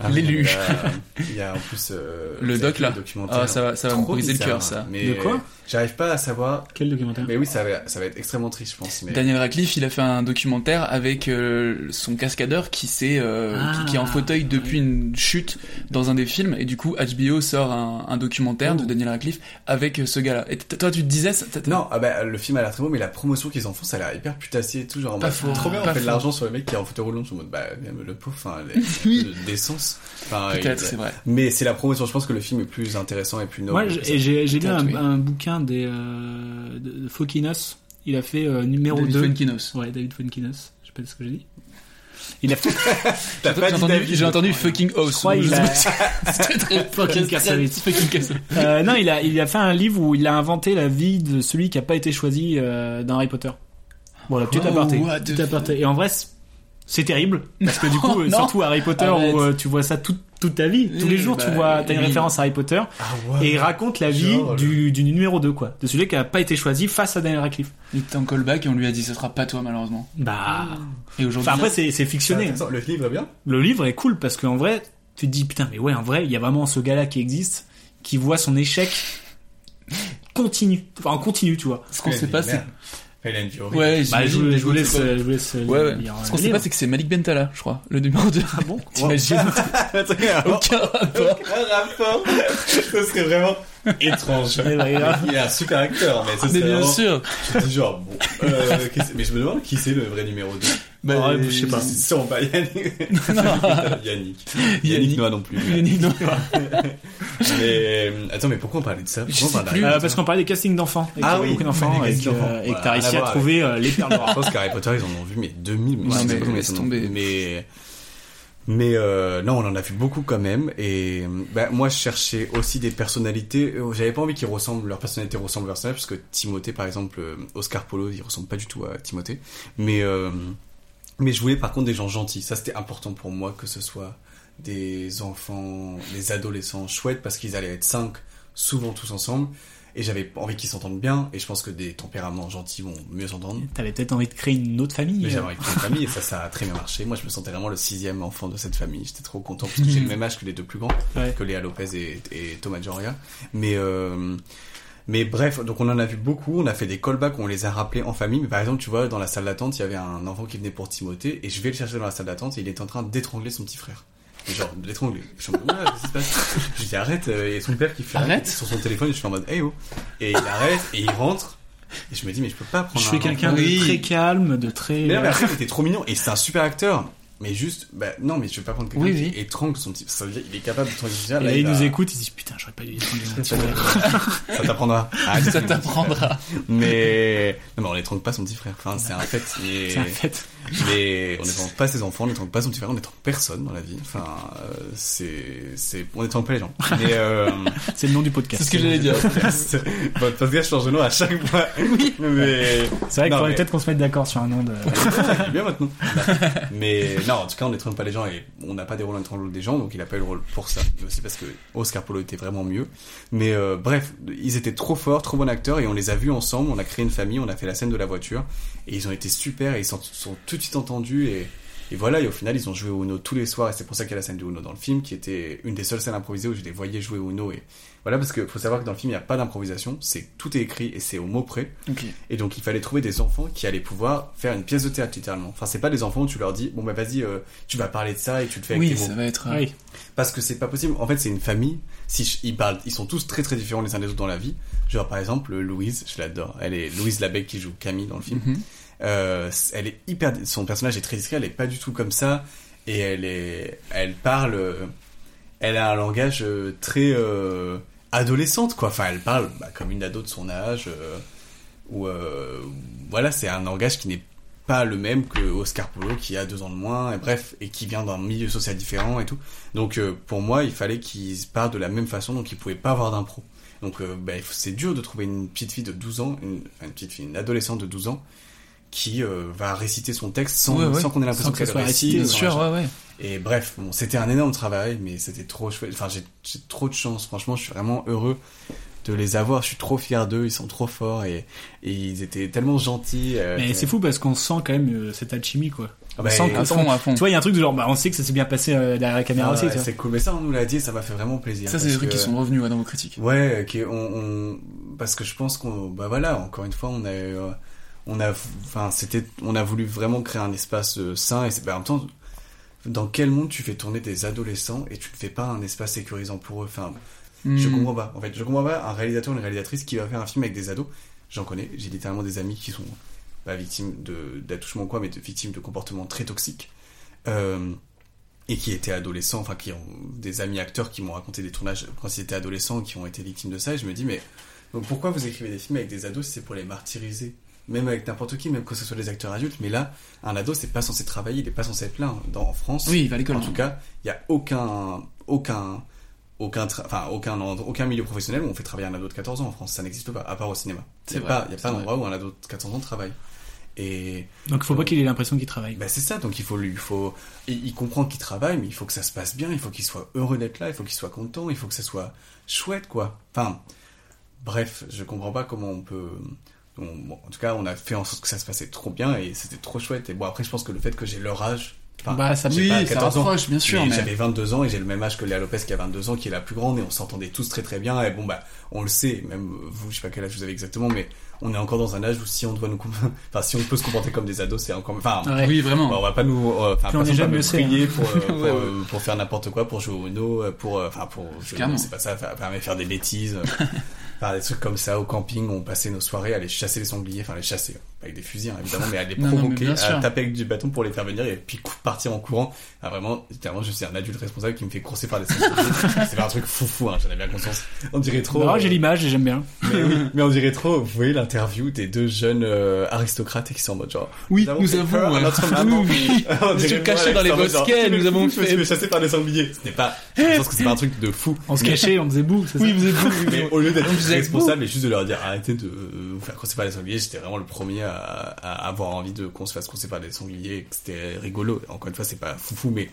Ah, L'élu. Il y a- il y a en plus euh, Le doc, là. Ah, ça va- ça va me briser le cœur, ça. mais De quoi j'arrive pas à savoir Quel documentaire mais oui ça va ça va être extrêmement triste je pense mais Daniel Radcliffe, il a fait un documentaire avec euh, son cascadeur qui s'est euh, Ah, qui, qui est en fauteuil depuis une chute dans un des films et du coup HBO sort un, un documentaire de Daniel Radcliffe avec euh, ce gars-là. Et toi tu te disais ça- Non, ah bah, le film a l'air très beau, mais la promotion qu'ils en font, ça a l'air hyper putassier et tout. Genre, Pas faux, trop bien, on fait de l'argent sur le mec qui est en fauteuil roulant. Je suis en mode, bah, même le pauvre, enfin, *laughs* il a un peu de décence. Enfin, Peut-être, c'est vrai. Mais c'est la promotion. Je pense que le film est plus intéressant et plus noble. Moi, j'ai lu un, oui. un bouquin des, euh, de, Fokinos. Il a fait euh, numéro David 2. Funkinos. Ouais, David Funkinos. Je sais pas ce que j'ai dit. Il a fait. *laughs* J'ai entendu, j'ai entendu fucking house. il a- *laughs* très très Fucking Kassovitz. Fucking Kassovitz. Euh, non, il a, il a fait un livre où il a inventé la vie de celui qui a pas été choisi euh, dans Harry Potter. Voilà, petit Oh, aparté. Petit. Et en vrai, c'est- terrible. Parce que du coup, *laughs* euh, Non. surtout Harry Potter, où euh, tu vois ça toute, toute ta vie. Tous les jours, tu bah, vois, t'as une oui. référence à Harry Potter. Ah ouais. Et il raconte la vie Genre, du, du numéro 2, quoi. De celui qui a pas été choisi face à Daniel Radcliffe. Il était en callback et on lui a dit ce sera pas toi malheureusement. Bah. Et aujourd'hui. Enfin, après, c'est, fictionné. Le livre est bien. Le livre est cool parce qu'en vrai, tu te dis, putain, mais ouais, en vrai, il y a vraiment ce gars-là qui existe, qui voit son échec continue. Enfin, en continu, tu vois. ce qu'on sait pas c'est Ouais, Bah, je, j'imagine, vous- mais je vous écoute, laisse, je vous laisse Ouais, ouais. lire Ce qu'on sait pas, c'est que c'est Malik Bentala, je crois, le numéro 2. Ah bon *laughs* T'imagines *laughs* *laughs* Aucun rapport. Ce serait vraiment étrange. Eh ben, il est un super acteur, mais ce Mais serait bien vraiment- sûr. Je dis genre, bon, euh, mais je me demande qui c'est le vrai numéro 2. Bah, Ouais, je sais pas. C'est sûrement pas Yannick. *laughs* Yannick. Yannick Yannick. Noah non plus. Yannick, non. *laughs* Mais, euh, attends, mais pourquoi on parlait de ça? On sais plus. Euh, parce qu'on parlait des castings d'enfants. Ah oui, beaucoup d'enfants et, que, Voilà, t'as réussi à à trouver les perles noires. Je pense qu'Harry Potter, ils en ont vu, mais 2000. Non, je sais mais pas combien laisse ils en ont tomber. Mais, mais euh, non, on en a vu beaucoup quand même. Et bah, moi, je cherchais aussi des personnalités. J'avais pas envie qu'ils ressemblent, leur personnalité ressemble au personnage, parce que Timothée, par exemple, Oscar Polo, il ressemble pas du tout à Timothée. Mais, euh, mais je voulais par contre des gens gentils. Ça, c'était important pour moi que ce soit des enfants, des adolescents chouettes, parce qu'ils allaient être cinq, souvent tous ensemble. Et j'avais envie qu'ils s'entendent bien. Et je pense que des tempéraments gentils vont mieux s'entendre. T'avais peut-être envie de créer une autre famille. Mais euh. j'avais envie de créer une famille et ça, ça a très bien marché. Moi, je me sentais vraiment le sixième enfant de cette famille. J'étais trop content parce que j'ai le *laughs* même âge que les deux plus grands, Ouais. que Léa Lopez et, et Thomas Joria. Mais, euh, mais bref, donc on en a vu beaucoup. On a fait des callbacks, on les a rappelés en famille. Mais par exemple, tu vois, dans la salle d'attente, il y avait un enfant qui venait pour Timothée et je vais le chercher dans la salle d'attente et il est en train d'étrangler son petit frère. Et genre, de l'étrangler. Je suis en mode, ouais, qu'est-ce qui se passe? Je lui dis, arrête, euh, et son père qui fait Arrête. sur son téléphone, et je suis en mode, hey oh. Et il arrête, et il rentre, et je me dis, mais je peux pas Je prendre suis un quelqu'un enfant. de très calme, de très. Mais non, mais après, il était trop mignon. Et c'est un super acteur. Mais juste, bah, non, mais je vais pas prendre quelqu'un Oui, qui oui. étrangle son petit. Ça veut dire, il est capable de tranquiller. Et là, il nous écoute, il dit putain, j'aurais pas dû étrangler mon petit frère. Ça t'apprendra. Ah, Ça t'apprendra. Mais, non, mais on n'étrangle pas son petit frère. Enfin, c'est un fait. Mais... C'est un fait. Mais on n'étrangle pas ses enfants, on n'étrangle pas son petit frère, on n'étrangle personne dans la vie. Enfin, euh, c'est, c'est, on n'étrangle pas les gens. *laughs* Mais, euh, C'est le nom du podcast. C'est ce que j'allais dire. *laughs* *laughs* Votre podcast change de nom à chaque fois. Oui. Mais, C'est vrai qu'il faudrait mais- peut-être qu'on se mette d'accord sur un nom de. bien maintenant. Mais non, en tout cas, on n'étrangle pas les gens et on n'a pas des rôles d'étrangler des gens, donc il a pas eu le rôle pour ça. Mais aussi parce que Oscar Polo était vraiment mieux. Mais euh, bref, ils étaient trop forts, trop bons acteurs et on les a vus ensemble. On a créé une famille, on a fait la scène de la voiture et ils ont été super et ils sont, sont tout de suite entendus et Et voilà, et au final, ils ont joué au Uno tous les soirs, et c'est pour ça qu'il y a la scène du Uno dans le film, qui était une des seules scènes improvisées où je les voyais jouer au Uno. Et voilà, parce qu'il faut savoir que dans le film, il n'y a pas d'improvisation, c'est tout est écrit et c'est au mot près. Ok. Et donc, il fallait trouver des enfants qui allaient pouvoir faire une pièce de théâtre, littéralement. Enfin, c'est pas des enfants où tu leur dis, bon, bah vas-y, euh, tu vas parler de ça et tu le fais avec Oui, tes mots. ça va être. euh, Oui. Parce que c'est pas possible. En fait, c'est une famille. Si je- ils parlent, ils sont tous très très différents les uns des autres dans la vie. Genre par exemple Louise, je l'adore. Elle est Louise Labec qui joue Camille dans le film. Mhm. Euh, elle est hyper. Son personnage est très discret. Elle est pas du tout comme ça. Et elle est. Elle parle. euh, Elle a un langage euh, très euh, adolescente quoi. Enfin, elle parle bah, comme une ado de son âge. euh, euh, voilà, c'est un langage qui n'est pas le même que Oscar Polo qui a deux ans de moins et bref et qui vient d'un milieu social différent et tout donc euh, pour moi il fallait qu'ils parlent de la même façon donc ils pouvaient pas avoir d'impro donc euh, bah, il c'est dur de trouver une petite fille de 12 ans une, une petite fille une adolescente de 12 ans qui euh, va réciter son texte sans, Ouais, ouais. sans qu'on ait l'impression Sans que ça soit récité, sans sûr, ouais, ouais. et bref bon c'était un énorme travail mais c'était trop chouette enfin j'ai trop de chance franchement je suis vraiment heureux de les avoir je suis trop fier d'eux ils sont trop forts et, et ils étaient tellement gentils euh, Mais que- c'est fou parce qu'on sent quand même euh, cette alchimie, quoi. Ah On bah, sent à que- fond, à fond. Tu vois, il y a un truc de genre, bah, on sait que ça s'est bien passé euh, derrière la caméra Ah aussi, c'est cool, mais ça on nous l'a dit, ça m'a fait vraiment plaisir. Ça, c'est des trucs qui que- sont revenus ouais, dans vos critiques. Ouais, qui on, on- parce que je pense qu'on, bah voilà, encore une fois, on a, euh, on a, enfin, c'était, on a voulu vraiment créer un espace euh, sain et c'est, bah, en même temps, dans quel monde tu fais tourner des adolescents et tu ne fais pas un espace sécurisant pour eux, enfin, je Hmm. comprends pas. En fait, je comprends pas un réalisateur, une réalisatrice qui va faire un film avec des ados. J'en connais, j'ai littéralement des amis qui sont pas victimes de d'attouchement quoi, mais de victimes de comportements très toxiques. Euh, et qui étaient adolescents, enfin qui ont des amis acteurs qui m'ont raconté des tournages quand ils étaient adolescents qui ont été victimes de ça. Et je me dis mais donc pourquoi vous écrivez des films avec des ados si c'est pour les martyriser? Même avec n'importe qui, même que ce soit des acteurs adultes. Mais là, un ado c'est pas censé travailler, il est pas censé être là. Dans, en France, Oui, il va à l'école. en tout cas, il y a aucun aucun aucun enfin aucun aucun milieu professionnel où on fait travailler un ado de 14 ans en France, ça n'existe pas à part au cinéma. Il C'est y a pas il y a pas d'endroit où un ado de 14 ans travaille. Et Donc il faut pas qu'il ait l'impression qu'il travaille. bah c'est ça, donc il faut lui, il faut, il, il comprend qu'il travaille, mais il faut que ça se passe bien, il faut qu'il soit heureux d'être là, il faut qu'il soit content, il faut que ça soit chouette, quoi. Enfin, bref, je comprends pas comment on peut. On- bon, en tout cas, on a fait en sorte que ça se passait trop bien et c'était trop chouette. Et bon, après, je pense que le fait que j'ai leur âge. enfin, Bah, ça- oui, pas ça 14 ans, bien sûr, mais- J'avais 22 ans et j'ai le même âge que Léa Lopez qui a 22 ans, qui est la plus grande, et on s'entendait tous très très bien. Et bon, bah, on le sait, même vous, je sais pas quel âge vous avez exactement, mais on est encore dans un âge où si on doit nous, *laughs* enfin, si on peut se comporter comme des ados, c'est encore, enfin, Ouais. Oui, vraiment. on va pas nous, euh, enfin, on est c'est, prier hein. pour, euh, *laughs* pour, Ouais, ouais. pour faire n'importe quoi, pour jouer au Uno, euh, pour, enfin, pour, c'est pas ça, faire, faire, faire des bêtises, *laughs* faire des trucs comme ça au camping, on passait nos soirées à aller chasser les sangliers, enfin, les chasser, pas avec des fusils, hein, évidemment, mais à les Non, non, mais provoquer, bien à taper avec du bâton pour les faire venir et puis partir en courant. Ah, vraiment, littéralement, je suis un adulte responsable qui me fait courser par des sangliers. c'est pas un truc foufou, hein, j'en ai bien conscience. On dirait trop. Euh, j'ai l'image et j'aime bien. mais oui, mais on dirait trop, vous voyez l'interview des deux jeunes euh, aristocrates qui sont en mode genre. Oui, nous fait avons, peur notre maman. Oui, oui. *laughs* On cachés dans les bosquets, tu nous avons fous, Je me fait- fait chasser par des sangliers. Ce n'est pas. Je pense que c'est pas un truc de fou. On se cachait, on faisait boue, Oui, vous êtes vous. *laughs* Mais au lieu d'être On faisait responsable et juste de leur dire arrêtez de vous faire crosser par les sangliers, j'étais vraiment le premier à, à avoir envie de qu'on se fasse crosser par des sangliers, et c'était rigolo. Encore une fois, c'est pas foufou, mais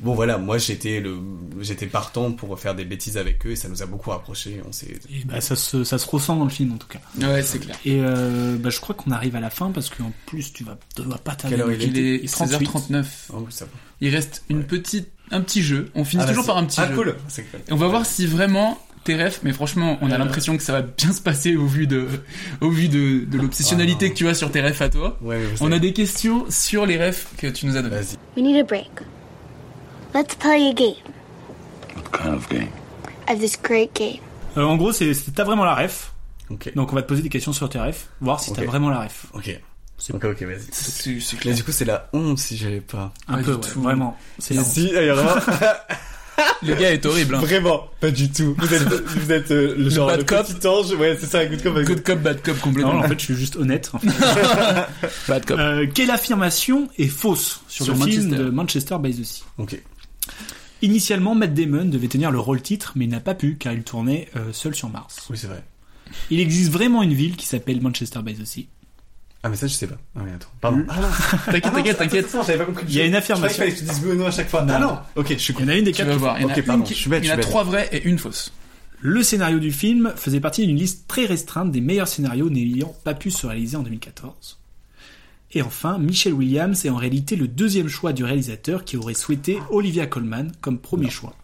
bon voilà, moi j'étais le, j'étais partant pour faire des bêtises avec eux et ça nous a beaucoup rapprochés. On s'est. Et bah, ça, se, ça se ressent dans le film en tout cas. Ouais, c'est clair. Et euh, bah, je crois qu'on arrive à la fin parce qu'en plus tu vas, tu vas pas Quelle heure t'arrêter. il Il est 38. 16h39. Oh, ça va. Il reste une Ouais. petite, un petit jeu. On finit Ah, toujours vas-y. par un petit ah, jeu. cool. C'est cool. Et on va voir si vraiment tes rêves, mais franchement, on a Euh. l'impression que ça va bien se passer au vu de, au vu de, de l'obsessionnalité Ah, non. que tu as sur tes rêves à toi. Ouais, On a des questions sur les rêves que tu nous as donnés. Vas-y. We need a break. Let's play a game. What kind of game? Of this great game. Euh, en gros, c'est t'as vraiment la ref. Ok. Donc on va te poser des questions sur tes refs, voir si t'as vraiment la ref. Ok. C'est Ok, ok, vas-y. C'est du coup, c'est la honte si j'avais pas. Un Pas peu, ouais, tout. vraiment. C'est la honte. Si, il y a vraiment. *laughs* Le gars est horrible. Hein. Vraiment, pas du tout. Vous êtes, vous êtes euh, le genre bad de cop. petit ange. Ouais, c'est ça, good cop. bad Good cop. bad cop complètement. Non, en fait, je suis juste honnête. en fait. *laughs* bad cop. Euh, quelle affirmation est fausse sur, Sur le film Manchester. de Manchester by the Sea? Ok. Initialement, Matt Damon devait tenir le rôle titre, mais il n'a pas pu car il tournait euh, seul sur Mars. Oui, c'est vrai. Il existe vraiment une ville qui s'appelle Manchester by the Sea. Ah, mais ça, je sais pas. Ah, mais attends. Pardon. Ah, non. *laughs* T'inquiète, t'inquiète, t'inquiète. Non, j'avais pas compris. Il y a une Je affirmation. qu'il fallait que tu dises oui ou non à chaque fois. Ah non. Ok, je suis Il y en a une des Tu quatre. vas voir. Il y en a, Ok, une pardon, qui- je suis bête, il y je en a trois vraies et une fausse. Le scénario du film faisait partie d'une liste très restreinte des meilleurs scénarios n'ayant pas pu se réaliser en 2014. Et enfin, Michelle Williams est en réalité le deuxième choix du réalisateur qui aurait souhaité Olivia Colman comme premier choix.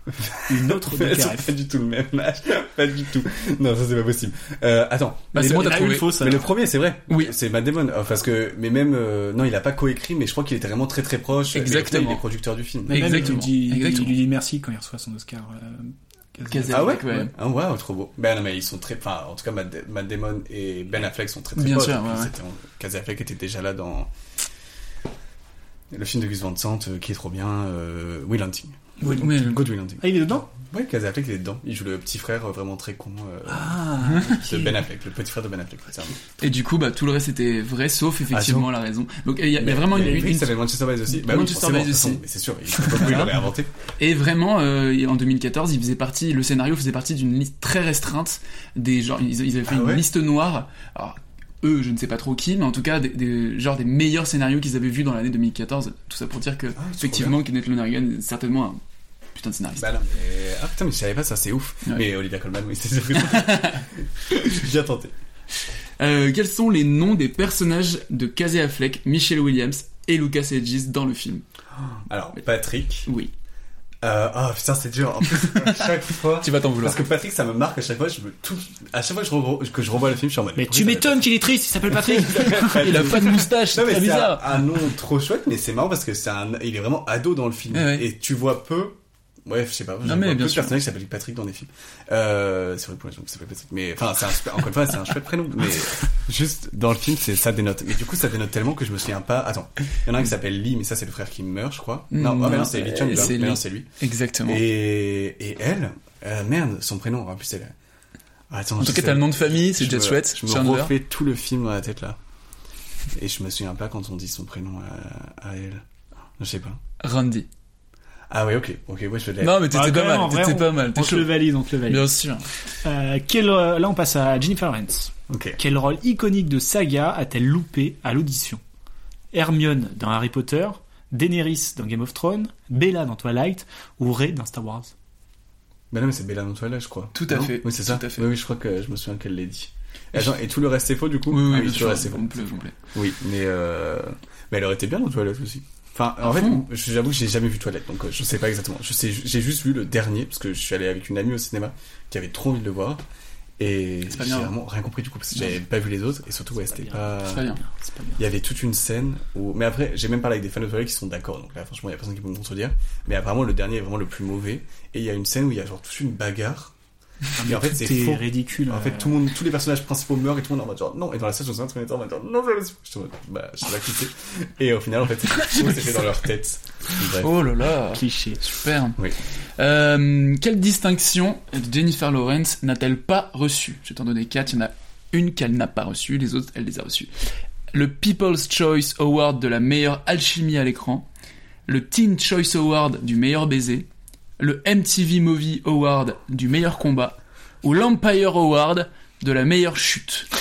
Une autre *laughs* de pas du tout le même âge. *laughs* Pas du tout. Non, ça c'est pas possible. Euh, attends. Bah, Mais c'est le- trouvé. une fausse, Mais le premier, c'est vrai. Oui. C'est Matt Damon. Euh, Parce que, mais même, euh, non, il a pas coécrit, mais je crois qu'il était vraiment très très proche. Exactement. Il est producteur du film. Mais même, il lui, dit, Exactement. il lui dit merci quand il reçoit son Oscar. euh, Casey Ah ouais, Affleck, ouais. Ah ouais, trop beau. Ben non, mais ils sont très, enfin, en tout cas, Matt, Da- Matt Damon et Ben Affleck sont très très Bien sûr, ouais, ouais. Casey Affleck était déjà là dans le film de Gus Van Sant, euh, qui est trop bien, euh, Will Hunting. Good Will Hunting. Ah, il est dedans? Ouais, Casey Affleck il est dedans. Il joue le petit frère euh, vraiment très con euh, Ah, de. Ben Affleck, le petit frère de Ben Affleck. Et du coup, bah, tout le reste était vrai, sauf effectivement Ah, la raison. Donc, il y y a Mais vraiment il y a une, une s'appelle Manchester the Sea. Bah oui, Manchester Sea. Mais c'est sûr, il l'aurait inventé. *laughs* Et vraiment, euh, en 2014, il faisait partie, le scénario faisait partie d'une liste très restreinte des ils, ils avaient fait Ah une ouais liste noire. Alors, eux, je ne sais pas trop qui, mais en tout cas, des, des- genre des meilleurs scénarios qu'ils avaient vus dans l'année 2014. Tout ça pour dire que, effectivement, Kenneth Lonergan est certainement un putain de scénariste. Bah non, mais... Ah putain, mais je savais pas ça, c'est ouf. Ouais. Mais Olivia Colman, oui, c'est. *laughs* J'ai bien tenté. Euh, quels sont les noms des personnages de Casey Affleck, Michelle Williams et Lucas Hedges dans le film? Alors, Patrick. Oui. Euh, ah putain, c'est dur. En plus, à chaque *laughs* fois. Tu vas t'en vouloir. Parce que Patrick, ça me marque à chaque fois. Je me tout... À chaque fois que je, revois, que je revois le film, je suis en mode. Mais tu m'étonnes qu'il est triste, il s'appelle Patrick. *laughs* Il a pas de moustache, Non, c'est mais très c'est bizarre. un, un nom trop chouette, mais c'est marrant parce que c'est un, il est vraiment ado dans le film. Ouais, ouais. Et tu vois peu, ouais, je sais pas, Non, mais bien sûr. personnages qui s'appellent Patrick dans des films. Euh, c'est vrai pour les gens qui s'appellent Patrick, mais enfin, c'est un super, encore une fois, c'est un chouette prénom, mais *laughs* juste dans le film, c'est, ça dénote. Mais du coup, ça dénote tellement que je me souviens pas, attends, il y en a un qui s'appelle Lee, mais ça, c'est le frère qui meurt, je crois. Non, Mm, ah, mais non, non, c'est Lee Chung, c'est non, c'est lui. Exactement. Et, et elle, euh, merde, son prénom, en plus, c'est la... Attends, En tout cas, t'as le nom de famille, c'est déjà chouette, Je me refais tout le film dans la tête là. Et je me souviens pas quand on dit son prénom à, à elle. Je sais pas. Randy. Ah ouais, ok, ok, ouais, je l'ai. Non, mais t'étais Ah, pas mal, t'étais on- pas mal. t'es On te chaud. le valide, on te le valide. Bien sûr. Euh, quel, euh, là, on passe à Jennifer Lawrence. Ok. Quel rôle iconique de saga a-t-elle loupé à l'audition? Hermione dans Harry Potter, Daenerys dans Game of Thrones, Bella dans Twilight ou Rey dans Star Wars? Bah non, mais c'est Bella Montoya, je crois. Tout à Non fait, Oui, c'est ça. tout à fait. Oui, oui, je crois que je me souviens qu'elle l'ait dit. Et, attends, et tout le reste c'est faux du coup? Oui, oui, Ah tout le reste c'est faux. complet, complet. Oui, mais euh... mais elle aurait été bien dans Toilette aussi. Enfin, en À fait, j'avoue que j'ai jamais vu Toilette, donc euh, je sais pas exactement. Je sais, j'ai juste vu le dernier parce que je suis allé avec une amie au cinéma qui avait trop envie de le voir. Et pas j'ai hein. vraiment rien compris du coup parce que j'avais pas vu les autres et surtout ouais c'était pas. Pas bien. Il y avait toute une scène où, mais après j'ai même parlé avec des fans de Toilette qui sont d'accord donc là franchement il y a personne qui peut me contredire. Mais apparemment le dernier est vraiment le plus mauvais et il y a une scène où il y a genre toute une bagarre. Mais Et en fait tout c'est ridicule, En fait tout le monde, tous les personnages principaux meurent et tout le monde en mode genre non et dans la salle je me souviens très bien en mode genre non je mode, bah je sais pas. Et au final en fait c'est *laughs* tout c'était dans leur tête. Bref. Oh là là. Cliché. Super. Oui. Euh, quelle distinction de Jennifer Lawrence n'a-t-elle pas reçue? Je vais t'en donner quatre. Il y en a une qu'elle n'a pas reçue, les autres, elle les a reçues. Le People's Choice Award de la meilleure alchimie à l'écran, le Teen Choice Award du meilleur baiser, le MTV Movie Award du meilleur combat, ou l'Empire Award de la meilleure chute. *laughs*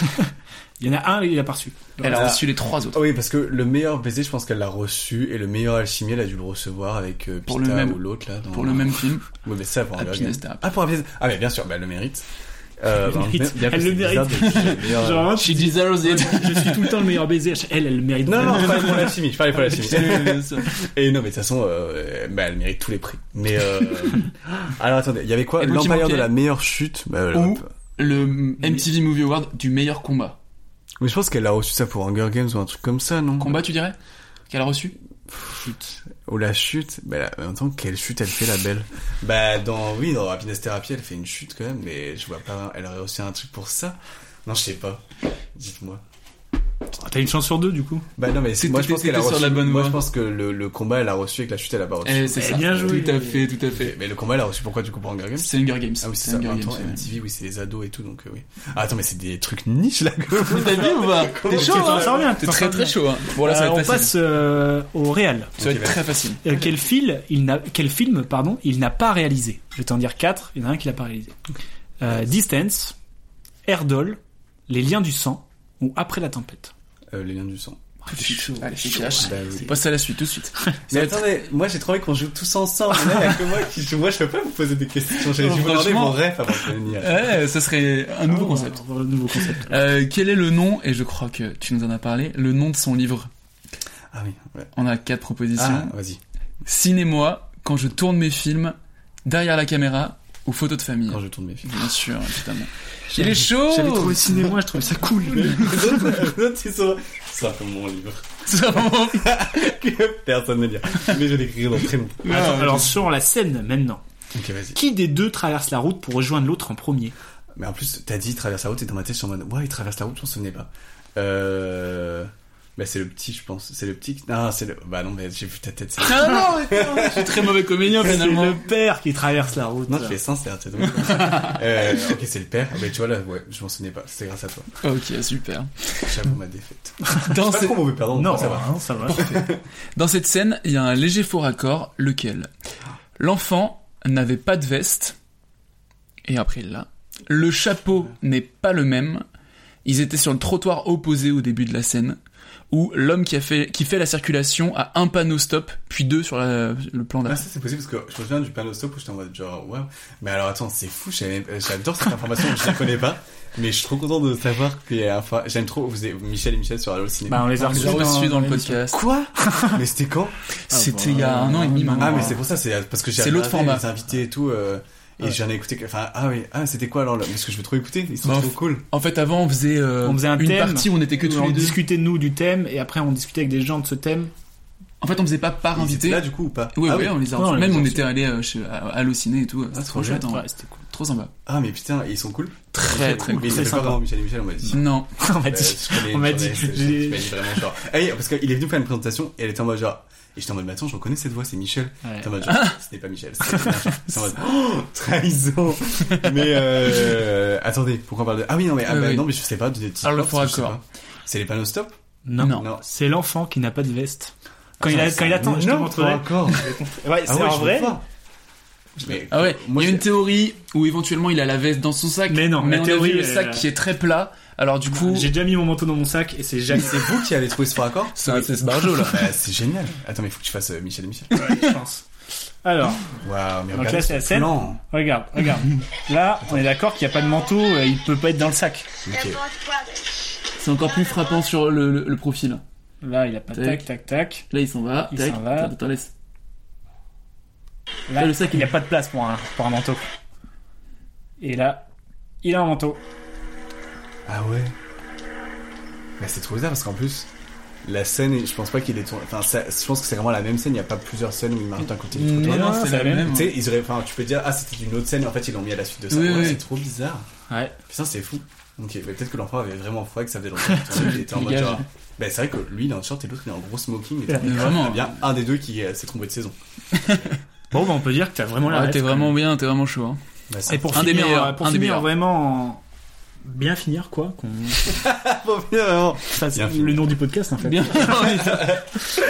Il y en a un, il a pas reçu. Elle a Ah. reçu les trois autres. Ah oui, parce que le meilleur baiser, je pense qu'elle l'a reçu, et le meilleur alchimie, elle a dû le recevoir avec euh, Pour le même- ou l'autre là. Dans... pour le même film. Oui, mais ça pour un. Ah pour Happiness. Ah mais bien sûr, bah elle le mérite. Euh, Elle le mérite. Elle le Genre, She deserves it. je suis tout le temps le meilleur baiser. Elle, elle le mérite. Non, non, parlais pour l'alchimie, je parlais pour l'alchimie. C'est *laughs* ça. Et non, mais de toute façon, euh, bah, elle mérite tous les prix. Mais euh... alors attendez, il y avait quoi L'Empire de la meilleure chute bah, Ou le MTV Movie Award du meilleur combat. Mais je pense qu'elle a reçu ça pour Hunger Games ou un truc comme ça, non? Combat, tu dirais? Qu'elle a reçu? Chute. Ou la chute, bah, en temps, quelle chute elle fait la belle? Bah, dans, oui, dans Happiness Therapy, elle fait une chute quand même, mais je vois pas, elle aurait reçu un truc pour ça? Non, je sais pas. Dites-moi. Ah, T'as une chance sur deux, du coup. Bah non, mais moi je pense qu'elle a t'étais sur reçu. la bonne moi voie. je pense que le, le combat elle a reçu et que la chute elle a pas reçu. Eh, c'est Eh, bien joué. Tout à fait, tout à fait. Mais le combat elle a reçu pourquoi du coup pour Hunger Games? C'est Hunger Games. Ah oui, c'est ça. Hunger Games. MTV, oui, c'est les ados et tout, donc euh, oui. Ah, attends, mais c'est des trucs niches là. *laughs* T'as vu ou pas? T'es chaud, hein T'es très très chaud, hein. Bon, là, ça Euh, va on être facile. passe euh, au réel. Ça va être très facile. Euh, quel film il n'a quel film pardon il n'a pas réalisé? Je vais t'en dire quatre. Il y en a un qui l'a pas réalisé. Euh, Distance, Airdoll, Les Liens du sang ou Après la tempête. Euh, les liens du sang. Tout de suite. Allez, c'est cash. Bah oui. Passe à la suite, tout de suite. *laughs* Mais attendez, moi j'ai trop envie qu'on joue tous ensemble. Là, il y a que moi qui joue. Moi je peux pas vous poser des questions. J'ai vous demander vos rêves avant de venir. Ouais, ça serait un nouveau concept. Un nouveau concept. Euh, quel est le nom, et je crois que tu nous en as parlé, le nom de son livre? Ah oui, ouais. On a quatre propositions. Ah, vas-y. Ciné-moi quand je tourne mes films derrière la caméra ou photos de famille. Quand je tourne mes films. Bien sûr, évidemment. Il est chaud J'avais trouvé cinéma, je trouvais ça cool. *laughs* c'est ça. Ça comme mon livre. C'est vraiment... *laughs* que personne ne lire. Mais je vais l'écrire dans très longtemps. Alors sur la scène maintenant. Ok, vas-y. Qui des deux traverse la route pour rejoindre l'autre en premier? Mais en plus, t'as dit traverse la route et dans ma tête, je suis en mode, ouais, il traverse la route, je m'en souvenais pas. Euh. Bah, c'est le petit, je pense. C'est le petit. Non, c'est le. Bah, non, mais j'ai vu ta tête. c'est- Ah non, mais non, je suis très mauvais comédien C'est finalement. le père qui traverse la route. Non, tu fais sincère, c'est donc. *laughs* euh, ok, c'est le père. Mais tu vois, là, ouais, je m'en souvenais pas. C'est grâce à toi. Ok, super. J'avoue ma défaite. *laughs* Dans, C'est ce- pas trop mauvais perdant. Non, ça va. hein, ça va. Dans cette scène, il y a un léger faux raccord, lequel? L'enfant n'avait pas de veste, et après là. Le chapeau n'est pas le même. Ils étaient sur le trottoir opposé au début de la scène. Ou l'homme qui, a fait, qui fait la circulation a un panneau stop, puis deux sur la- le plan Ah, d'après. ça c'est possible parce que je me souviens du panneau stop où j'étais en mode genre waouh. Mais alors attends, c'est fou, euh, j'adore cette information, je la connais pas. Mais je suis trop content de savoir un fa- J'aime trop, vous avez Michel et Michel sur Allo Ciné. Bah, on les a reçus dans le podcast. Quoi? Mais c'était quand? C'était il y a un an et demi maintenant. Ah mais c'est pour ça, c'est parce que j'ai C'est l'autre regardé format. les invités et tout. euh, et j'en ai écouté. que- Enfin ah oui, ah c'était quoi alors là Parce que je veux trop écouter. Ils sont Bah, trop cool. En fait, avant, on faisait, euh, On faisait un une thème. partie où on était que tous on les deux. discutait de nous du thème et après on discutait avec des gens de ce thème. En fait, on faisait pas par Ils invité. là du coup ou pas Oui, ah, oui, on les a Ouais, on reçus. les a Même on était allé euh, chez à Allociné et tout. C'était trop trop chouette. hein. Ouais, c'était cool. Trop sympa. Ah mais putain, ils sont cool. Très, très Mais cool. ils Très s'appellent pas vraiment Michel et Michel, on m'a dit. Non. *laughs* On m'a Bah, dit. on m'a dit. vraiment genre. Ah oui, parce qu'il est venu faire une présentation et elle était en mode genre. Et j'étais en mode, mais attends, je reconnais cette voix, c'est Michel. Ouais. En mode genre, ce n'est pas Michel, c'est en mode, oh, trahison. Mais euh, attendez, pourquoi on parle de. Ah oui, non, mais, ah, Oui, bah, oui. non, mais je sais pas, de Alors, le je sais raccord. pas. C'est les panneaux stop Non, Non. Non. c'est l'enfant qui n'a pas de veste. Quand il, a, Attends, quand il attend, je te montrerai. encore. *laughs* Ouais, c'est Ah ouais, en vrai. Mais, Ah ouais, moi, il y a une théorie où éventuellement il a la veste dans son sac. Mais non, la on théorie, a vu le sac qui est très plat. Alors du coup, J'ai déjà mis mon manteau dans mon sac et c'est jamais. C'est vous qui avez trouvé ce faux raccord c'est un c'est ce barjo là. *laughs* Bah, c'est génial. Attends, mais faut que tu fasses euh, Michel et Michel. Ouais, je pense. Alors, Waouh, mais donc regarde là c'est la scène. plan. Regarde, regarde. Là, on est d'accord qu'il n'y a pas de manteau, euh, il peut pas être dans le sac. Ok. C'est encore plus frappant sur le, le- le profil. Là, il a pas de Tac. tac, tac, tac. Là il s'en va. Il s'en va. Attends, attends, laisse. Là, Là, le sac, il il- n'y a pas de place pour un, pour un manteau. Et là, il a un manteau. Ah ouais. Mais c'est trop bizarre parce qu'en plus, la scène, je pense pas qu'il est tourné. Enfin, ça- je pense que c'est vraiment la même scène. Il n'y a pas plusieurs scènes où il marche d'un côté du trottoir. non, c'est la même. Tu sais, ils auraient. Enfin, tu peux dire, ah, c'était une autre scène, et en fait, ils l'ont mis à la suite de ça. Oui, Ouais, oui. C'est trop bizarre. Ouais. Putain, c'est fou. Ok, mais peut-être que l'enfant avait vraiment froid et que ça faisait longtemps qu'il était en mode genre. Bah, c'est vrai que lui, il est en short et l'autre, il est en gros smoking. Et tout. Mais vraiment. Il y a bien un des deux qui euh, s'est trompé de saison. *laughs* Bon, bah, on peut dire que t'as vraiment la Ouais, t'es vraiment bien, t'es vraiment chaud. hein. Bah, Et pour Un des finir, meilleurs, euh, pour un des finir meilleurs. vraiment en- bien finir quoi, qu'on *laughs* Bon, le nom du podcast en fait. Bien. *laughs*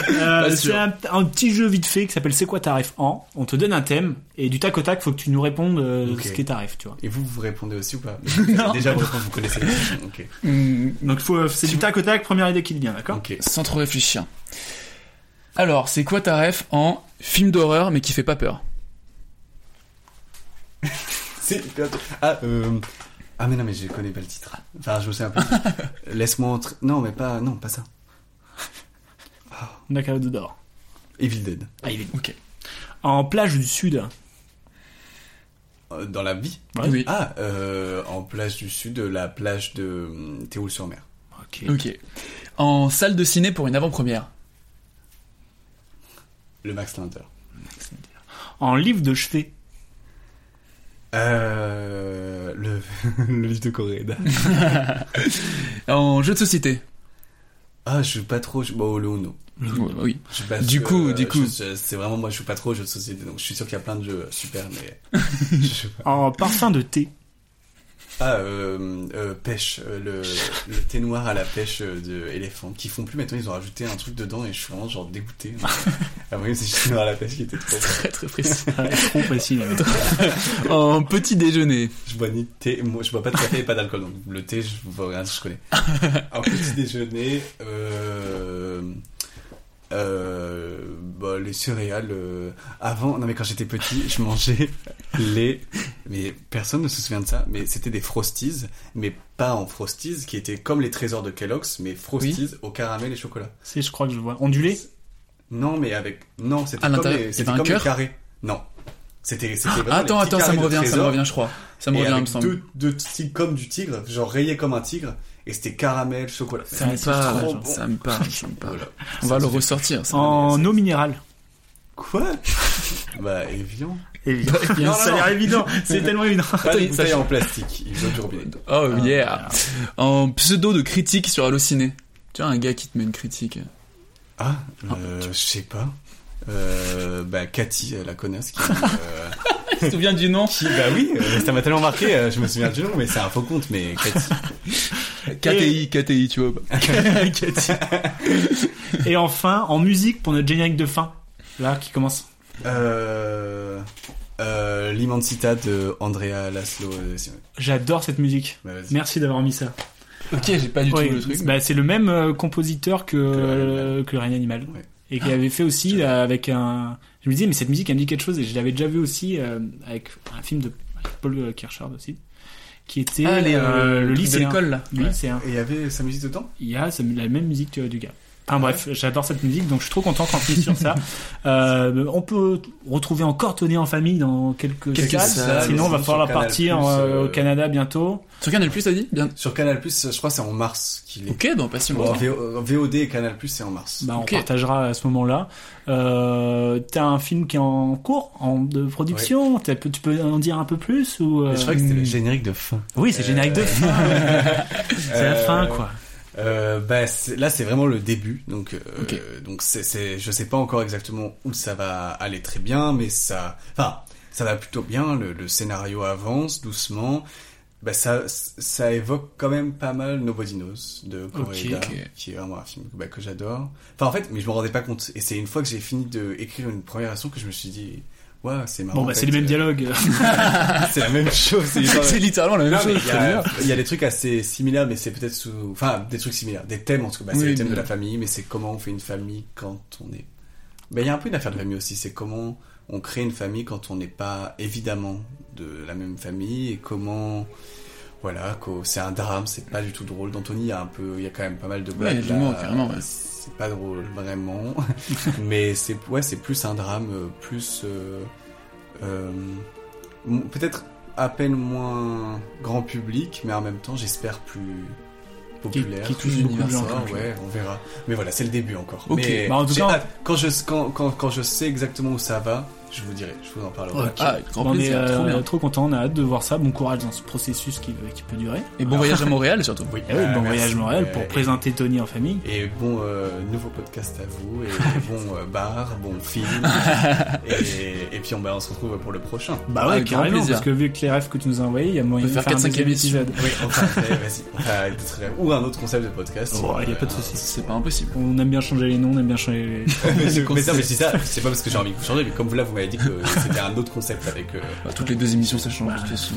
Euh, c'est un, un petit jeu vite fait qui s'appelle C'est quoi ta ref en? On te donne un thème et du tac au tac, faut que tu nous répondes euh, Ok. ce qu'est ta ref, tu vois. Et vous, vous répondez aussi ou pas? *laughs* Déjà, vous répondez, vous connaissez. Ok. Hum, Donc faut, c'est du tac au tac, première idée qui te vient, d'accord? Sans trop réfléchir. Alors, c'est quoi ta ref en film d'horreur mais qui fait pas peur? C'est Ah, euh... Ah, mais non, mais je connais pas le titre. Enfin, je me souviens pas. *laughs* Laisse-moi entrer. Non, mais pas. Non, pas ça. D'accord, d'or. Evil Dead. Ah, il est- Ok. En plage du sud. Euh, Dans la vie? Ouais. Oui. Ah, euh, en plage du sud, la plage de euh, Théoul-sur-Mer. Ok. Ok. En salle de ciné pour une avant-première. Le Max Linder. En livre de chevet. Euh, le, *laughs* le livre de Coréda. *laughs* En jeu de société. Ah, je joue pas trop. Je... Bon, le Uno. Oui. Pas, Du coup, euh, du coup. c'est vraiment moi, je joue pas trop aux jeux de société, donc je suis sûr qu'il y a plein de jeux super, mais *laughs* je. En parfum de thé. Ah, euh, euh, pêche, euh, le, le thé noir à la pêche euh, de éléphant, qui font plus maintenant, ils ont rajouté un truc dedans et je suis vraiment genre dégoûté. *laughs* Avant, c'est juste noir à la pêche qui était trop. Très très précis. *laughs* Trop précis. *laughs* en petit déjeuner. Je bois ni de thé, moi je bois pas de café et pas d'alcool, donc le thé, je vois rien, je connais. Un petit déjeuner, euh, euh, bah, les céréales. euh, avant, non mais quand j'étais petit, je mangeais les Mais personne ne se souvient de ça. Mais c'était des Frosties, mais pas en Frosties, qui étaient comme les trésors de Kellogg's, mais Frosties au caramel et chocolat. Si, je crois que je vois. Ondulé? Non, mais avec. Non, c'était À comme les, c'était comme les cœur? carrés. Non. C'était. c'était Ah, attends, attends, ça me revient, ça me revient, je crois. Ça me Et revient, il me avec semble. deux, deux comme du tigre, genre rayés comme un tigre, et c'était caramel, chocolat. Ça me parle, trop bon. ça me parle, ça me parle. *laughs* Voilà. On va le ressortir. ça. En eau minérale. Quoi? Bah, évident. Évident. Non, non, ça a l'air évident. C'est *laughs* tellement évident. Pas Attends, des il- bouteilles ça- en plastique, ils ont du robinet. Oh Ah, yeah. En pseudo de critique sur Allociné. Tu vois, un gars qui te met une critique. Ah, euh, je sais pas. Euh, bah, Cathy, euh, la connasse, qui, euh, Tu te souviens du nom qui- bah oui, euh, ça m'a tellement marqué, euh, je me souviens du nom, mais c'est un faux compte, mais Cathy. KTI, KTI, tu vois. *laughs* Cathy. Et enfin, en musique pour notre générique de fin. Là, qui commence. Euh, euh, L'Immensita de Andrea Laszlo. J'adore cette musique. Bah. Merci d'avoir mis ça. Ok, j'ai pas du tout le truc. bah, c'est le même euh, compositeur que, que le règne animal. Ouais. Et qui avait fait aussi euh, avec un. Je me disais, mais cette musique, elle me dit quelque chose. Et je l'avais déjà vu aussi euh, avec un film de Paul Kirchard aussi. Qui était Ah, les, euh, euh, le lycéen. l'école, là. Le Ouais. lycéen. Et il y avait sa musique dedans? Il y a la même musique euh, du gars. Enfin bref, j'adore cette musique, donc je suis trop content quand on est sur ça. *laughs* Euh, on peut retrouver encore Tony en famille dans quelques, Quelques salles. Sinon, on va falloir partir euh, euh, au Canada bientôt. Sur Canal Plus, t'as dit Bien. Sur Canal+, je crois que c'est en mars qu'il est. Ok, donc pas si longtemps. VOD et Canal+, c'est en mars. Bah, on partagera à ce moment-là. Euh, T'as un film qui est en cours, en de production. T'as- Tu peux en dire un peu plus ou euh, Je crois que c'était le générique de fin. Oui, c'est générique de fin. *laughs* c'est la fin, quoi. Euh, bah, là, c'est vraiment le début. Donc, euh, donc c'est, c'est, je sais pas encore exactement où ça va aller très bien, mais ça, enfin, ça va plutôt bien. Le, le scénario avance doucement. Bah, ça, ça évoque quand même pas mal Nobody Knows de Koreeda, Ok. qui est vraiment un film bah, que j'adore. Enfin, en fait, mais je me rendais pas compte. Et c'est une fois que j'ai fini de écrire une première version que je me suis dit, ouais, c'est marrant. Bon, bah, c'est les mêmes euh, dialogues. *laughs* *laughs* c'est la même chose. C'est, littéralement la même non, chose. il y, a, y des trucs assez similaires, mais c'est peut-être sous, enfin, des trucs similaires, des thèmes en tout cas. Bah, c'est Oui, les thèmes de la famille, mais c'est comment on fait une famille quand on est. Ben, il y a un peu une affaire de famille aussi. C'est comment on crée une famille quand on n'est pas évidemment de la même famille et comment, voilà, c'est un drame, c'est pas du tout drôle. D'Anthony, il y a un peu, il y a quand même pas mal de blagues. là. carrément, ouais. C'est pas drôle vraiment, *laughs* mais c'est ouais, c'est plus un drame, euh, plus euh, euh, peut-être à peine moins grand public, mais en même temps, j'espère plus populaire. qui touche plus beaucoup de gens, ouais, on verra. Mais voilà, c'est le début encore. Ok. Mais Bah, en tout cas- hâte. quand je quand, quand, quand je sais exactement où ça va, je vous dirai, je vous en parlerai. Ah, avec grand Bon, on est plaisir, trop euh, bien. trop content, on a hâte de voir ça. Bon courage dans ce processus qui, qui peut durer. Et bon voyage à Montréal surtout. Oui, Eh oui, bon merci. voyage Montréal Euh, pour et- présenter Tony en famille. Et bon euh, nouveau podcast à vous, et *laughs* bon euh, bar, bon film, *laughs* et, et puis on, bah, on se retrouve pour le prochain. Bah ouais, grand carrément, plaisir. parce que vu que les rêves que tu nous as envoyés, il y a moyen de faire, faire un 4-5 deuxième émissions. épisode. Oui, enfin, *laughs* vas-y, ou un autre concept de podcast. Oh, y a pas de Euh, souci. C'est pas impossible. On aime bien changer les noms, on aime bien changer les... mais, c'est- mais ça, mais c'est ça, c'est pas parce que j'ai envie que vous changez, mais comme vous là, vous m'avez dit que c'était un autre concept avec. euh, Bah, toutes les deux émissions ça change de toute façon.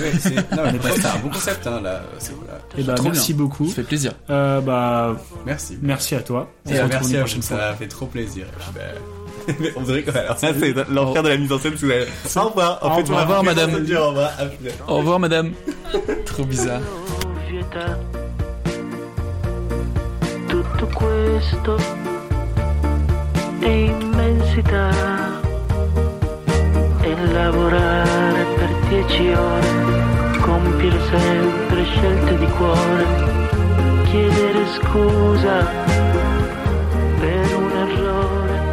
ouais, c'est, un bon concept, hein, là. C'est, voilà. Eh bah, Trop merci bien. beaucoup. Ça fait plaisir. Euh, bah, Merci. merci à toi. On Et se euh, retrouve merci à prochaine vous, fois. ça m'a fait trop plaisir. Et bah, mais *laughs* on dirait que alors ça c'est *laughs* l'enfer de la mise en scène. Au revoir. En Au fait, revoir, madame. se dire Au revoir. Au revoir madame. *laughs* Trop bizarre. Tutto questo è immensità e lavorare per dieci ore, compiere sempre scelte di cuore, chiedere scusa per un errore.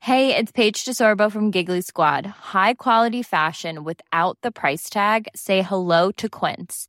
Hey, it's Paige DeSorbo from Giggly Squad. High quality fashion without the price tag. Say hello to Quince.